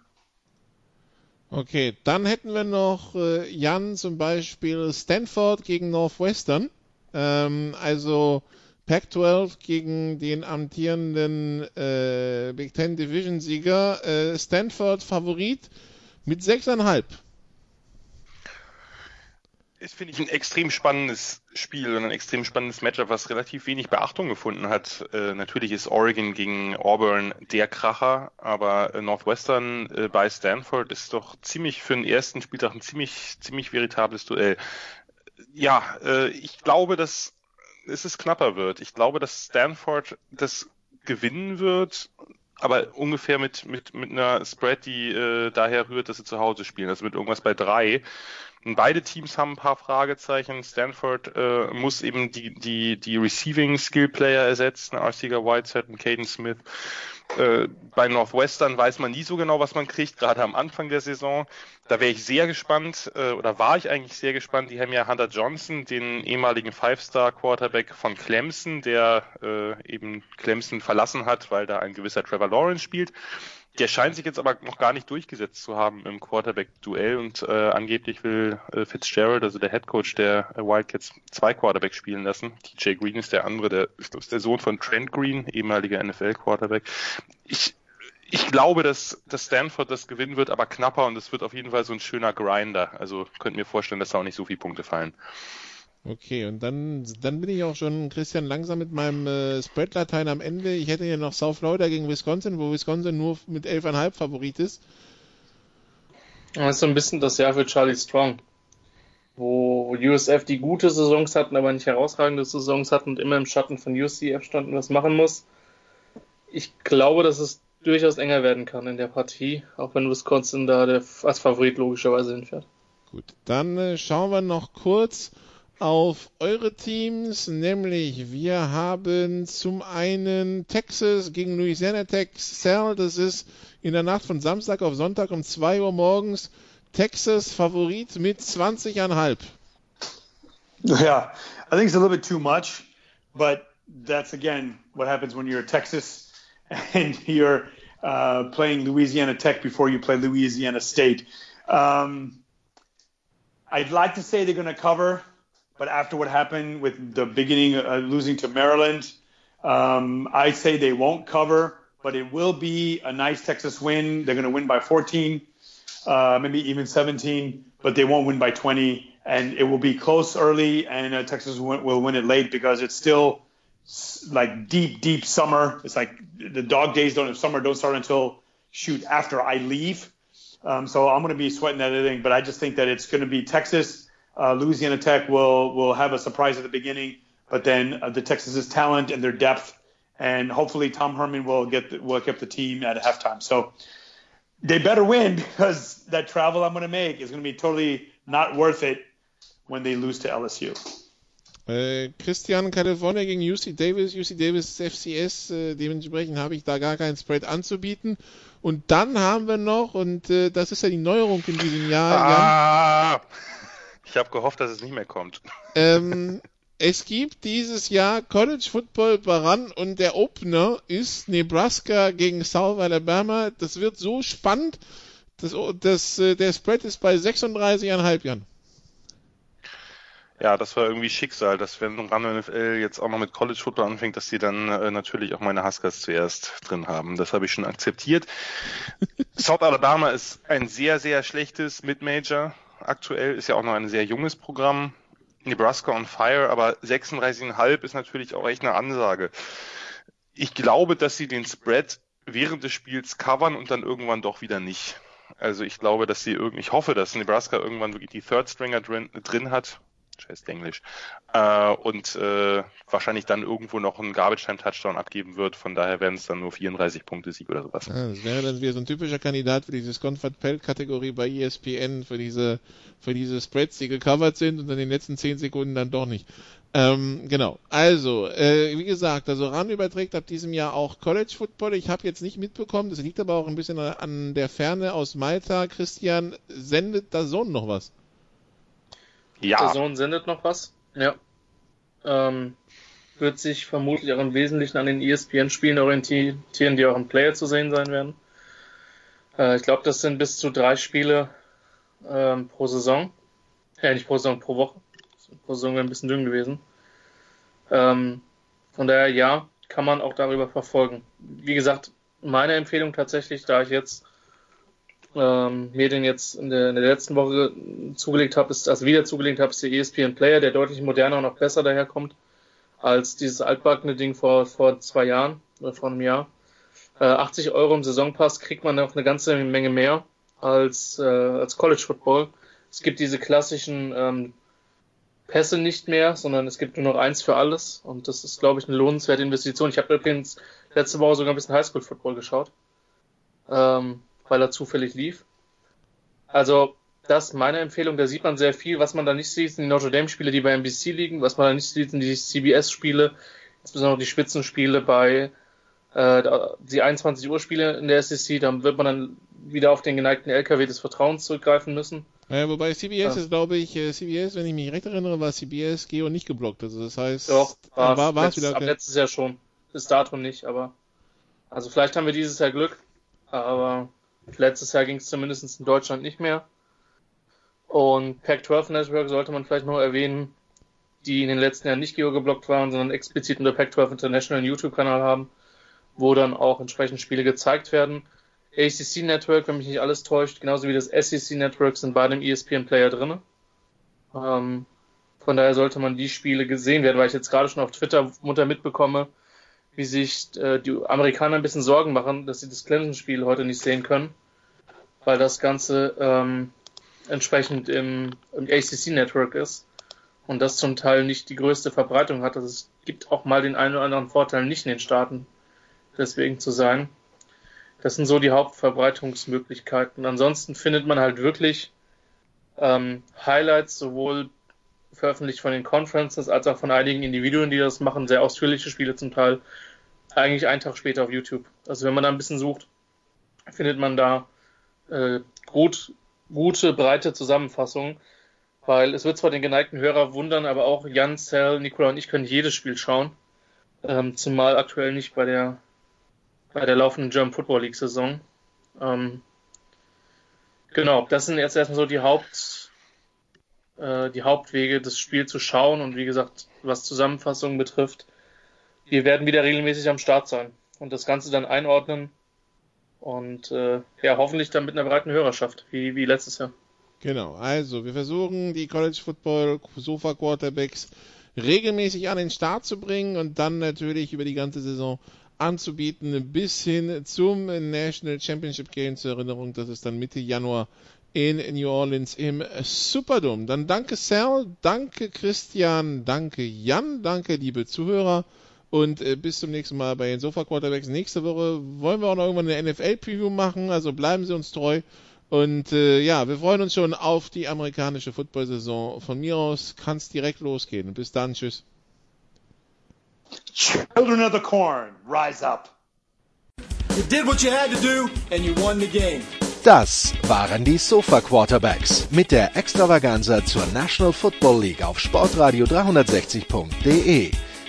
B: Okay, dann hätten wir noch äh, Jan zum Beispiel Stanford gegen Northwestern. Ähm, also Pac-12 gegen den amtierenden äh, Big Ten Division Sieger. Äh, Stanford Favorit mit 6,5
D: ist, finde ich, ein extrem spannendes Spiel und ein extrem spannendes Matchup, was relativ wenig Beachtung gefunden hat. Äh, natürlich ist Oregon gegen Auburn der Kracher, aber Northwestern äh, bei Stanford ist doch ziemlich für den ersten Spieltag ein ziemlich, ziemlich veritables Duell. Ja, äh, ich glaube, dass es knapper wird. Ich glaube, dass Stanford das gewinnen wird, aber ungefähr mit, mit, mit einer Spread, die äh, daher rührt, dass sie zu Hause spielen. Also mit irgendwas bei drei. Beide Teams haben ein paar Fragezeichen. Stanford äh, muss eben die, die, die Receiving Skill Player ersetzen, Arcega Whiteside und Caden Smith. Äh, bei Northwestern weiß man nie so genau, was man kriegt, gerade am Anfang der Saison. Da wäre ich sehr gespannt, äh, oder war ich eigentlich sehr gespannt. Die haben ja Hunter Johnson, den ehemaligen Five-Star-Quarterback von Clemson, der äh, eben Clemson verlassen hat, weil da ein gewisser Trevor Lawrence spielt. Der scheint sich jetzt aber noch gar nicht durchgesetzt zu haben im Quarterback-Duell und äh, angeblich will äh, Fitzgerald, also der Headcoach der äh, Wildcats, zwei Quarterbacks spielen lassen. TJ Green ist der andere, der ist der Sohn von Trent Green, ehemaliger NFL-Quarterback. Ich, ich glaube, dass, dass Stanford das gewinnen wird, aber knapper und es wird auf jeden Fall so ein schöner Grinder. Also könnt mir vorstellen, dass da auch nicht so viele Punkte fallen.
B: Okay, und dann, dann bin ich auch schon, Christian, langsam mit meinem äh, Spread-Latein am Ende. Ich hätte hier noch South Florida gegen Wisconsin, wo Wisconsin nur mit 11,5 Favorit ist.
C: Das ist so ein bisschen das Jahr für Charlie Strong, wo USF die gute Saisons hatten, aber nicht herausragende Saisons hatten und immer im Schatten von UCF standen, was machen muss. Ich glaube, dass es durchaus enger werden kann in der Partie, auch wenn Wisconsin da der, als Favorit logischerweise hinfährt.
B: Gut, dann äh, schauen wir noch kurz auf eure Teams, nämlich wir haben zum einen Texas gegen Louisiana Tech Cell, das ist in der Nacht von Samstag auf Sonntag um 2 Uhr morgens. Texas Favorit mit 20,5.
E: Yeah, I think it's a little bit too much, but that's again what happens when you're Texas and you're uh, playing Louisiana Tech before you play Louisiana State. Um, I'd like to say they're going to cover. But after what happened with the beginning uh, losing to Maryland, um, I say they won't cover, but it will be a nice Texas win. They're going to win by 14, uh, maybe even 17, but they won't win by 20. And it will be close early, and uh, Texas will, will win it late because it's still like deep, deep summer. It's like the dog days don't summer don't start until shoot after I leave. Um, so I'm going to be sweating that thing, but I just think that it's going to be Texas uh, Louisiana Tech will will have a surprise at the beginning, but then uh, the Texas's talent and their depth, and hopefully Tom Herman will get the, will get the team at halftime. So they better win because that travel I'm going to make is going to be totally not worth it when they lose to LSU.
B: Äh, Christian California gegen UC Davis. UC Davis FCS, äh, dementsprechend habe ich da gar keinen Spread anzubieten. Und dann haben wir noch, und äh, das ist ja die Neuerung in diesem Jahr.
D: Ah, Jan, ich habe gehofft, dass es nicht mehr kommt.
B: Ähm, es gibt dieses Jahr College Football Baran und der Opener ist Nebraska gegen South Alabama. Das wird so spannend. Das, das, äh, der Spread ist bei 36,5 Jahren.
D: Ja, das war irgendwie Schicksal, dass wenn Run NFL jetzt auch noch mit College Football anfängt, dass die dann äh, natürlich auch meine Huskers zuerst drin haben. Das habe ich schon akzeptiert. South Alabama ist ein sehr, sehr schlechtes Mid-Major aktuell, ist ja auch noch ein sehr junges Programm. Nebraska on Fire, aber 36,5 ist natürlich auch echt eine Ansage. Ich glaube, dass sie den Spread während des Spiels covern und dann irgendwann doch wieder nicht. Also ich glaube, dass sie irgendwie, ich hoffe, dass Nebraska irgendwann wirklich die Third Stringer drin, drin hat. Scheiß Englisch. Äh, und äh, wahrscheinlich dann irgendwo noch einen Garbage Time Touchdown abgeben wird. Von daher werden es dann nur 34 Punkte Sieg oder sowas.
B: Ja, das wäre dann wieder so ein typischer Kandidat für diese Scott Pell Kategorie bei ESPN, für diese, für diese Spreads, die gecovert sind und in den letzten 10 Sekunden dann doch nicht. Ähm, genau. Also, äh, wie gesagt, also RAN überträgt ab diesem Jahr auch College Football. Ich habe jetzt nicht mitbekommen, das liegt aber auch ein bisschen an der Ferne aus Malta. Christian, sendet da Sohn noch was?
C: Ja. Der sendet noch was. Ja. Ähm, wird sich vermutlich auch im Wesentlichen an den ESPN-Spielen orientieren, die auch im Player zu sehen sein werden. Äh, ich glaube, das sind bis zu drei Spiele ähm, pro Saison. Ja, nicht pro Saison, pro Woche. Pro Saison wäre ein bisschen dünn gewesen. Ähm, von daher, ja, kann man auch darüber verfolgen. Wie gesagt, meine Empfehlung tatsächlich, da ich jetzt ähm, mir den jetzt in der, in der letzten Woche zugelegt habe, ist, also wieder zugelegt habe, ist der ESPN Player, der deutlich moderner und auch besser daherkommt als dieses altbackene Ding vor, vor zwei Jahren oder vor einem Jahr. Äh, 80 Euro im Saisonpass kriegt man auch eine ganze Menge mehr als, äh, als College Football. Es gibt diese klassischen ähm, Pässe nicht mehr, sondern es gibt nur noch eins für alles und das ist, glaube ich, eine lohnenswerte Investition. Ich habe übrigens letzte Woche sogar ein bisschen Highschool Football geschaut. Ähm, weil er zufällig lief. Also, das ist meine Empfehlung. Da sieht man sehr viel. Was man da nicht sieht, sind die Notre Dame-Spiele, die bei NBC liegen. Was man da nicht sieht, sind die CBS-Spiele, insbesondere die Spitzenspiele bei äh, die 21 Uhr Spiele in der SEC. Da wird man dann wieder auf den geneigten LKW des Vertrauens zurückgreifen müssen.
B: Ja, wobei CBS ja. ist, glaube ich, äh, CBS, wenn ich mich recht erinnere, war CBS Geo nicht geblockt. Also das heißt,
C: Doch, war, war, war letztes, wieder. Ab letztes Jahr schon. Bis dato nicht, aber also vielleicht haben wir dieses Jahr Glück, aber Letztes Jahr ging es zumindest in Deutschland nicht mehr. Und Pac-12 Network sollte man vielleicht noch erwähnen, die in den letzten Jahren nicht geogeblockt waren, sondern explizit unter Pac-12 International einen YouTube-Kanal haben, wo dann auch entsprechend Spiele gezeigt werden. ACC Network, wenn mich nicht alles täuscht, genauso wie das SEC Network sind bei dem ESPN-Player drin. Ähm, von daher sollte man die Spiele gesehen werden, weil ich jetzt gerade schon auf Twitter munter mitbekomme, wie sich äh, die Amerikaner ein bisschen Sorgen machen, dass sie das Clemson-Spiel heute nicht sehen können, weil das Ganze ähm, entsprechend im, im ACC-Network ist und das zum Teil nicht die größte Verbreitung hat. Also es gibt auch mal den einen oder anderen Vorteil, nicht in den Staaten deswegen zu sein. Das sind so die Hauptverbreitungsmöglichkeiten. Ansonsten findet man halt wirklich ähm, Highlights sowohl veröffentlicht von den Conferences als auch von einigen Individuen, die das machen, sehr ausführliche Spiele zum Teil, eigentlich einen Tag später auf YouTube. Also wenn man da ein bisschen sucht, findet man da äh, gut, gute, breite Zusammenfassungen, weil es wird zwar den geneigten Hörer wundern, aber auch Jan, Cell, Nikola und ich können jedes Spiel schauen, ähm, zumal aktuell nicht bei der bei der laufenden German Football League Saison. Ähm, genau, das sind jetzt erstmal so die Haupt äh, die Hauptwege, das Spiel zu schauen und wie gesagt, was Zusammenfassungen betrifft, wir werden wieder regelmäßig am Start sein und das Ganze dann einordnen und äh, ja, hoffentlich dann mit einer breiten Hörerschaft, wie, wie letztes Jahr.
B: Genau, also wir versuchen die College Football Sofa Quarterbacks regelmäßig an den Start zu bringen und dann natürlich über die ganze Saison anzubieten bis hin zum National Championship Game zur Erinnerung, das ist dann Mitte Januar in New Orleans im Superdome. Dann danke Sal, danke Christian, danke Jan, danke liebe Zuhörer. Und äh, bis zum nächsten Mal bei den Sofa Quarterbacks. Nächste Woche wollen wir auch noch irgendwann eine NFL-Preview machen, also bleiben Sie uns treu. Und äh, ja, wir freuen uns schon auf die amerikanische Football-Saison. Von mir aus kann es direkt losgehen. Bis dann, tschüss. Children of the Corn, rise up. You did what you had to do and you won the game. Das waren die Sofa Quarterbacks mit der Extravaganza zur National Football League auf Sportradio 360.de.